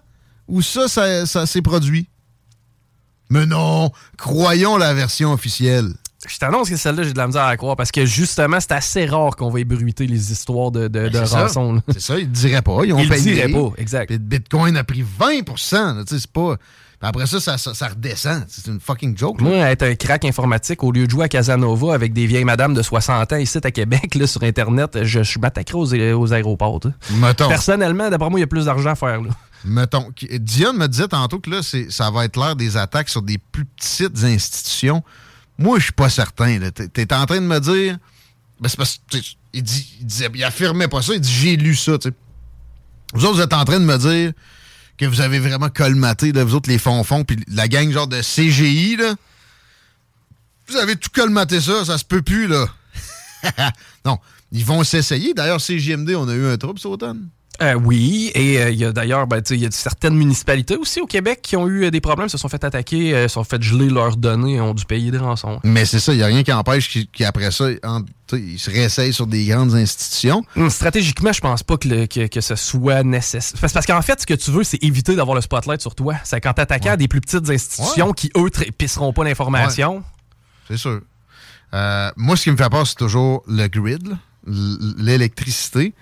où ça, ça, ça s'est produit. Mais non, croyons la version officielle.
Je t'annonce que celle-là, j'ai de la misère à croire parce que justement, c'est assez rare qu'on va ébruiter les histoires de, de, de
Ben, c'est ça.
rançons. là.
C'est ça, ils ne diraient pas. Ils ont
Ils le
payé.
diraient pas, exact.
Bitcoin a pris 20 là, tu sais, c'est pas... Après ça, ça, ça, ça redescend. C'est une fucking joke. là.
Moi, être un crack informatique, au lieu de jouer à Casanova avec des vieilles madames de 60 ans ici à Québec, là, sur Internet, je, je m'attaquerai aux, aux aéroports. tu sais.
Mettons.
Personnellement, d'après moi, il y a plus d'argent à faire. Là.
Mettons, Diane me disait tantôt que là, ça va être l'heure des attaques sur des plus petites institutions. Moi, je suis pas certain. T'es t'es en train de me dire. Ben, c'est parce que, tu sais, il, dit, il disait, il affirmait pas ça, il dit j'ai lu ça, tu. Vous autres, vous êtes en train de me dire que vous avez vraiment colmaté, là, vous autres, les fonds-fonds, puis la gang genre de CGI, là. Vous avez tout colmaté ça, ça se peut plus, là. non, ils vont s'essayer. D'ailleurs, CGMD, on a eu un trouble cet automne.
Euh, oui, et euh, il y a d'ailleurs, ben, y a certaines municipalités aussi au Québec qui ont eu euh, des problèmes, se sont fait attaquer, se sont fait geler leurs données, ont dû payer des rançons.
Mais c'est ça, il n'y a rien qui empêche qu'après ça, en- ils se réessayent sur des grandes institutions.
Hum, Stratégiquement, je pense pas que, le- que, que ce soit nécessaire. Parce, parce qu'en fait, ce que tu veux, c'est éviter d'avoir le spotlight sur toi. C'est quand t'attaques à des plus petites institutions qui, eux, pisseront pas l'information.
C'est sûr. Moi, ce qui me fait peur, c'est toujours le grid, l'électricité.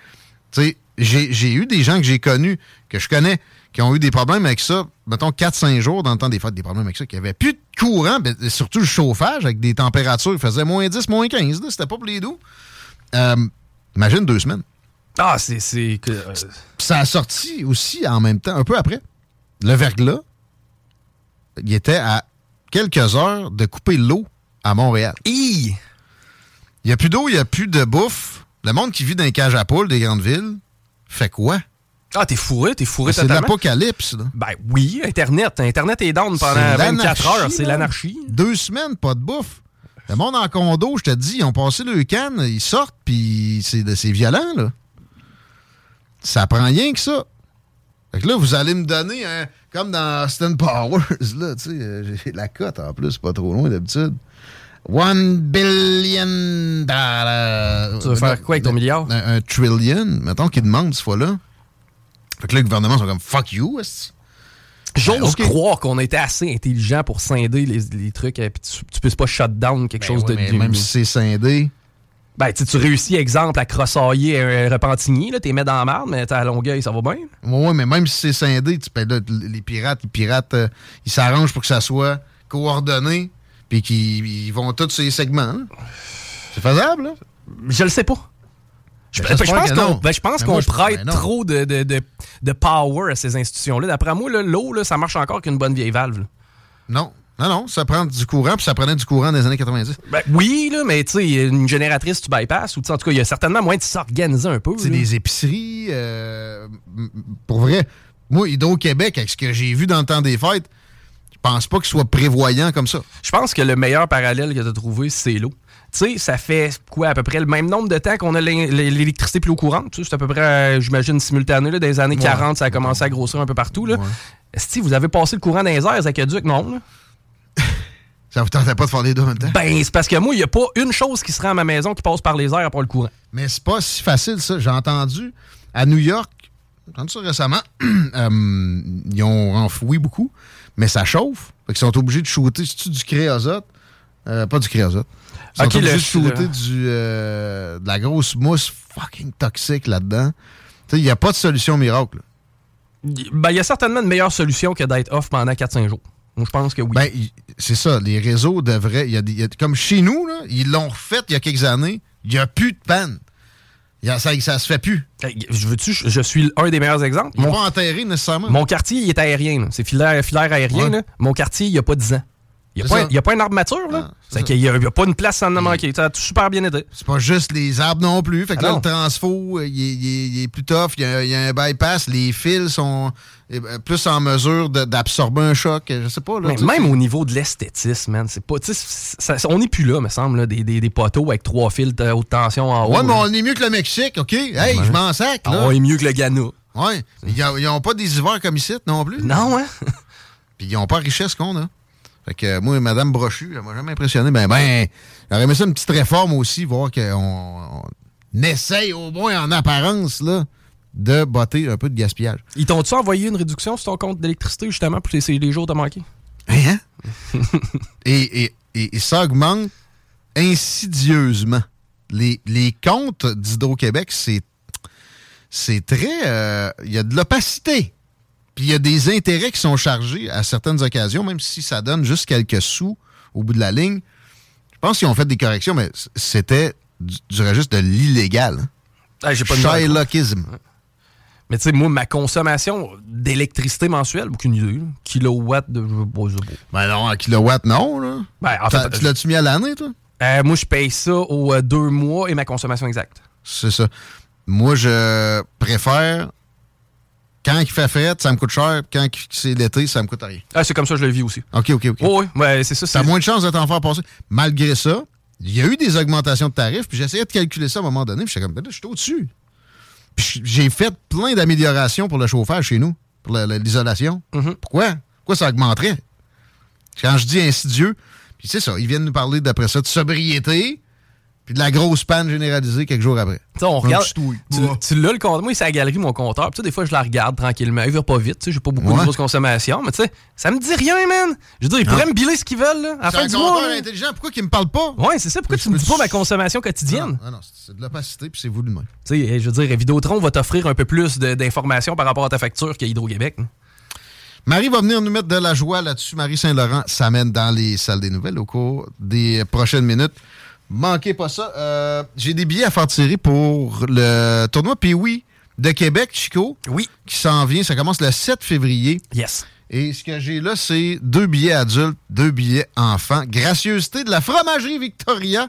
Tu sais, j'ai eu des gens que j'ai connus, que je connais, qui ont eu des problèmes avec ça, mettons 4-5 jours dans le temps des fêtes, des problèmes avec ça, qui n'avaient plus de courant, ben, surtout le chauffage, avec des températures qui faisaient moins 10, moins 15, là, c'était pas pour les doux. Euh, imagine deux semaines.
Ah, c'est. euh,
Ça a sorti aussi en même temps, un peu après. Le verglas, il était à quelques heures de couper l'eau à Montréal. Il n'y a plus d'eau, il n'y a plus de bouffe. Le monde qui vit dans les cages à poules des grandes villes fait quoi?
Ah, t'es fourré, t'es fourré
C'est de
totalement.
l'apocalypse, là.
Ben oui, Internet. Internet est down pendant
C'est
24
l'anarchie,
heures. C'est l'anarchie.
Deux semaines, pas de bouffe. Le monde en condo, je te dis, ils ont passé le canne, ils sortent, puis c'est c'est violent, là. Ça prend rien que ça. Fait que là, vous allez me donner, un- comme dans Austin Powers, là, tu sais, euh, j'ai la cote en plus, pas trop loin d'habitude. One billion dollars.
Tu veux faire quoi avec ton milliard?
Un, un trillion, mettons, qu'ils demandent cette fois-là. Fait que là, le gouvernement sont comme fuck you,
J'ose
Ben,
croire qu'on était assez intelligent pour scinder les, les trucs et puis tu, tu puisses pas shut down quelque chose de...
Ben mais
de-
même si c'est scindé.
Ben, tu réussis, exemple, à crossailler un repentigny, là, t'es mets dans la marde, mais t'es à Longueuil, ça va bien.
Oui, ouais, mais même si c'est scindé, tu peux, là, les pirates, les pirates, euh, ils s'arrangent pour que ça soit coordonné, puis qu'ils ils vont tous ces segments. là. C'est faisable, là?
Je le sais pas. Je,
Ben,
ben, je pense qu'on ben, je pense qu'on prête
ben
trop de, de, de, de power à ces institutions-là. D'après moi, l'eau, là, ça marche encore qu'une bonne vieille valve. là.
Non. Non, non, ça prend du courant, puis ça prenait du courant les années 90.
Ben, oui, là, mais tu sais, une génératrice, tu bypasses, ou en tout cas, il y a certainement moyen de s'organiser un peu.
C'est des épiceries, euh, pour vrai. Moi, Hydro-Québec, avec ce que j'ai vu dans le temps des fêtes, pense pas qu'il soit prévoyant comme ça.
Je pense que le meilleur parallèle que tu as trouvé, c'est l'eau. Tu sais, ça fait quoi, à peu près le même nombre de temps qu'on a l'é- l'é- l'électricité courante? Tu sais, C'est à peu près, euh, j'imagine, simultané. Là, dans les années
Ouais.
40, ça a commencé à grossir un peu partout. Là. Que vous avez passé le courant dans les airs, Aqueduc? Non. là?
Ça vous tentait pas de faire les deux en même temps?
Ben, c'est parce que moi, il n'y a pas une chose qui se rend à ma maison qui passe par les airs à part le courant.
Mais c'est pas si facile, ça. J'ai entendu à New York, j'ai entendu ça récemment, euh, ils ont enfoui beaucoup, mais ça chauffe. Fait qu'ils sont obligés de shooter c'est-tu du créosote? Euh, pas du créosote. Ils sont obligés de shooter
le-
du, euh, de la grosse mousse fucking toxique là-dedans. Il n'y a pas de solution miracle. là.
Ben, il y a certainement une meilleure solution que d'être off pendant 4-5 jours. Donc, je pense que oui.
Ben, il- c'est ça. Les réseaux devraient. il y a des- il y a- comme chez nous, là, ils l'ont refait il y a quelques années. Il n'y a plus de panne. Il y a- ça, ça se fait plus.
Je veux-tu, je- je suis un des meilleurs exemples. Mon-
pas enterrer nécessairement.
Mon quartier, il est aérien. C'est filaire, filaire aérien.
Ouais.
là. Mon quartier, il n'y a pas 10 ans. Il n'y a, a pas une armature. Là? c'est qu'il n'y a, pas une place sans en manquer. Ça a super bien été.
C'est pas juste les arbres non plus. Fait que
Ah
là, le transfo, euh, il est, il est- il est plus tough. Il y, a, il y a un bypass. Les fils sont euh, plus en mesure d'absorber un choc. Je sais pas. Là,
Mais même au niveau de l'esthétisme, man, c'est pas. ça- on n'est plus là, me semble, là, des, des, des poteaux avec trois fils de haute tension en haut.
Ouais, mais on est mieux que le Mexique, OK? Hey,
Ouais.
je m'en sac, là.
Ah, on est mieux que le Ghana.
Ouais. Ils n'ont pas des hivers comme ici non plus.
Non, hein?
Puis ils n'ont pas la richesse qu'on a. Fait que moi, Madame Brochu, elle m'a jamais impressionné. Ben, ben, j'aurais aimé ça une petite réforme aussi, voir qu'on on essaye au moins en apparence, là, de botter un peu de gaspillage.
Ils t'ont-tu envoyé une réduction sur ton compte d'électricité, justement, pour essayer les jours de manquer?
Hein? et, et- et- et ça augmente insidieusement. Les, les comptes d'Hydro-Québec, c'est c'est très... euh, Il y a de l'opacité. Puis il y a des intérêts qui sont chargés à certaines occasions, même si ça donne juste quelques sous au bout de la ligne. Je pense qu'ils ont fait des corrections, mais c'était du, du registre de l'illégal. hein.
Ah, j'ai pas de misère.
Shylockism.
Mais tu sais, moi, ma consommation d'électricité mensuelle, aucune idée. là. Kilowatt de.
Ben non, en kilowatt, non. Là.
Ben, en fait,
tu l'as-tu mis à l'année, toi?
Euh, moi, je paye ça aux euh, deux mois et ma consommation exacte.
C'est ça. Moi, je préfère quand il fait fret, ça me coûte cher. Quand c'est l'été, ça me coûte rien.
Ah, c'est comme ça que je le vis aussi.
OK, OK, OK.
Oh, oui, ouais, c'est ça.
T'as moins de chances de t'en faire passer. Malgré ça, il y a eu des augmentations de tarifs, puis j'essayais de calculer ça à un moment donné, puis j'étais comme, ben là, je suis au-dessus. Puis J'ai fait plein d'améliorations pour le chauffage chez nous, pour la- la- l'isolation. Pourquoi? Pourquoi ça augmenterait? Quand je dis insidieux, puis c'est ça, ils viennent nous parler d'après ça de sobriété, puis de la grosse panne généralisée quelques jours après.
Tu sais, on regarde. Tu, tu l'as le compteur. Moi, c'est à la galerie, mon compteur. Puis, des fois, je la regarde tranquillement. Il va pas vite. Tu sais, j'ai pas beaucoup
Ouais.
de grosses consommations. Mais tu sais, ça me dit rien, man. Je veux dire, ils
Non.
pourraient me biler ce qu'ils veulent, là. À la
C'est
fin
un
du
compteur intelligent, pourquoi qu'ils me parlent pas?
Ouais, c'est ça. Pourquoi tu me dis pas ma consommation quotidienne?
Ah non, c'est de l'opacité, puis c'est voulu de même.
Tu sais, je veux dire, Vidéotron va t'offrir un peu plus d'informations par rapport à ta facture que Hydro-Québec. hein.
Marie va venir nous mettre de la joie là-dessus. Marie Saint-Laurent s'amène dans les salles des nouvelles au cours des prochaines minutes. Manquez pas ça. Euh, J'ai des billets à faire tirer pour le tournoi Pee-Wee de Québec, Chico.
Oui.
Qui s'en vient. Ça commence le 7 février.
Yes.
Et ce que j'ai là, c'est deux billets adultes, deux billets enfants. Gracieuseté de la fromagerie Victoria,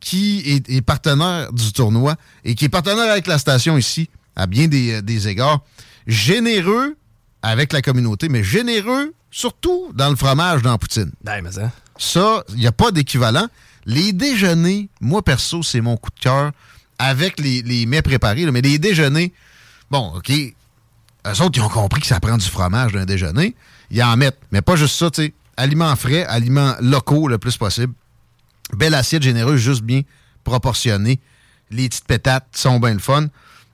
qui est, est partenaire du tournoi et qui est partenaire avec la station ici, à bien des, euh, des égards. Généreux avec la communauté, mais généreux surtout dans le fromage, dans la poutine.
Mais ça.
Ça, il n'y a pas d'équivalent. Les déjeuners, moi perso, c'est mon coup de cœur avec les, les mets préparés. là, mais les déjeuners, bon, OK, eux autres, ils ont compris que ça prend du fromage d'un déjeuner. Ils en mettent. Mais pas juste ça, tu sais. Aliments frais, aliments locaux le plus possible. Belle assiette généreuse, juste bien proportionnée. Les petites pétates sont bien le fun.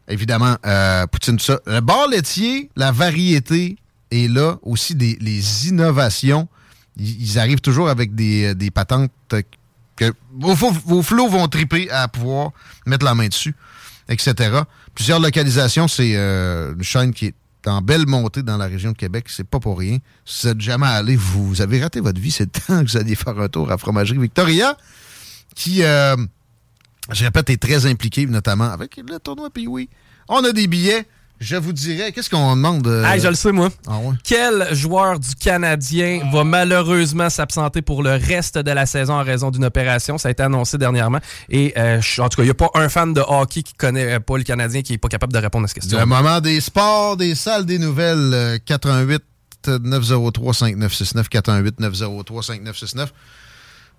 Évidemment, euh, poutine, tout ça. Le bar laitier, la variété est là. Aussi, des, les innovations. Ils, arrivent toujours avec des, des patentes que vos, flots vont triper à pouvoir mettre la main dessus, etc. Plusieurs localisations, c'est euh, une chaîne qui est en belle montée dans la région de Québec. C'est pas pour rien. Si vous êtes jamais allé, vous, avez raté votre vie. C'est temps que vous alliez faire un tour à Fromagerie Victoria, qui, euh, je répète, est très impliqué, notamment avec le tournoi puis oui. On a des billets. Je vous dirais, qu'est-ce qu'on demande? euh,
Ah, je le sais, moi.
Ah ouais?
Quel joueur du Canadien va malheureusement s'absenter pour le reste de la saison en raison d'une opération? Ça a été annoncé dernièrement. Et euh, je- en tout cas, il n'y a pas un fan de hockey qui connaît euh, pas le Canadien qui n'est pas capable de répondre à cette question.
Le moment des sports, des salles, des nouvelles, euh, 88 903 5969 88 903 5969.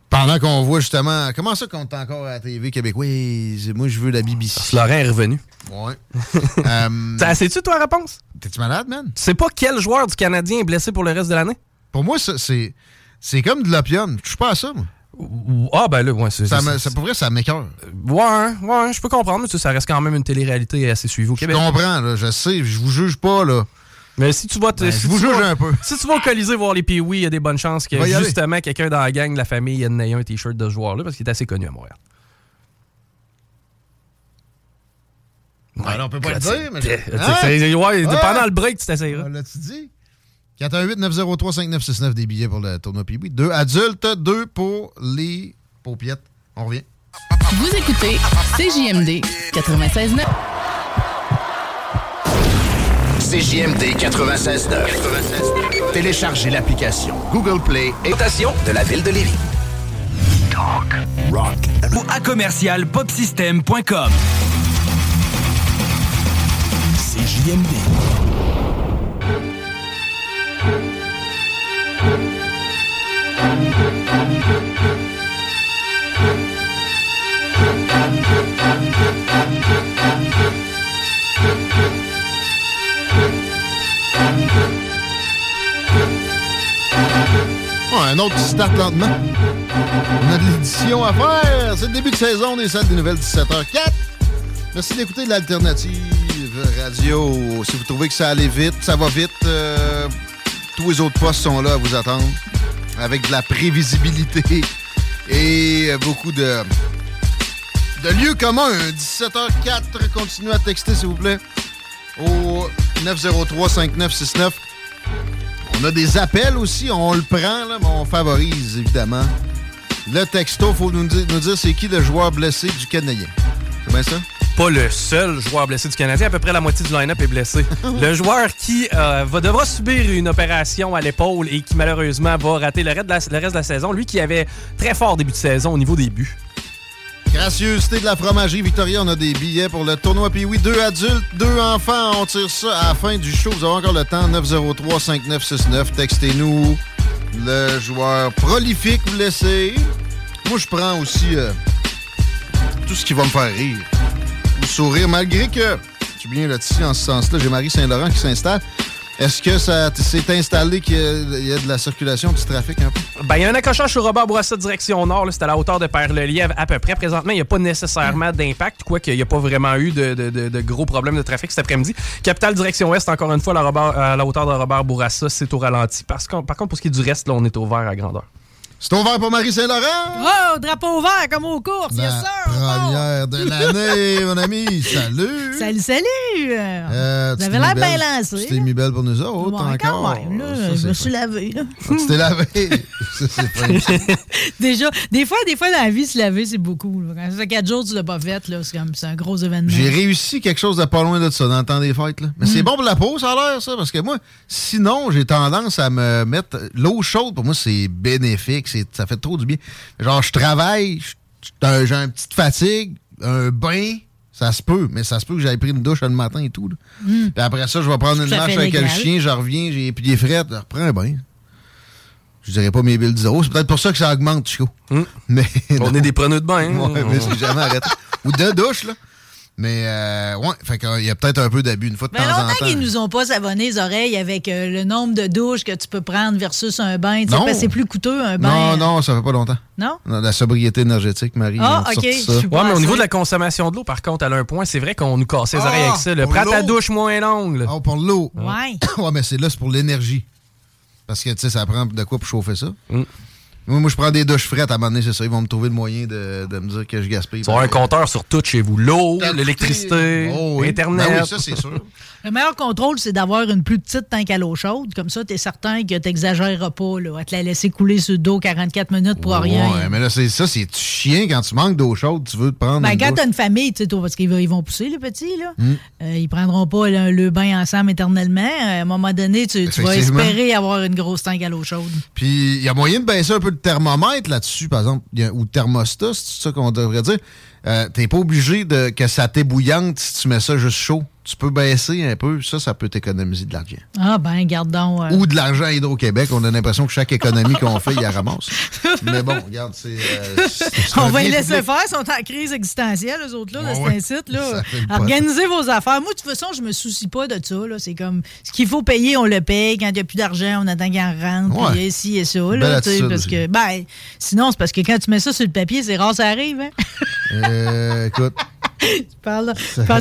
Pendant qu'on voit justement, comment ça qu'on est encore à la TV québécoise? Moi, je veux la BBC.
Laurent est revenu.
Ouais. Euh,
Sais-tu toi réponse?
T'es-tu malade, man?
Tu sais pas quel joueur du Canadien est blessé pour le reste de l'année?
Pour moi, c'est c'est comme de l'opium. Je suis pas à ça, moi.
Ah, ben là, ouais, c'est
Ça, me- ça, pour vrai, ça m'écœure.
Ouais, ouais, je peux comprendre, mais tu sais, ça reste quand même une télé-réalité assez suivie au
Je
Québec.
comprends, là, je sais, je vous juge pas, là.
Mais si tu vas te-
Ben,
si
je vous
tu
juge
vas-
un peu.
Si tu vas au Colisée voir les Pee-Wee, il y a des bonnes chances que justement quelqu'un dans la gang de la famille ait ait un t-shirt de ce joueur-là parce qu'il est assez connu à Montréal.
Ouais, là, on peut pas le dire, mais... Hein?
ouais,
Ah!
pendant le break, tu t'essayeras.
Ah, L'as-tu dit? 418-903-5969 des billets pour le tournoi Pee-Wee. Deux adultes, deux pour les paupiettes. On revient.
Vous écoutez CJMD 96.9.
CJMD 96.9. Téléchargez l'application Google Play et station de la ville de Lévis. Talk, rock,
Ou à commercial popsystem.com.
CJMD.
Un autre start lentement. On a de l'édition à faire. C'est le début de saison des salles des nouvelles 17h04. Merci d'écouter l'alternative radio. Si vous trouvez que ça allait vite, ça va vite, euh, tous les autres postes sont là à vous attendre. Avec de la prévisibilité et beaucoup de, de lieux communs. 17h04, continuez à texter s'il vous plaît au 903-5969. On a des appels aussi, on le prend, là, mais on favorise évidemment. Le texto, faut nous dire, nous dire c'est qui le joueur blessé du Canadien. C'est bien ça?
Pas le seul joueur blessé du Canadien, à peu près la moitié du line-up est blessé. le joueur qui euh, va, devra subir une opération à l'épaule et qui malheureusement va rater le reste, de la, le reste de la saison, lui qui avait très fort début de saison au niveau des buts.
Gracieuseté de la fromagerie Victoria, on a des billets pour le tournoi puis oui, deux adultes, deux enfants, on tire ça à la fin du show. Vous avez encore le temps, 903-5969. Textez-nous le joueur prolifique blessé. Moi, je prends aussi euh, tout ce qui va me faire rire. Ou sourire, malgré que je suis bien là-dessus en ce sens-là. J'ai Marie Saint-Laurent qui s'installe. Est-ce que ça s'est installé qu'il y a- de la circulation, du trafic un peu?
Ben, il y a un accrochage sur Robert Bourassa direction nord. C'est à la hauteur de Père-le-Lièvre à peu près. Présentement, il n'y a pas nécessairement d'impact, quoique il n'y a pas vraiment eu de, gros problèmes de trafic cet après-midi. Capitale direction ouest, encore une fois, la Robert- à la hauteur de Robert Bourassa, c'est au ralenti. Par contre, pour ce qui est du reste, là, on est au vert à grandeur.
C'est ouvert pour Marie Saint-Laurent?
Oh, drapeau vert comme aux courses,
La
sir!
première de l'année, mon ami. Salut!
Salut, salut!
Euh,
Vous
tu
avez l'air bien lancé.
Tu t'es mis belle pour nous autres,
quand
encore.
même, là,
Ça,
je me suis lavé. là.
Ah, tu t'es lavé. Ça, fin.
Déjà, des fois, des fois dans la vie, se laver, c'est beaucoup. là. Quand ça fait quatre jours tu l'as pas fait, là, c'est comme c'est un gros événement.
J'ai réussi quelque chose de pas loin de ça dans le temps des fêtes. Là. Mais
Mm.
c'est bon pour la peau, ça a l'air, ça. Parce que moi, sinon, j'ai tendance à me mettre. L'eau chaude, pour moi, c'est bénéfique. Ça fait trop du bien. Genre, je travaille, j'ai une petite fatigue, un bain. Ça se peut, mais ça se peut que j'aille pris une douche le matin et tout. là.
Mm.
Puis après ça, je vais prendre une marche avec le chien, je reviens, j'ai les pieds frettes, je reprends un bain. Je dirais pas mes billes zéro. C'est peut-être pour ça que ça augmente, Chico. Mais
On
non.
est des preneux de bain. hein?
Ouais, mais c'est jamais arrêté. Ou de douche, là. Mais, euh, ouais, fait qu'il y a peut-être un peu d'abus une fois de
Mais
temps en
longtemps
temps.
qu'ils nous ont pas savonné les oreilles avec euh, le nombre de douches que tu peux prendre versus un bain.
Non.
c'est plus coûteux, un bain.
Non, non, ça fait pas longtemps.
Non?
Non, La sobriété énergétique, Marie.
Ah,
ont
ok,
ça.
je suis
Ouais, mais au niveau de la consommation de l'eau, par contre, elle a un point. C'est vrai qu'on nous cassait les
Ah,
oreilles avec ça.
pour
Prends ta douche moins longue. là.
Ah, pour l'eau.
Ouais.
ouais, mais c'est là, c'est pour l'énergie. Parce que, tu sais, ça prend de quoi pour chauffer ça.
Mm.
Moi, moi, je prends des douches frettes à un moment donné, c'est ça. Ils vont me trouver le moyen de, de me dire que je gaspille.
Tu vas avoir un compteur sur tout chez vous. L'eau, l'électricité,
Oh, oui.
Internet.
Ben oui, ça, c'est sûr.
Le meilleur contrôle, c'est d'avoir une plus petite tank à l'eau chaude. Comme ça, tu es certain que tu n'exagéreras pas là, à te la laisser couler sur le dos 44 minutes pour rien.
Ouais, mais là, c'est ça, c'est chien quand tu manques d'eau chaude, tu veux te prendre.
Ben,
une
quand
douche.
t'as une famille, tu sais, toi, parce qu'ils vont- ils vont pousser, les petits, là.
Mm.
Euh, ils prendront pas le, le bain ensemble éternellement. À un moment donné, tu, tu vas espérer avoir une grosse tank à l'eau chaude.
Puis il y a moyen de baisser un peu le thermomètre là-dessus, par exemple, ou thermostat, c'est ça qu'on devrait dire. Euh, T'es pas obligé de que ça t'ébouillante si tu mets ça juste chaud. Tu peux baisser un peu, ça, ça peut t'économiser de l'argent.
Ah, ben, garde donc. euh,
Ou de l'argent à Hydro-Québec. On a l'impression que chaque économie qu'on fait, il la ramasse. Mais bon, regarde, c'est. euh, c'est- c'est
On
un
va les laisser
public.
faire, ils sont en crise existentielle, eux autres, là,
Ouais, ouais.
cet incite, là. Organisez vos affaires. Moi, de toute façon, je me soucie pas de ça, là. C'est comme, ce qu'il faut payer, on le paye. Quand il n'y a plus d'argent, on attend qu'il en rentre, puis ici et ça, là, tu sais,
attitude
parce
aussi.
que, ben, sinon, c'est parce que quand tu mets ça sur le papier, c'est rare, ça arrive, hein.
Euh, écoute.
Je parle,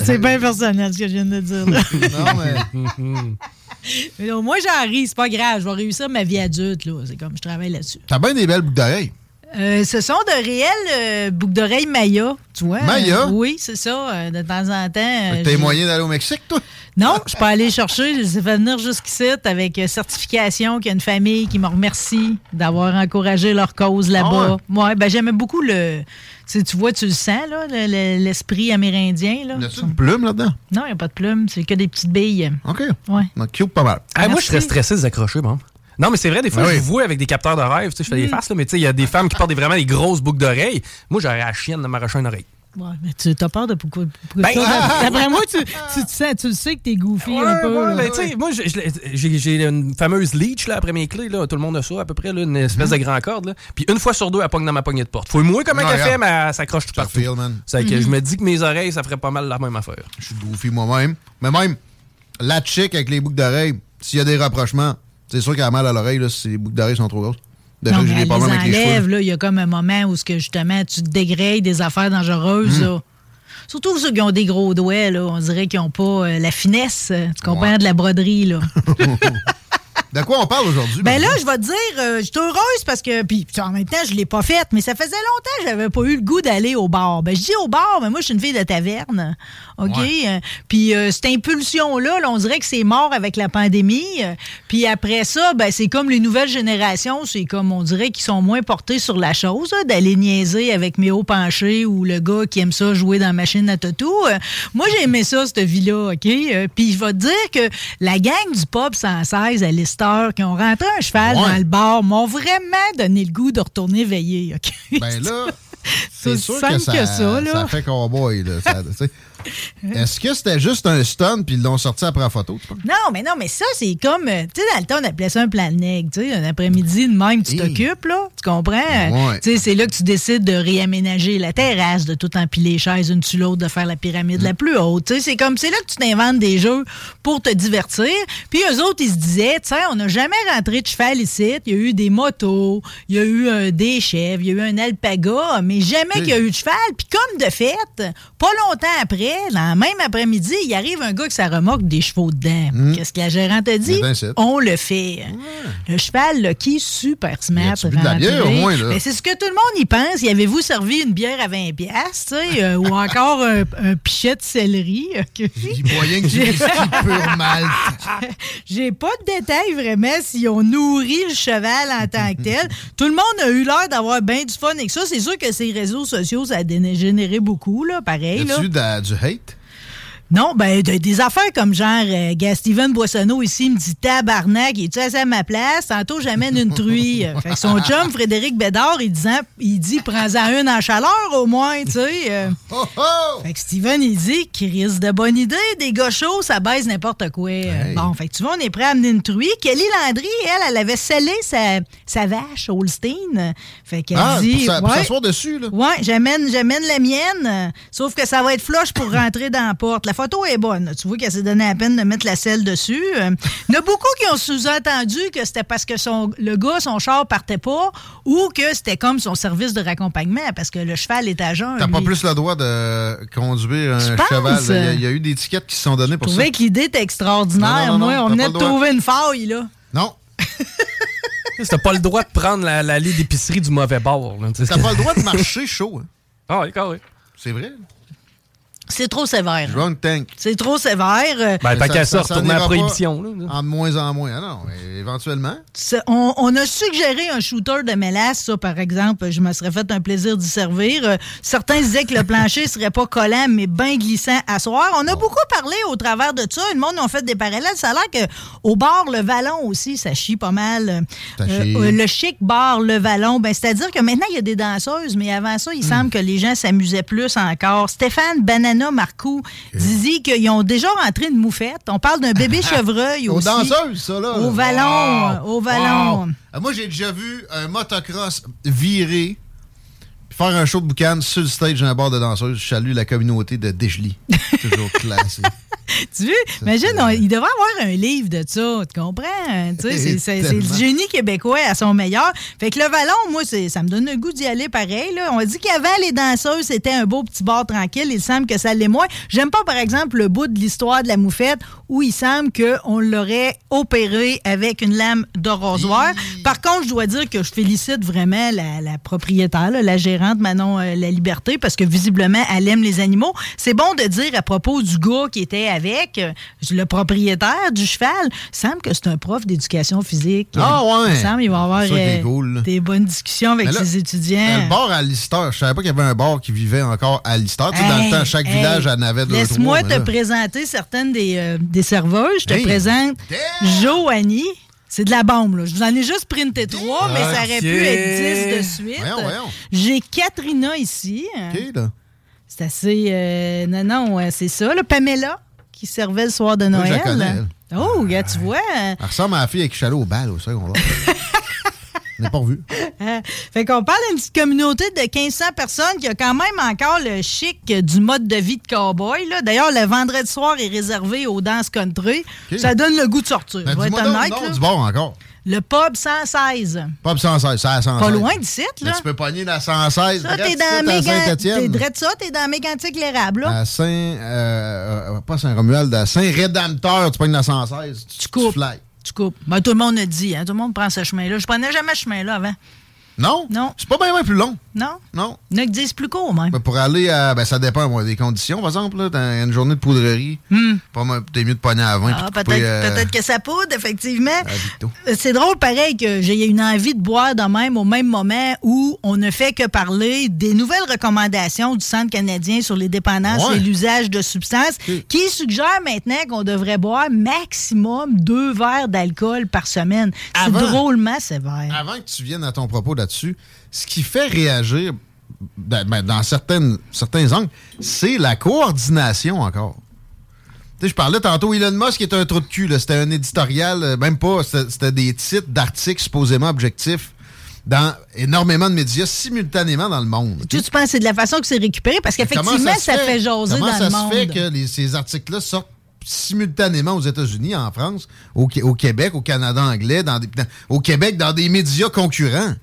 c'est bien personnel, ce que je viens de dire, là.
non, mais.
Mais non, moi, j'en ris, c'est pas grave. Je vais réussir ma vie adulte, là. C'est comme, je travaille là-dessus.
T'as bien des belles boucles d'oreilles.
Euh, ce sont de réelles euh, boucles d'oreilles Maya, tu vois.
Maya?
Euh, oui, c'est ça. de temps en temps.
T'as moyen d'aller au Mexique, toi?
Non, je peux aller chercher. Je les ai fait venir jusqu'ici avec certification qu'il y a une famille qui me remercie d'avoir encouragé leur cause là-bas.
Ah
ouais. ben j'aimais beaucoup le. Tu vois, tu le sens, là, le- le- l'esprit amérindien. Là.
Y a-tu une plume là-dedans?
Non, il n'y a pas de plume, c'est que des petites billes.
OK.
Ouais.
Donc, cute pas mal.
Ah, moi, je serais stressé de les accrocher, bon. Non, mais c'est vrai, des fois,
Ah
je vous vois avec des capteurs de rêve. Tu sais, je fais des
Mm.
faces, là, mais tu sais, il y a des femmes qui portent des- vraiment des grosses boucles d'oreilles. Moi, j'aurais la chienne de m'arracher une oreille.
Ouais, mais tu as peur de pourquoi. pourquoi
Ben,
ça?
ah!
D'après moi, tu, tu, te sens- tu le sais que t'es goofy un peu.
ouais,
là.
mais tu sais, moi, j'ai- une fameuse leech là, après mes clés. Là. Tout le monde a ça, à peu près, là, une espèce de grand corde. Là. Puis une fois sur deux, elle pogne dans ma poignée de porte. Faut moi comme un
Non,
café,
regarde.
mais elle s'accroche tout partout.
feel, man.
Que je me dis que mes oreilles, ça ferait pas mal la même affaire.
Je suis goofy moi-même. Mais même, la chick avec les boucles d'oreilles, s'il y a des rapprochements, c'est sûr qu'elle a mal à l'oreille là, si les boucles d'oreilles sont trop grosses. Déjà, j'ai des avec les cheveux.
là. Il y a comme un moment où que, justement, tu te dégrades des affaires dangereuses.
Mm.
là. Surtout ceux qui ont des gros doigts, là. on dirait qu'ils n'ont pas euh, la finesse. euh, Tu comprends
Ouais.
de la broderie, là.
De quoi on parle aujourd'hui?
Ben là, je vais te dire, euh, je suis heureuse parce que, puis en même temps, je l'ai pas faite, mais ça faisait longtemps que j'avais pas eu le goût d'aller au bar. Ben je dis au bar, mais moi je suis une fille de taverne, ok. Euh, Puis euh, cette impulsion-là, là, on dirait que c'est mort avec la pandémie. Euh, Puis après ça, ben c'est comme les nouvelles générations, c'est comme on dirait qu'ils sont moins portés sur la chose, d'aller niaiser avec mes hauts penchés ou le gars qui aime ça jouer dans la machine à toto. Euh, moi j'ai aimé ça cette vie-là, ok. Puis je vais te dire que la gang du pop 116 à Lister qui ont rentré un cheval
Ouais.
dans le bar m'ont vraiment donné le goût de retourner veiller, ok?
Ben là,
C'est
sûr
simple
que ça,
que ça, là.
ça fait cowboy. Là, Ça-. Est-ce que c'était juste un stun puis ils l'ont sorti après la photo?
Non, mais non, mais ça, c'est comme. euh, Tu sais, dans le temps, on appelait ça un plan nègre. Tu sais, un après-midi de même, tu t'occupes, là. Tu comprends?
Ouais.
Tu sais, c'est là que tu décides de réaménager la terrasse, de tout empiler les chaises une sur l'autre, de faire la pyramide la plus haute. Tu sais, c'est comme. C'est là que tu t'inventes des jeux pour te divertir. Puis eux autres, ils se disaient, tu sais, on n'a jamais rentré de cheval ici. Il y a eu des motos, il y a eu euh, des chèvres, il y a eu un alpaga, mais jamais qu'il y a eu de cheval. Puis comme de fait, pas longtemps après, dans le même après-midi, il arrive un gars qui ça remorque des chevaux dedans. Qu'est-ce que la gérante a dit?
Ben, c'est.
On le fait. Le cheval, là, qui est super smart. Ben, c'est ce que tout le monde y pense. Y avez-vous servi une bière à 20 piastres, tu sais, euh, ou encore un, un pichet de céleri?
Moyen que j'ai pur.
J'ai pas de détails vraiment si on nourrit le cheval en tant que tel. Tout le monde a eu l'air d'avoir bien du fun avec ça. C'est sûr que ces réseaux sociaux, ça a dégénéré beaucoup, là, pareil. Là.
du hate?
Non, ben de- des affaires comme genre, euh, Steven Boissonneau ici me dit tabarnak, es-tu assez à ma place? Tantôt j'amène une truie. Fait que son chum, Frédéric Bédard, il, disant, il dit prends-en une en chaleur au moins, tu sais. euh. Fait que Steven, il dit qu'il risque de bonne idée, des gars chauds, ça baise n'importe quoi. Bon, fait que tu vois, on est prêt à amener une truie. Kelly Landry, elle, elle avait scellé sa, sa vache Holstein. Fait qu'elle
Ah,
dit.
pour
ouais.
s'asseoir dessus, là.
Ouais, j'amène, j'amène la mienne, euh, sauf que ça va être flush pour rentrer dans la porte. La photo est bonne. Tu vois qu'elle s'est donné la peine de mettre la selle dessus. Euh, Il y en a beaucoup qui ont sous-entendu que c'était parce que son, le gars, son char partait pas ou que c'était comme son service de raccompagnement parce que le cheval est à jeun.
T'as pas plus le droit de conduire un cheval. Il y, a- il y a eu des tickets qui se sont donnés
Je
pour ça.
trouvais que l'idée était extraordinaire.
Non, non, non,
Moi, on venait de trouver une faille, là.
Non.
T'as pas le droit de prendre la- l'allée d'épicerie du mauvais bord.
T'as pas le droit de marcher chaud. hein.
Ah oui, carré.
C'est vrai?
C'est trop sévère.
Drunk tank.
C'est trop sévère. Euh,
Ben, tant qu'à ça, retourner à la prohibition. là.
En de moins en moins. Ah non, éventuellement.
On, on a suggéré un shooter de mélasse, ça, par exemple. Je me serais fait un plaisir d'y servir. Euh, certains disaient que le plancher serait pas collant, mais bien glissant à soir. On a beaucoup parlé au travers de ça. Le monde a fait des parallèles. Ça a l'air qu'au bar, le vallon aussi, ça chie pas mal.
Ça
Euh,
chie.
euh, le chic bar, le vallon, ben, c'est-à-dire que maintenant, il y a des danseuses, mais avant ça, il
Hmm.
semble que les gens s'amusaient plus encore. Stéphane Banana Marcoux disait qu'ils ont déjà rentré une moufette. On parle d'un bébé chevreuil
Aux
aussi.
danseuses, ça, là.
Au vallon, au vallon.
Wow. Ah, Moi, j'ai déjà vu un motocross virer puis faire un show de boucan sur le stage d'un bar de danseuses. Je salue la communauté de Dégely. Toujours classé.
Tu vois? Imagine, on- il devrait avoir un livre de ça, tu comprends? Tu sais, c'est- le génie québécois à son meilleur. Fait que le Vallon, moi, ça me donne le goût d'y aller pareil. Là. On dit qu'avant, les danseuses, c'était un beau petit bar tranquille. Il semble que ça l'est moins. J'aime pas, par exemple, le bout de l'histoire de la moufette où il semble qu'on l'aurait opéré avec une lame de rasoir. Par contre, je dois dire que je félicite vraiment la, la propriétaire, là, la gérante Manon euh, La Liberté, parce que visiblement, elle aime les animaux. C'est bon de dire à propos du gars qui était avec, euh, le propriétaire du cheval, il semble que c'est un prof d'éducation physique.
Ah ouais.
Il semble qu'il va avoir euh,
cool,
des bonnes discussions avec
là,
ses étudiants.
Le bar à Lister, je savais pas qu'il y avait un bar qui vivait encore à Lister. Tu sais, dans le temps, chaque
hey,
village en avait deux
Laisse-moi te
là-
présenter certaines des, des serveuses. Je te
Hey,
présente Joanie. C'est de la bombe, là. Je vous en ai juste printé trois, mais ça aurait pu être dix de suite.
Voyons, voyons.
J'ai Katrina ici.
OK, là.
C'est assez. euh, non, non, ouais, c'est ça. Là, Pamela, qui servait le soir de
Oui, je
Noël.
connais, elle.
Oh, gars, tu vois. euh,
Elle ressemble à la fille avec qui je suis allé au bal au secondaire. Je n'ai pas revu.
Euh, fait qu'on parle d'une petite communauté de 1500 personnes qui a quand même encore le chic du mode de vie de cowboy. D'ailleurs, le vendredi soir est réservé aux danses country. Ça donne le goût de sortir.
Ben,
là.
du bar encore.
Le pub 116.
Pop 116, ça à 116.
Pas loin d'ici,
Mais
là.
tu peux pogner la 116.
Ça, t'es dans T'es ça, t'es dans Mégantic l'érable, là.
À Saint... euh, euh, pas Saint-Romuald, à Saint-Rédempteur, tu pognes la 116. Tu, tu
coupes. Coupes. Ben, tout le monde a dit, hein. Tout le monde prend ce chemin-là. Je prenais jamais ce chemin-là avant.
Non?
Non.
C'est pas bien plus long.
Non?
Non.
Il y en a qui disent plus court, même.
Ben, pour aller à. Ben, ça dépend moi, des conditions. Par exemple, là, t'as une journée de poudrerie. Mal- T'es mieux de pogner à 20.
Hmm. Ah,
de
peut-être
euh,
peut-être que ça poudre, effectivement. Euh, C'est drôle, pareil, que j'ai une envie de boire de même au même moment où on ne fait que parler des nouvelles recommandations du Centre canadien sur les dépendances
Ouais.
et l'usage de substances qui suggère maintenant qu'on devrait boire maximum deux verres d'alcool par semaine. C'est drôlement sévère.
Avant que tu viennes à ton propos là-dessus, ce qui fait réagir dans, ben, dans certaines, certains angles, c'est la coordination encore. Tu sais, je parlais tantôt, Elon Musk est un trou de cul. C'était un éditorial, euh, même pas, c'était des titres d'articles supposément objectifs dans énormément de médias simultanément dans le monde.
Tu, tu penses que c'est de la façon que c'est récupéré? Parce qu'effectivement,
Comment
ça,
se
fait? jaser
comment
dans
ça
le
se
monde.
fait que les- ces articles-là sortent simultanément aux États-Unis, en France, au, Qué- au Québec, au Canada anglais, dans des- dans- au Québec, dans des médias concurrents?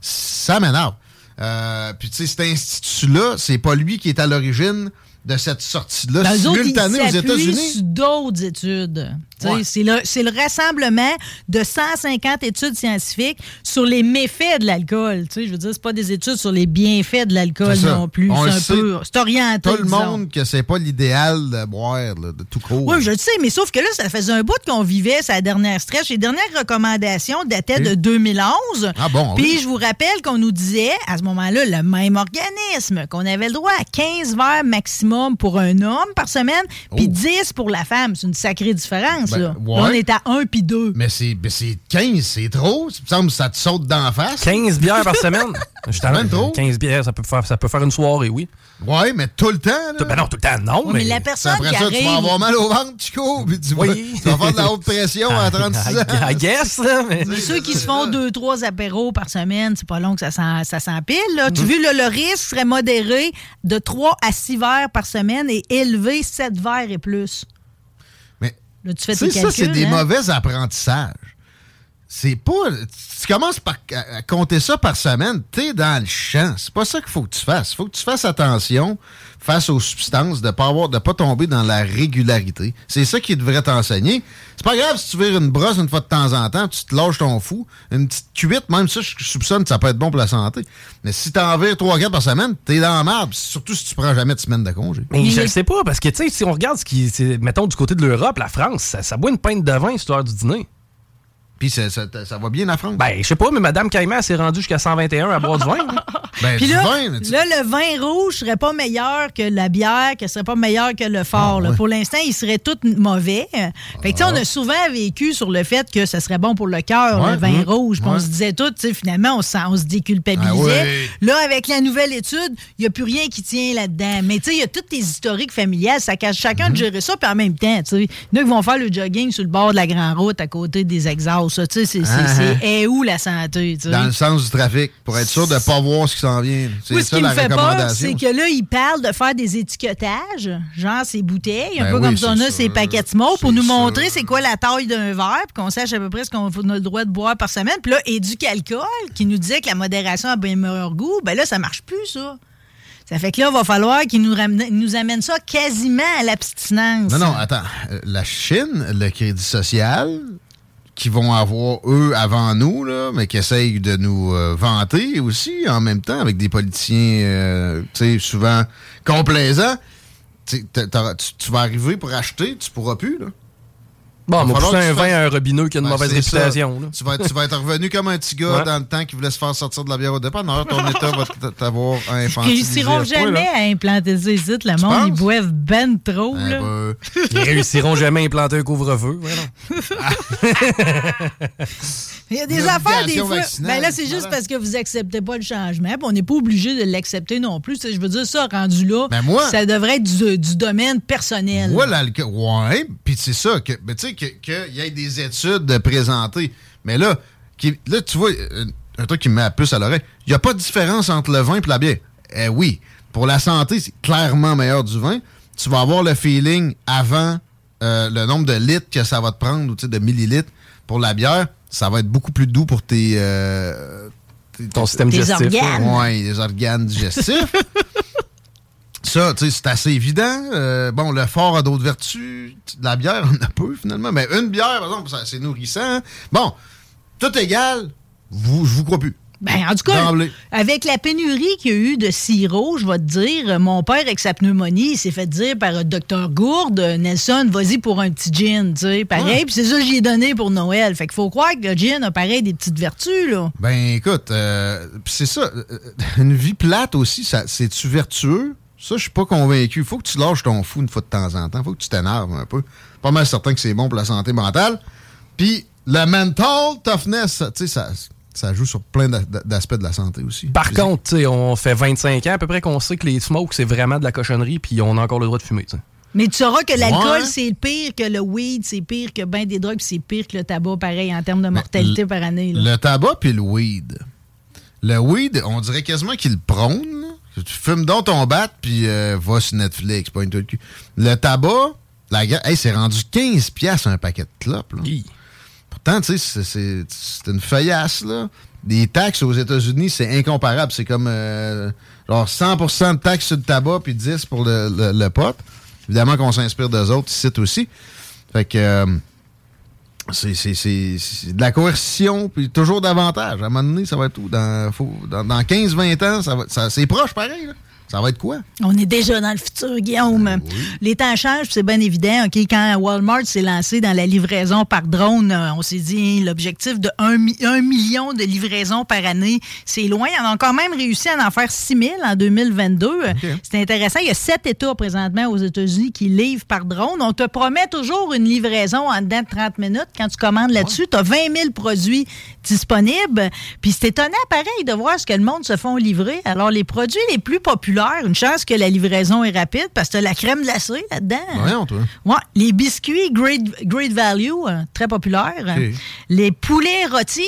Ça m'énerve. Euh, Puis, tu sais, cet institut-là, c'est pas lui qui est à l'origine de cette sortie-là simultanée aux États-Unis.
d'autres études.
Ouais.
C'est le, rassemblement de 150 études scientifiques sur les méfaits de l'alcool. Je veux dire, c'est pas des études sur les bienfaits de l'alcool non plus. C'est un peu. C'est orienté.
Tout le
disons.
monde que c'est pas l'idéal de boire, là, de tout court.
Oui, je le sais, mais sauf que là, ça faisait un bout qu'on vivait sa dernière stretch. Les dernières recommandations dataient de
Et?
2011.
Ah bon,
Puis
oui.
je vous rappelle qu'on nous disait, à ce moment-là, le même organisme, qu'on avait le droit à 15 verres maximum pour un homme par semaine, puis 10 pour la femme. C'est une sacrée différence,
Ben, ouais.
On est à 1 puis 2.
Mais c'est mais c'est 15, c'est trop. Il me semble que ça te saute d'en face.
15 bières par semaine? Je
Même trop.
15 bières, ça peut, faire, ça peut faire une soirée, oui.
Ouais, mais tout le temps. Là.
Ben non, tout le temps, non.
Ouais, mais la personne
Après
qui
ça, tu
arrive-
vas avoir mal au ventre, Chico, puis tu, vas,
Oui.
tu vas faire de la haute pression à 36 ans.
I guess, là, mais-
Mais ceux qui se font deux, trois apéros par semaine, c'est pas long que ça s'empile.
Mm.
Tu vu, là, le risque serait modéré de 3 à 6 verres par semaine et élevé 7 verres et plus. Là, tu fais
Tu
tes
sais,
calculs.
ça, c'est des
hein?
mauvais apprentissages. C'est pas. Tu commences par à- à compter ça par semaine, t'es dans le champ. C'est pas ça qu'il faut que tu fasses. Il faut que tu fasses attention face aux substances, de pas avoir, de pas tomber dans la régularité. C'est ça qui devrait t'enseigner. C'est pas grave si tu vires une brosse une fois de temps en temps, tu te lâches ton fou. Une petite cuite, même ça, je soupçonne que ça peut être bon pour la santé. Mais si t'en vires trois quatre par semaine, t'es dans la merde. Surtout si tu prends jamais de semaine de congé.
Mais je le sais pas, parce que, tu sais, si on regarde ce qui. c'est- Mettons, du côté de l'Europe, la France, ça, ça boit une pinte de vin, heure du dîner.
Puis ça, ça- ça va bien la France?
Ben, je sais pas, mais Madame Caïman s'est rendue jusqu'à 121 à boire du vin. là.
Ben,
Puis là,
vin, là, tu-
là, le vin rouge serait pas meilleur que la bière, que serait pas meilleur que le fort.
Ah,
là. Pour l'instant, il serait tout mauvais. Fait que, tu sais,
Ah.
on a souvent vécu sur le fait que ça serait bon pour le cœur,
Ouais,
le vin
hum,
rouge. On se disait tout, finalement, on, on se déculpabilisait.
Ah.
Là, avec la nouvelle étude, il n'y a plus rien qui tient là-dedans. Mais tu sais, il y a toutes tes historiques familiales. Ça cache chacun
Mhm.
de gérer ça. Puis en même temps, tu sais, a qui vont faire le jogging sur le bord de la grande route à côté des exhausts. Tu sais, c'est-
Ah,
où la santé?
Dans le sens du trafic, pour être sûr de ne pas voir ce qui s'en vient. C'est
Moi, ce
ça
qui me fait peur, c'est que là, ils parlent de faire des étiquetages, genre ces bouteilles, un
Ben
peu
oui,
comme si on a ces paquets de mots, pour nous montrer c'est quoi la taille d'un verre, puis qu'on sache à peu près ce qu'on a le droit de boire par semaine. Puis là, Éducalcool, qui nous disait que la modération a bien meilleur goût, ben là, ça marche plus, ça. Ça fait que là, il va falloir qu'ils nous, ramènent- nous amènent ça quasiment à l'abstinence.
Non, non, attends. Euh, La Chine, le crédit social, qui vont avoir, eux, avant nous, là, mais qui essayent de nous euh, vanter aussi, en même temps, avec des politiciens, euh, souvent complaisants. Tu tu vas arriver pour acheter, tu pourras plus, là.
Bon, on va pousser un vin à un robineux qui a une
Ben,
mauvaise réputation. là.
Tu vas, être, tu vas être revenu comme un petit gars
Ouais.
dans le temps qui voulait se faire sortir de la bière au départ. Non, ton état va t'avoir
Ils
infantilisé.
réussiront
point, là.
jamais à implanter ça ici. Le monde, ils boivent ben trop.
Eh
là.
ben,
Ils réussiront jamais à implanter un couvre-feu.
Il y a des affaires, des fois. Ben là, c'est juste
voilà.
parce que vous acceptez pas le changement. on n'est pas obligé de l'accepter non plus. Je veux dire, ça, rendu là,
Ben moi-
ça devrait être du, du domaine personnel.
Moi, l'alcool. Ouais, puis c'est ça, que, ben, tu sais, qu'il y ait des études de présenter. Mais là, qui- là, tu vois, euh, un truc qui me met la puce à l'oreille, il n'y a pas de différence entre le vin et la bière. Eh oui, pour la santé, c'est clairement meilleur du vin. Tu vas avoir le feeling avant euh, le nombre de litres que ça va te prendre, ou de millilitres. Pour la bière, ça va être beaucoup plus doux pour tes. euh, tes-
Ton système
Tes
digestif.
organes.
les organes digestifs. Ça, tu sais, c'est assez évident. Euh, bon, le fort a d'autres vertus. La bière en a peu, finalement. Mais une bière, par exemple, c'est nourrissant. Bon, tout égal, vous, je vous crois plus.
Ben, en tout cas,
D'emblée.
avec la pénurie qu'il y a eu de sirop, je vais te dire, mon père, avec sa pneumonie, il s'est fait dire par le docteur Gourde, Nelson, vas-y pour un petit gin, tu sais. Pareil,
Ouais.
puis c'est ça que j'ai donné pour Noël. Fait qu'il faut croire que le gin a pareil des petites vertus, là.
Ben, écoute, euh, c'est ça. euh, Une vie plate aussi, ça, c'est-tu vertueux? Ça, je suis pas convaincu. Faut que tu lâches ton fou une fois de temps en temps. Faut que tu t'énerves un peu. Pas mal certain que c'est bon pour la santé mentale. Puis le mental toughness, ça, tu sais, ça, ça joue sur plein d'a- d'aspects de la santé aussi.
Par contre, tu sais, on fait 25 ans à peu près qu'on sait que les smokes, c'est vraiment de la cochonnerie, puis on a encore le droit de fumer. tu sais.
Mais tu sauras que l'alcool,
Ouais.
c'est pire que le weed, c'est pire que ben des drogues, puis c'est pire que le tabac, pareil, en termes de mortalité par année. là.
Le tabac puis le weed. Le weed, on dirait quasiment qu'il le prône. Tu fumes donc ton bat puis euh, va sur Netflix, pas une le cul. Le tabac, la hey, c'est rendu 15 pièces un paquet de clopes. là. Pourtant, tu sais, c'est- une feuillasse, là. Les taxes aux États-Unis, c'est incomparable. C'est comme euh, genre 100% de taxes sur le tabac puis 10 pour le, le- le pot. Évidemment qu'on s'inspire d'eux autres ici aussi. Fait que euh, c'est- de la coercition puis toujours davantage. À un moment donné, ça va être où? Dans, dans, dans 15-20 ans, ça ça- c'est proche pareil. Ça va être quoi?
On est déjà dans le futur, Guillaume. Les temps changent, c'est bien évident. Quand Walmart s'est lancé dans la livraison par drone, euh, on s'est dit l'objectif de 1 million de livraisons par année, c'est loin. On a quand même réussi à en faire 6 000 en 2022. C'est intéressant. Il y a sept États présentement aux États-Unis qui livrent par drone. On te promet toujours une livraison en dedans de 30 minutes. Quand tu commandes là-dessus, tu as 20 000 produits disponibles. Puis c'est étonnant, pareil, de voir ce que le monde se font livrer. Alors, les produits les plus populaires, une chance que la livraison est rapide parce que tu as la crème glacée là-dedans.
Voyons, toi.
Ouais, les biscuits Great, Great Value, euh, très populaires.
Ok.
Les poulets rôtis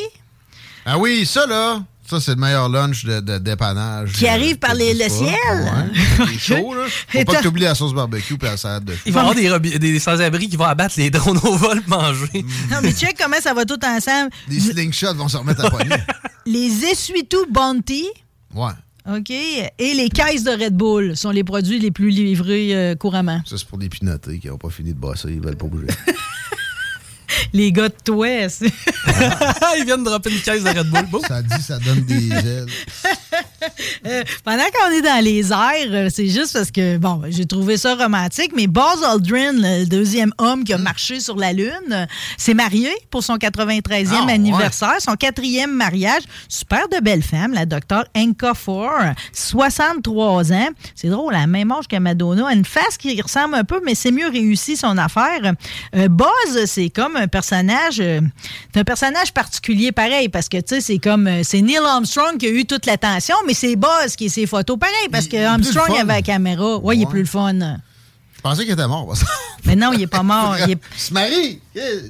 Ah oui, ça là, ça c'est le meilleur lunch de, de dépannage.
qui
euh,
arrivent par les- le ciel.
Ouais, c'est chaud, là. Faut pas que t'oublies la sauce barbecue et la salade de
Il va y avoir des, rebi- des sans-abri qui vont abattre les drones au vol manger.
Non, mais check comment ça va tout ensemble.
Les slingshots vont se remettre à poignet.
Les essuie-tout Bounty.
Ouais.
OK? Et les caisses de Red Bull sont les produits les plus livrés euh, couramment.
Ça, c'est pour des pinotés qui n'ont pas fini de brosser, ils veulent pas bouger.
Les gars de toi, c'est-
Ils viennent de dropper une caisse de Red Bull.
Ça dit, ça donne des ailes.
Euh, pendant qu'on est dans les airs, euh, c'est juste parce que, bon, j'ai trouvé ça romantique, mais Buzz Aldrin, le deuxième homme qui a marché sur la Lune, s'est marié pour son 93e
Ah, ouais.
anniversaire, son quatrième mariage. Super de belle femme, la docteure Enka Four, 63 ans. C'est drôle, la même âge que Madonna. Une face qui ressemble un peu, mais c'est mieux réussi son affaire. Euh, Buzz, c'est comme un personnage, euh, c'est un personnage particulier pareil, parce que, tu sais, c'est comme, euh, c'est Neil Armstrong qui a eu toute l'attention, mais c'est Buzz qui est ses photos pareil, parce que Armstrong avait la caméra. Ouais, il est plus le fun.
Je pensais qu'il était mort. parce
Mais non, il est pas mort. Il est-
Il se marie.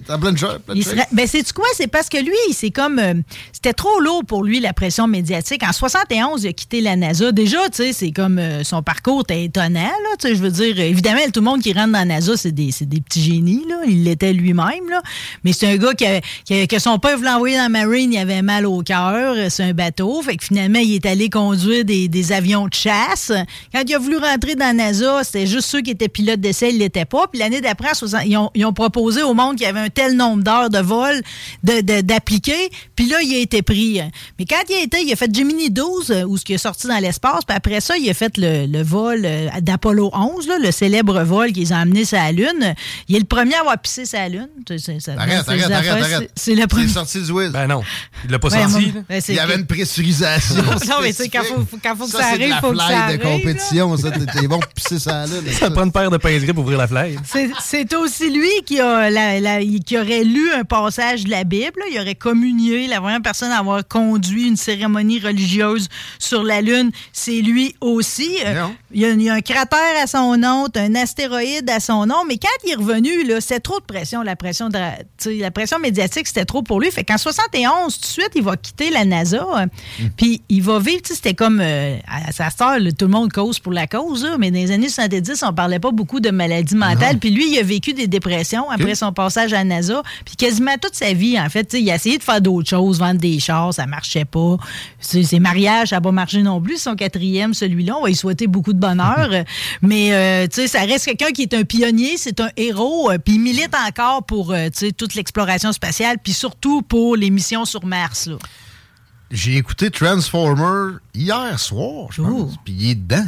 T'as plein de choses. plein de
Il
choses.
serait- Ben, c'est quoi? C'est parce que lui, c'est comme. euh, C'était trop lourd pour lui, la pression médiatique. En 71, il a quitté la NASA. Déjà, tu sais, c'est comme. euh, son parcours était étonnant, là. Tu sais, je veux dire, euh, évidemment, tout le monde qui rentre dans la NASA, c'est des, des petits génies, là. Il l'était lui-même, là. Mais c'est un gars qui a- qui a- que son père voulait envoyer dans la Marine, il avait mal au cœur. C'est un bateau. Fait que finalement, il est allé conduire des, des avions de chasse. Quand il a voulu rentrer dans la NASA, c'était juste ceux qui étaient pilotes d'essai, il l'étaient pas. Puis l'année d'après, en 60 ils ont, ils ont proposé au monde qu'il y avait un tel nombre d'heures de vol de- de- d'appliquer. Puis là, il a été pris. Mais quand il a été, il a fait Gemini 12, euh, où ce qui est sorti dans l'espace. Puis après ça, il a fait le, le vol euh, d'Apollo 11, là, le célèbre vol qu'ils ont amené sur la Lune. Il est le premier à avoir pissé sur la Lune. C'est- c'est- ça-
Arrête,
c'est-
arrête,
c'est-
arrête,
c'est-
arrête.
C'est le premier.
C'est sorti du whiz.
Ben non. Il l'a pas
moi-
là.
ben, c'est
Il y avait une pressurisation.
Non, mais tu sais, quand faut, faut- quand faut que ça,
c'est de
arrive,
la
faut que ça arrive.
de
là.
compétition, ça. T'es t'es bon pour pisser ça là.
Ça prend une paire de pinceries pour ouvrir la flaille.
C'est- C'est aussi lui qui, a la- la- qui aurait lu un passage de la Bible. là. Il aurait communié, la première personne à avoir conduit une cérémonie religieuse sur la Lune. C'est lui aussi. Euh, il, y a, il y a un cratère à son nom, un astéroïde à son nom. Mais quand il est revenu, là, c'était trop de pression. La pression, de, la- pression médiatique, c'était trop pour lui. Fait qu'en 71, tout de suite, il va quitter la NASA. euh, Puis il va vivre, c'était comme euh, à sa sœur, tout le monde cause pour la cause. là. mais dans les années 70, on parlait pas beaucoup de maladies mentales. Puis lui, il a vécu des dépressions après son passage à la NASA. Puis quasiment toute sa vie, en fait, il a essayé de faire d'autres choses, vendre des chars, ça marchait pas. Ses, ses mariages, ça n'a pas marché non plus. Son quatrième, celui-là, on va lui souhaiter beaucoup de bonheur. mais, euh, tu sais, ça reste quelqu'un qui est un pionnier, c'est un héros. euh, Puis il milite encore pour, euh, tu sais, toute l'exploration spatiale, puis surtout pour les missions sur Mars, là.
J'ai écouté Transformer hier soir, je pense. Puis il est dedans.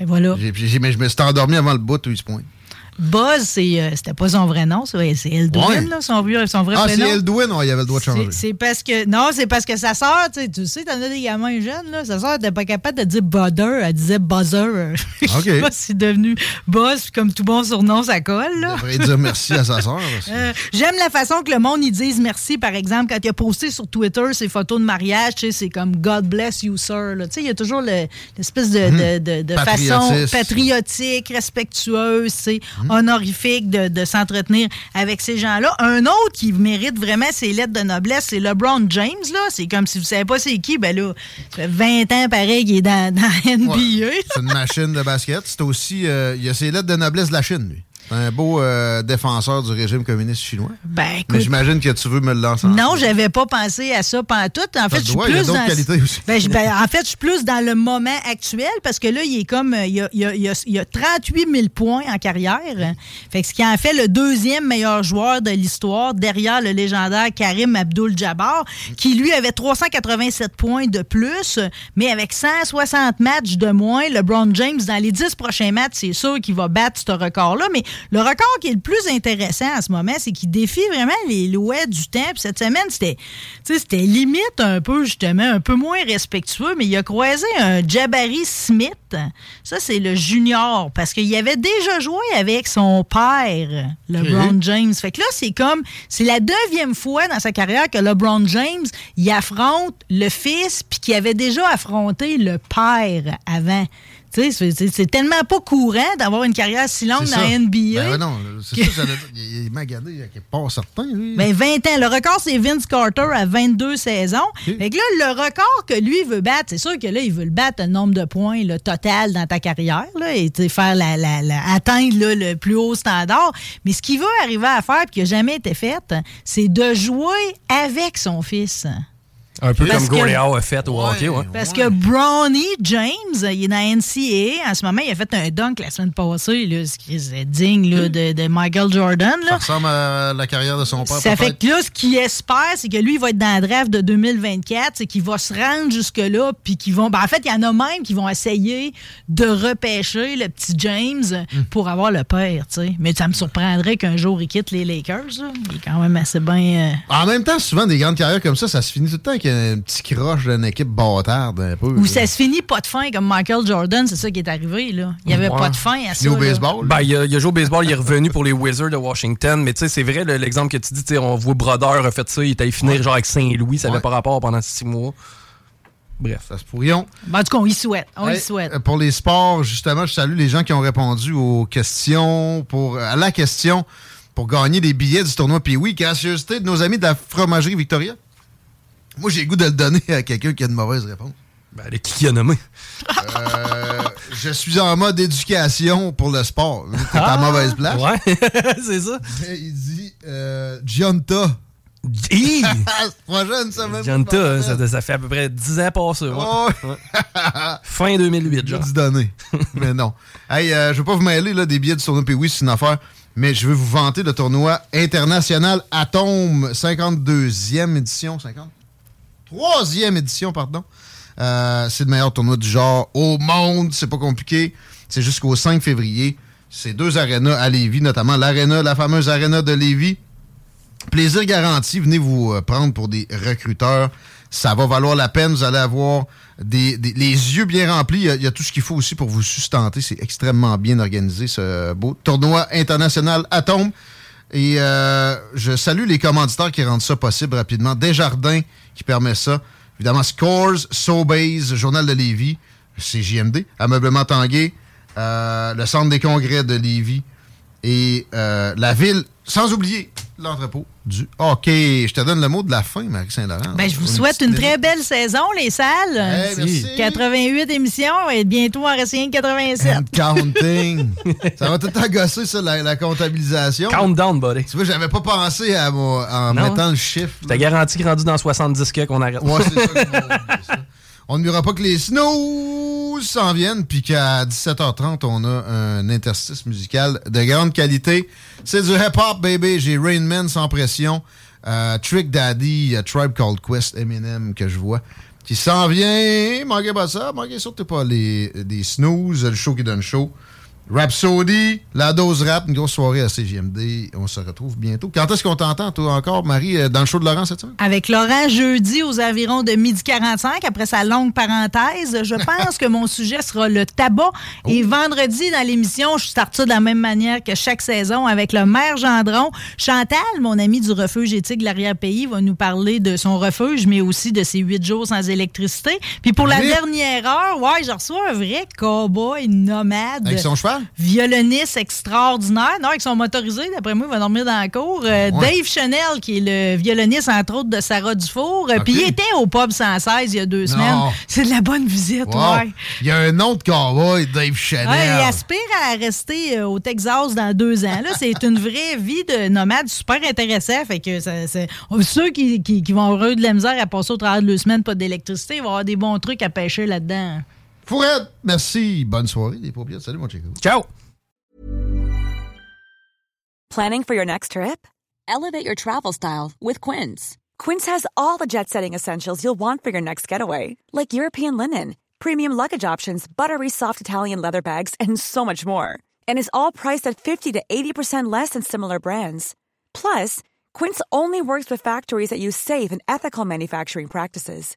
Et voilà.
Mais je me suis endormi avant le bout où il se pointe.
Buzz, euh, c'était pas son vrai nom, c'est Eldwin,
Ouais.
là, son, vrai
Ah,
prénom.
c'est Eldwin, ouais, il avait le droit de changer.
C'est- parce que. Non, c'est parce que sa sœur, tu sais, tu sais, t'en as des gamins jeunes, là. Sa sœur n'était pas capable de dire Budder, elle disait Buzzer. Je sais pas si c'est devenu Buzz, puis comme tout bon surnom, ça colle, là.
devrait dire merci à sa sœur.
Euh, J'aime la façon que le monde ils disent merci, par exemple, quand il a posté sur Twitter ses photos de mariage, c'est comme God bless you, sir. là. Tu sais, il y a toujours le- l'espèce de, de- de- de façon patriotique, respectueuse, c'est honorifique de, de s'entretenir avec ces gens-là. Un autre qui mérite vraiment ses lettres de noblesse, c'est LeBron James. là. C'est comme si vous savez pas c'est qui, ben là, ça fait 20 ans pareil qu'il est dans, dans la NBA.
C'est une machine de basket. C'est aussi. euh, il a ses lettres de noblesse de la Chine, lui. Un beau euh, défenseur du régime communiste chinois.
Ben,
Mais j'imagine que tu veux me le lancer.
Non, j'avais pas pensé à ça pendant tout. En fait, je suis plus dans
aussi.
Ben, ben, en fait, je suis plus dans le moment actuel parce que là, il est comme euh, il y a, il y a- il y a- il y a 38 000 points en carrière. Fait que ce qui en fait le deuxième meilleur joueur de l'histoire derrière le légendaire Karim Abdul-Jabbar, qui lui avait 387 points de plus, mais avec 160 matchs de moins, LeBron James dans les 10 prochains matchs, c'est sûr qu'il va battre ce record-là. Mais le record qui est le plus intéressant en ce moment, c'est qu'il défie vraiment les lois du temps. Puis cette semaine, c'était, limite un peu, justement, un peu moins respectueux, mais il a croisé un Jabari Smith. Ça, c'est le junior, parce qu'il avait déjà joué avec son père, LeBron. James. Fait que là, c'est comme, c'est la deuxième fois dans sa carrière que LeBron James, il affronte le fils, puis qu'il avait déjà affronté le père avant. C'est- tellement pas courant d'avoir une carrière si longue dans la NBA.
Ben non, c'est ça que. Il est magané, il est pas certain, lui.
Ben, 20 ans. Le record, c'est Vince Carter à 22 saisons. Fait que là, le record que lui veut battre, c'est sûr que là, il veut le battre le nombre de points total dans ta carrière là, et faire la, la- la- atteindre là, le plus haut standard. Mais ce qu'il veut arriver à faire et qui n'a jamais été fait, c'est de jouer avec son fils.
Un peu
Parce
comme Howe a fait au hockey, ouais.
Parce que Brownie James, il est dans la NCAA. En ce moment, il a fait un dunk la semaine passée. là, ce qui est digne là, de, de Michael Jordan.
Ça
Là.
ressemble à la carrière de son père.
Ça fait que là, ce qu'il espère, c'est que lui, il va être dans la draft de 2024, c'est qu'il va se rendre jusque-là, puis qu'ils vont. Ben, en fait, il y en a même qui vont essayer de repêcher le petit James
Hmm.
pour avoir le père, tu sais. Mais ça me surprendrait qu'un jour il quitte les Lakers. là. Il est quand même assez bien. euh,
En même temps, souvent, des grandes carrières comme ça, ça se finit tout le temps avec un petit croche d'une équipe bâtarde, un peu.
Ou ça se finit pas de fin comme Michael Jordan, c'est ça qui est arrivé, là. Il n'y avait
Ouais.
pas de fin à ça.
au
là.
baseball.
Ben, il, a, il a joué au baseball, il est revenu pour les Wizards de Washington. Mais tu sais, c'est vrai, le- l'exemple que tu dis, on voit Brodeur a fait ça, il est allé finir genre avec Saint-Louis, ça n'avait pas rapport pendant six mois. Bref.
Ça se pourrions.
Ben, en tout cas, on y souhaite. On y
Hey,
souhaite.
Pour les sports, justement, je salue les gens qui ont répondu aux questions, pour, à la question pour gagner des billets du tournoi. Puis oui, gracieuseté de nos amis de la fromagerie Victoria. Moi, j'ai le goût de le donner à quelqu'un qui a une mauvaise réponse.
Ben, le qui a nommé?
Euh, je suis en mode éducation pour le sport. T'es à
Ah,
mauvaise place.
Ouais, c'est ça.
Il dit euh, Gianta. Prochaine semaine.
Gianta, ça, ça fait à peu près 10 ans passés. ouais.
Oh,
Ouais. Fin 2008,
J'ai
genre.
dû donner. mais non. Hey, euh, je veux pas vous mêler là, des billets du tournoi. Oui, c'est une affaire. Mais je veux vous vanter le tournoi international Atome 52e édition. 50? Troisième édition, pardon. Euh, c'est le meilleur tournoi du genre au monde. C'est pas compliqué. C'est jusqu'au 5 février. C'est deux arénas à Lévis, notamment l'aréna, la fameuse aréna de Lévis. Plaisir garanti. Venez vous euh, prendre pour des recruteurs. Ça va valoir la peine. Vous allez avoir des, les yeux bien remplis. Il y a, tout ce qu'il faut aussi pour vous sustenter. C'est extrêmement bien organisé, ce beau tournoi international Atome. Et euh, je salue les commanditaires qui rendent ça possible rapidement. Desjardins qui permet ça. Évidemment, Scores, Sobase, Journal de Lévis, CJMD, Ameublement Tanguay, euh, le Centre des congrès de Lévis et euh, la ville, sans oublier l'entrepôt du OK. Je te donne le mot de la fin, Marie-Saint-Laurent.
Ben, je vous souhaite une très belle saison, les salles.
Hey, merci.
88 émissions et bientôt en reste rien que 87.
And counting. ça va tout agosser, ça, la, la comptabilisation.
Countdown, buddy.
Tu vois, j'avais pas pensé à en
Non.
mettant le chiffre.
Je t'ai garanti qu'il est rendu dans 70 que qu'on arrête.
Ouais, c'est ça. On ne verra pas que les snooze s'en viennent, puis qu'à 17h30, on a un interstice musical de grande qualité. C'est du hip-hop, baby. J'ai Rain Man sans pression, euh, Trick Daddy, euh, Tribe Called Quest, Eminem que je vois, qui s'en vient. Manquez pas ça, manquez surtout pas les, des snooze, le show qui donne show. Rhapsody, la dose rap, une grosse soirée à CGMD. On se retrouve bientôt. Quand est-ce qu'on t'entend, toi, encore, Marie, euh, dans le show de Laurent cette semaine?
Avec Laurent, jeudi aux environs de midi 45, après sa longue parenthèse, je pense que mon sujet sera le tabac. Et vendredi, dans l'émission, je starte ça de la même manière que chaque saison avec le maire Gendron. Chantal, mon ami du refuge éthique de l'arrière-pays, va nous parler de son refuge, mais aussi de ses huit jours sans électricité. Puis pour la
Oui.
dernière heure, ouais, je reçois un vrai cowboy nomade.
Avec son cheval?
Violoniste extraordinaire. Non, avec son motorisé, d'après moi, il va dormir dans la cour. Euh,
Ouais.
Dave Chanel, qui est le violoniste, entre autres, de Sarah Dufour. Euh, Puis il était au pub 116 il y a deux
Non.
semaines. C'est de la bonne visite,
Wow.
ouais.
Il y a un autre cowboy, Dave Chanel.
Ouais, il aspire à rester euh, au Texas dans deux ans. Là, c'est une vraie vie de nomade super intéressant. Fait que ça- c'est- ceux qui, qui- qui vont avoir eu de la misère à passer au travers de deux semaines, pas d'électricité, ils vont avoir des bons trucs à pêcher là-dedans.
Fourette, merci. Bonne soirée, les paupières. Salut, mon chico.
Ciao.
Planning for your next trip? Elevate your travel style with Quince. Quince has all the jet setting essentials you'll want for your next getaway, like European linen, premium luggage options, buttery soft Italian leather bags, and so much more. And is all priced at 50 to 80% less than similar brands. Plus, Quince only works with factories that use safe and ethical manufacturing practices.